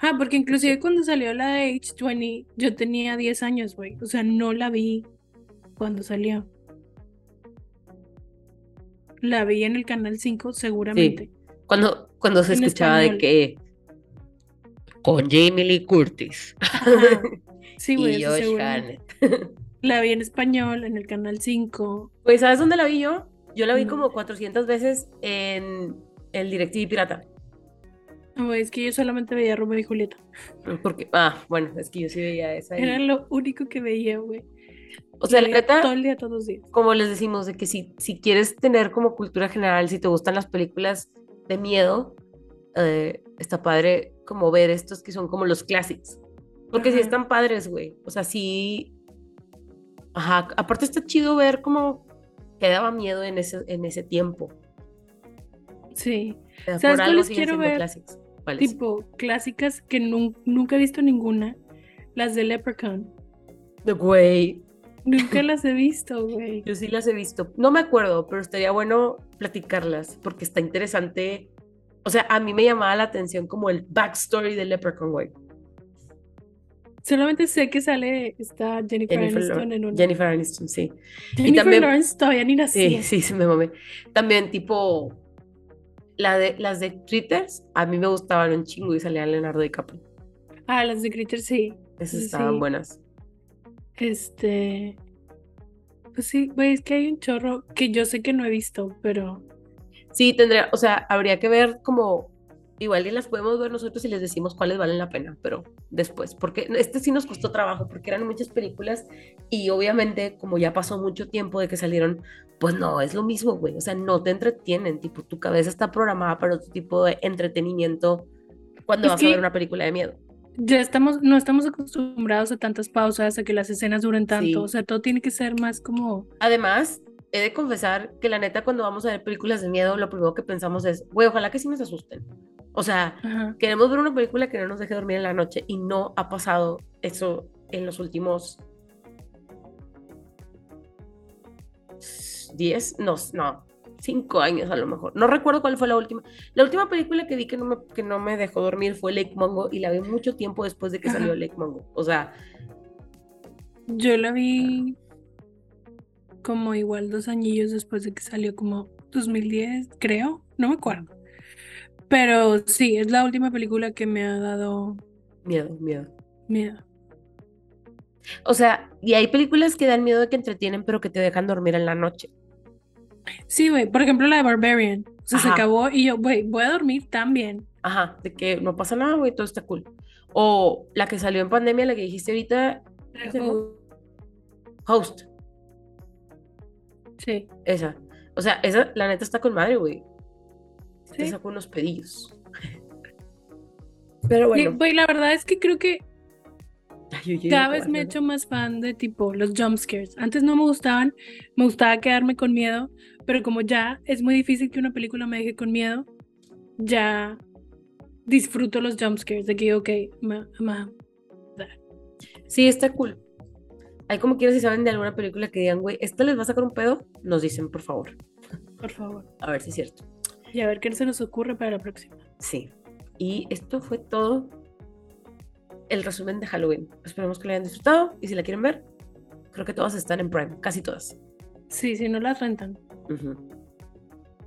Ah, porque inclusive cuando salió la de H20, yo tenía 10 años, güey. O sea, no la vi cuando salió. La vi en el canal 5, seguramente. Cuando, cuando se En escuchaba de que con Jamie Lee Curtis Ajá. Sí, güey, y Josh. La vi en español, en el canal 5. Pues, ¿sabes dónde la vi yo? Yo la vi como 400 veces en el DirecTV pirata. No, es que yo solamente veía Romeo y Julieta. Porque, ah, bueno, es que yo sí veía esa. y- Era lo único que veía, güey. O sea, la neta, Todo el día, todos los días. como les decimos, de que si, si quieres tener como cultura general, si te gustan las películas de miedo, eh, está padre como ver estos que son como los clásicos. Porque sí Ajá. están padres, güey. O sea, sí. Ajá, aparte está chido ver cómo que daba miedo en ese, en ese tiempo. Sí. O sea, ¿Sabes quiero ver? Tipo, clásicas que nun- nunca he visto ninguna. Las de Leprechaun. De Güey, Nunca las he visto, güey. yo sí las he visto. No me acuerdo, pero estaría bueno platicarlas porque está interesante. O sea, a mí me llamaba la atención como el backstory de Leprechaun, güey. Solamente sé que sale esta Jennifer, Jennifer, Aniston en una. Jennifer Aniston, sí. Jennifer también- Lawrence todavía ni nacía. Sí, sí, se me mamé. También tipo la de, las de Critters, a mí me gustaban un chingo y salía Leonardo DiCaprio. Ah, las de Critter sí. Esas Sí, estaban sí. buenas. Este. Pues sí, güey, es que hay un chorro que yo sé que no he visto, pero. Sí, tendría, o sea, habría que ver como, igual y las podemos ver nosotros y les decimos cuáles valen la pena, pero después, porque este sí nos costó trabajo, porque eran muchas películas y obviamente como ya pasó mucho tiempo de que salieron, pues no, es lo mismo, güey, o sea, no te entretienen, tipo, tu cabeza está programada para otro tipo de entretenimiento cuando Es vas a ver una película de miedo. Ya estamos, no estamos acostumbrados a tantas pausas, a que las escenas duren tanto. Sí. O sea, todo tiene que ser más como. Además, he de confesar que la neta cuando vamos a ver películas de miedo, lo primero que pensamos es, güey, ojalá que sí nos asusten. O sea, Ajá. queremos ver una película que no nos deje dormir en la noche y no ha pasado eso en los últimos 10, no, no, 5 años a lo mejor. No recuerdo cuál fue la última. La última película que vi que no me, que no me dejó dormir fue Lake Mongo y la vi mucho tiempo después de que salió. Lake Mongo. O sea, Yo la vi como igual dos añillos después de que salió, como 2010, creo. No me acuerdo. Pero sí, es la última película que me ha dado miedo, miedo. miedo. O sea, y hay películas que dan miedo de que entretienen, pero que te dejan dormir en la noche. Sí, güey. Por ejemplo, la de Barbarian. O sea, se acabó y yo, güey, voy a dormir también. Ajá, de que no pasa nada, güey, todo está cool. O la que salió en pandemia, la que dijiste ahorita. Host, Sí. esa. O sea, esa, la neta está con madre, güey. Te Sí. saco unos pedillos. Pero bueno. Güey, la verdad es que creo que Ay, cada vez me he hecho más fan de tipo los jump scares. Antes no me gustaban, me gustaba quedarme con miedo, pero como ya es muy difícil que una película me deje con miedo, ya disfruto los jump scares. De que, ok, ma, ma- Sí, está cool. Hay como quieras si saben de alguna película que digan, güey, ¿esta les va a sacar un pedo? Nos dicen, por favor. por favor. A ver si es cierto. Y a ver qué se nos ocurre para la próxima. Sí. Y esto fue todo el resumen de Halloween. Esperemos que lo hayan disfrutado. Y si la quieren ver, creo que todas están en Prime. Casi todas. Sí, si no las rentan.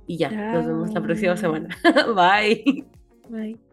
Y ya, nos vemos la próxima semana. Bye. Bye.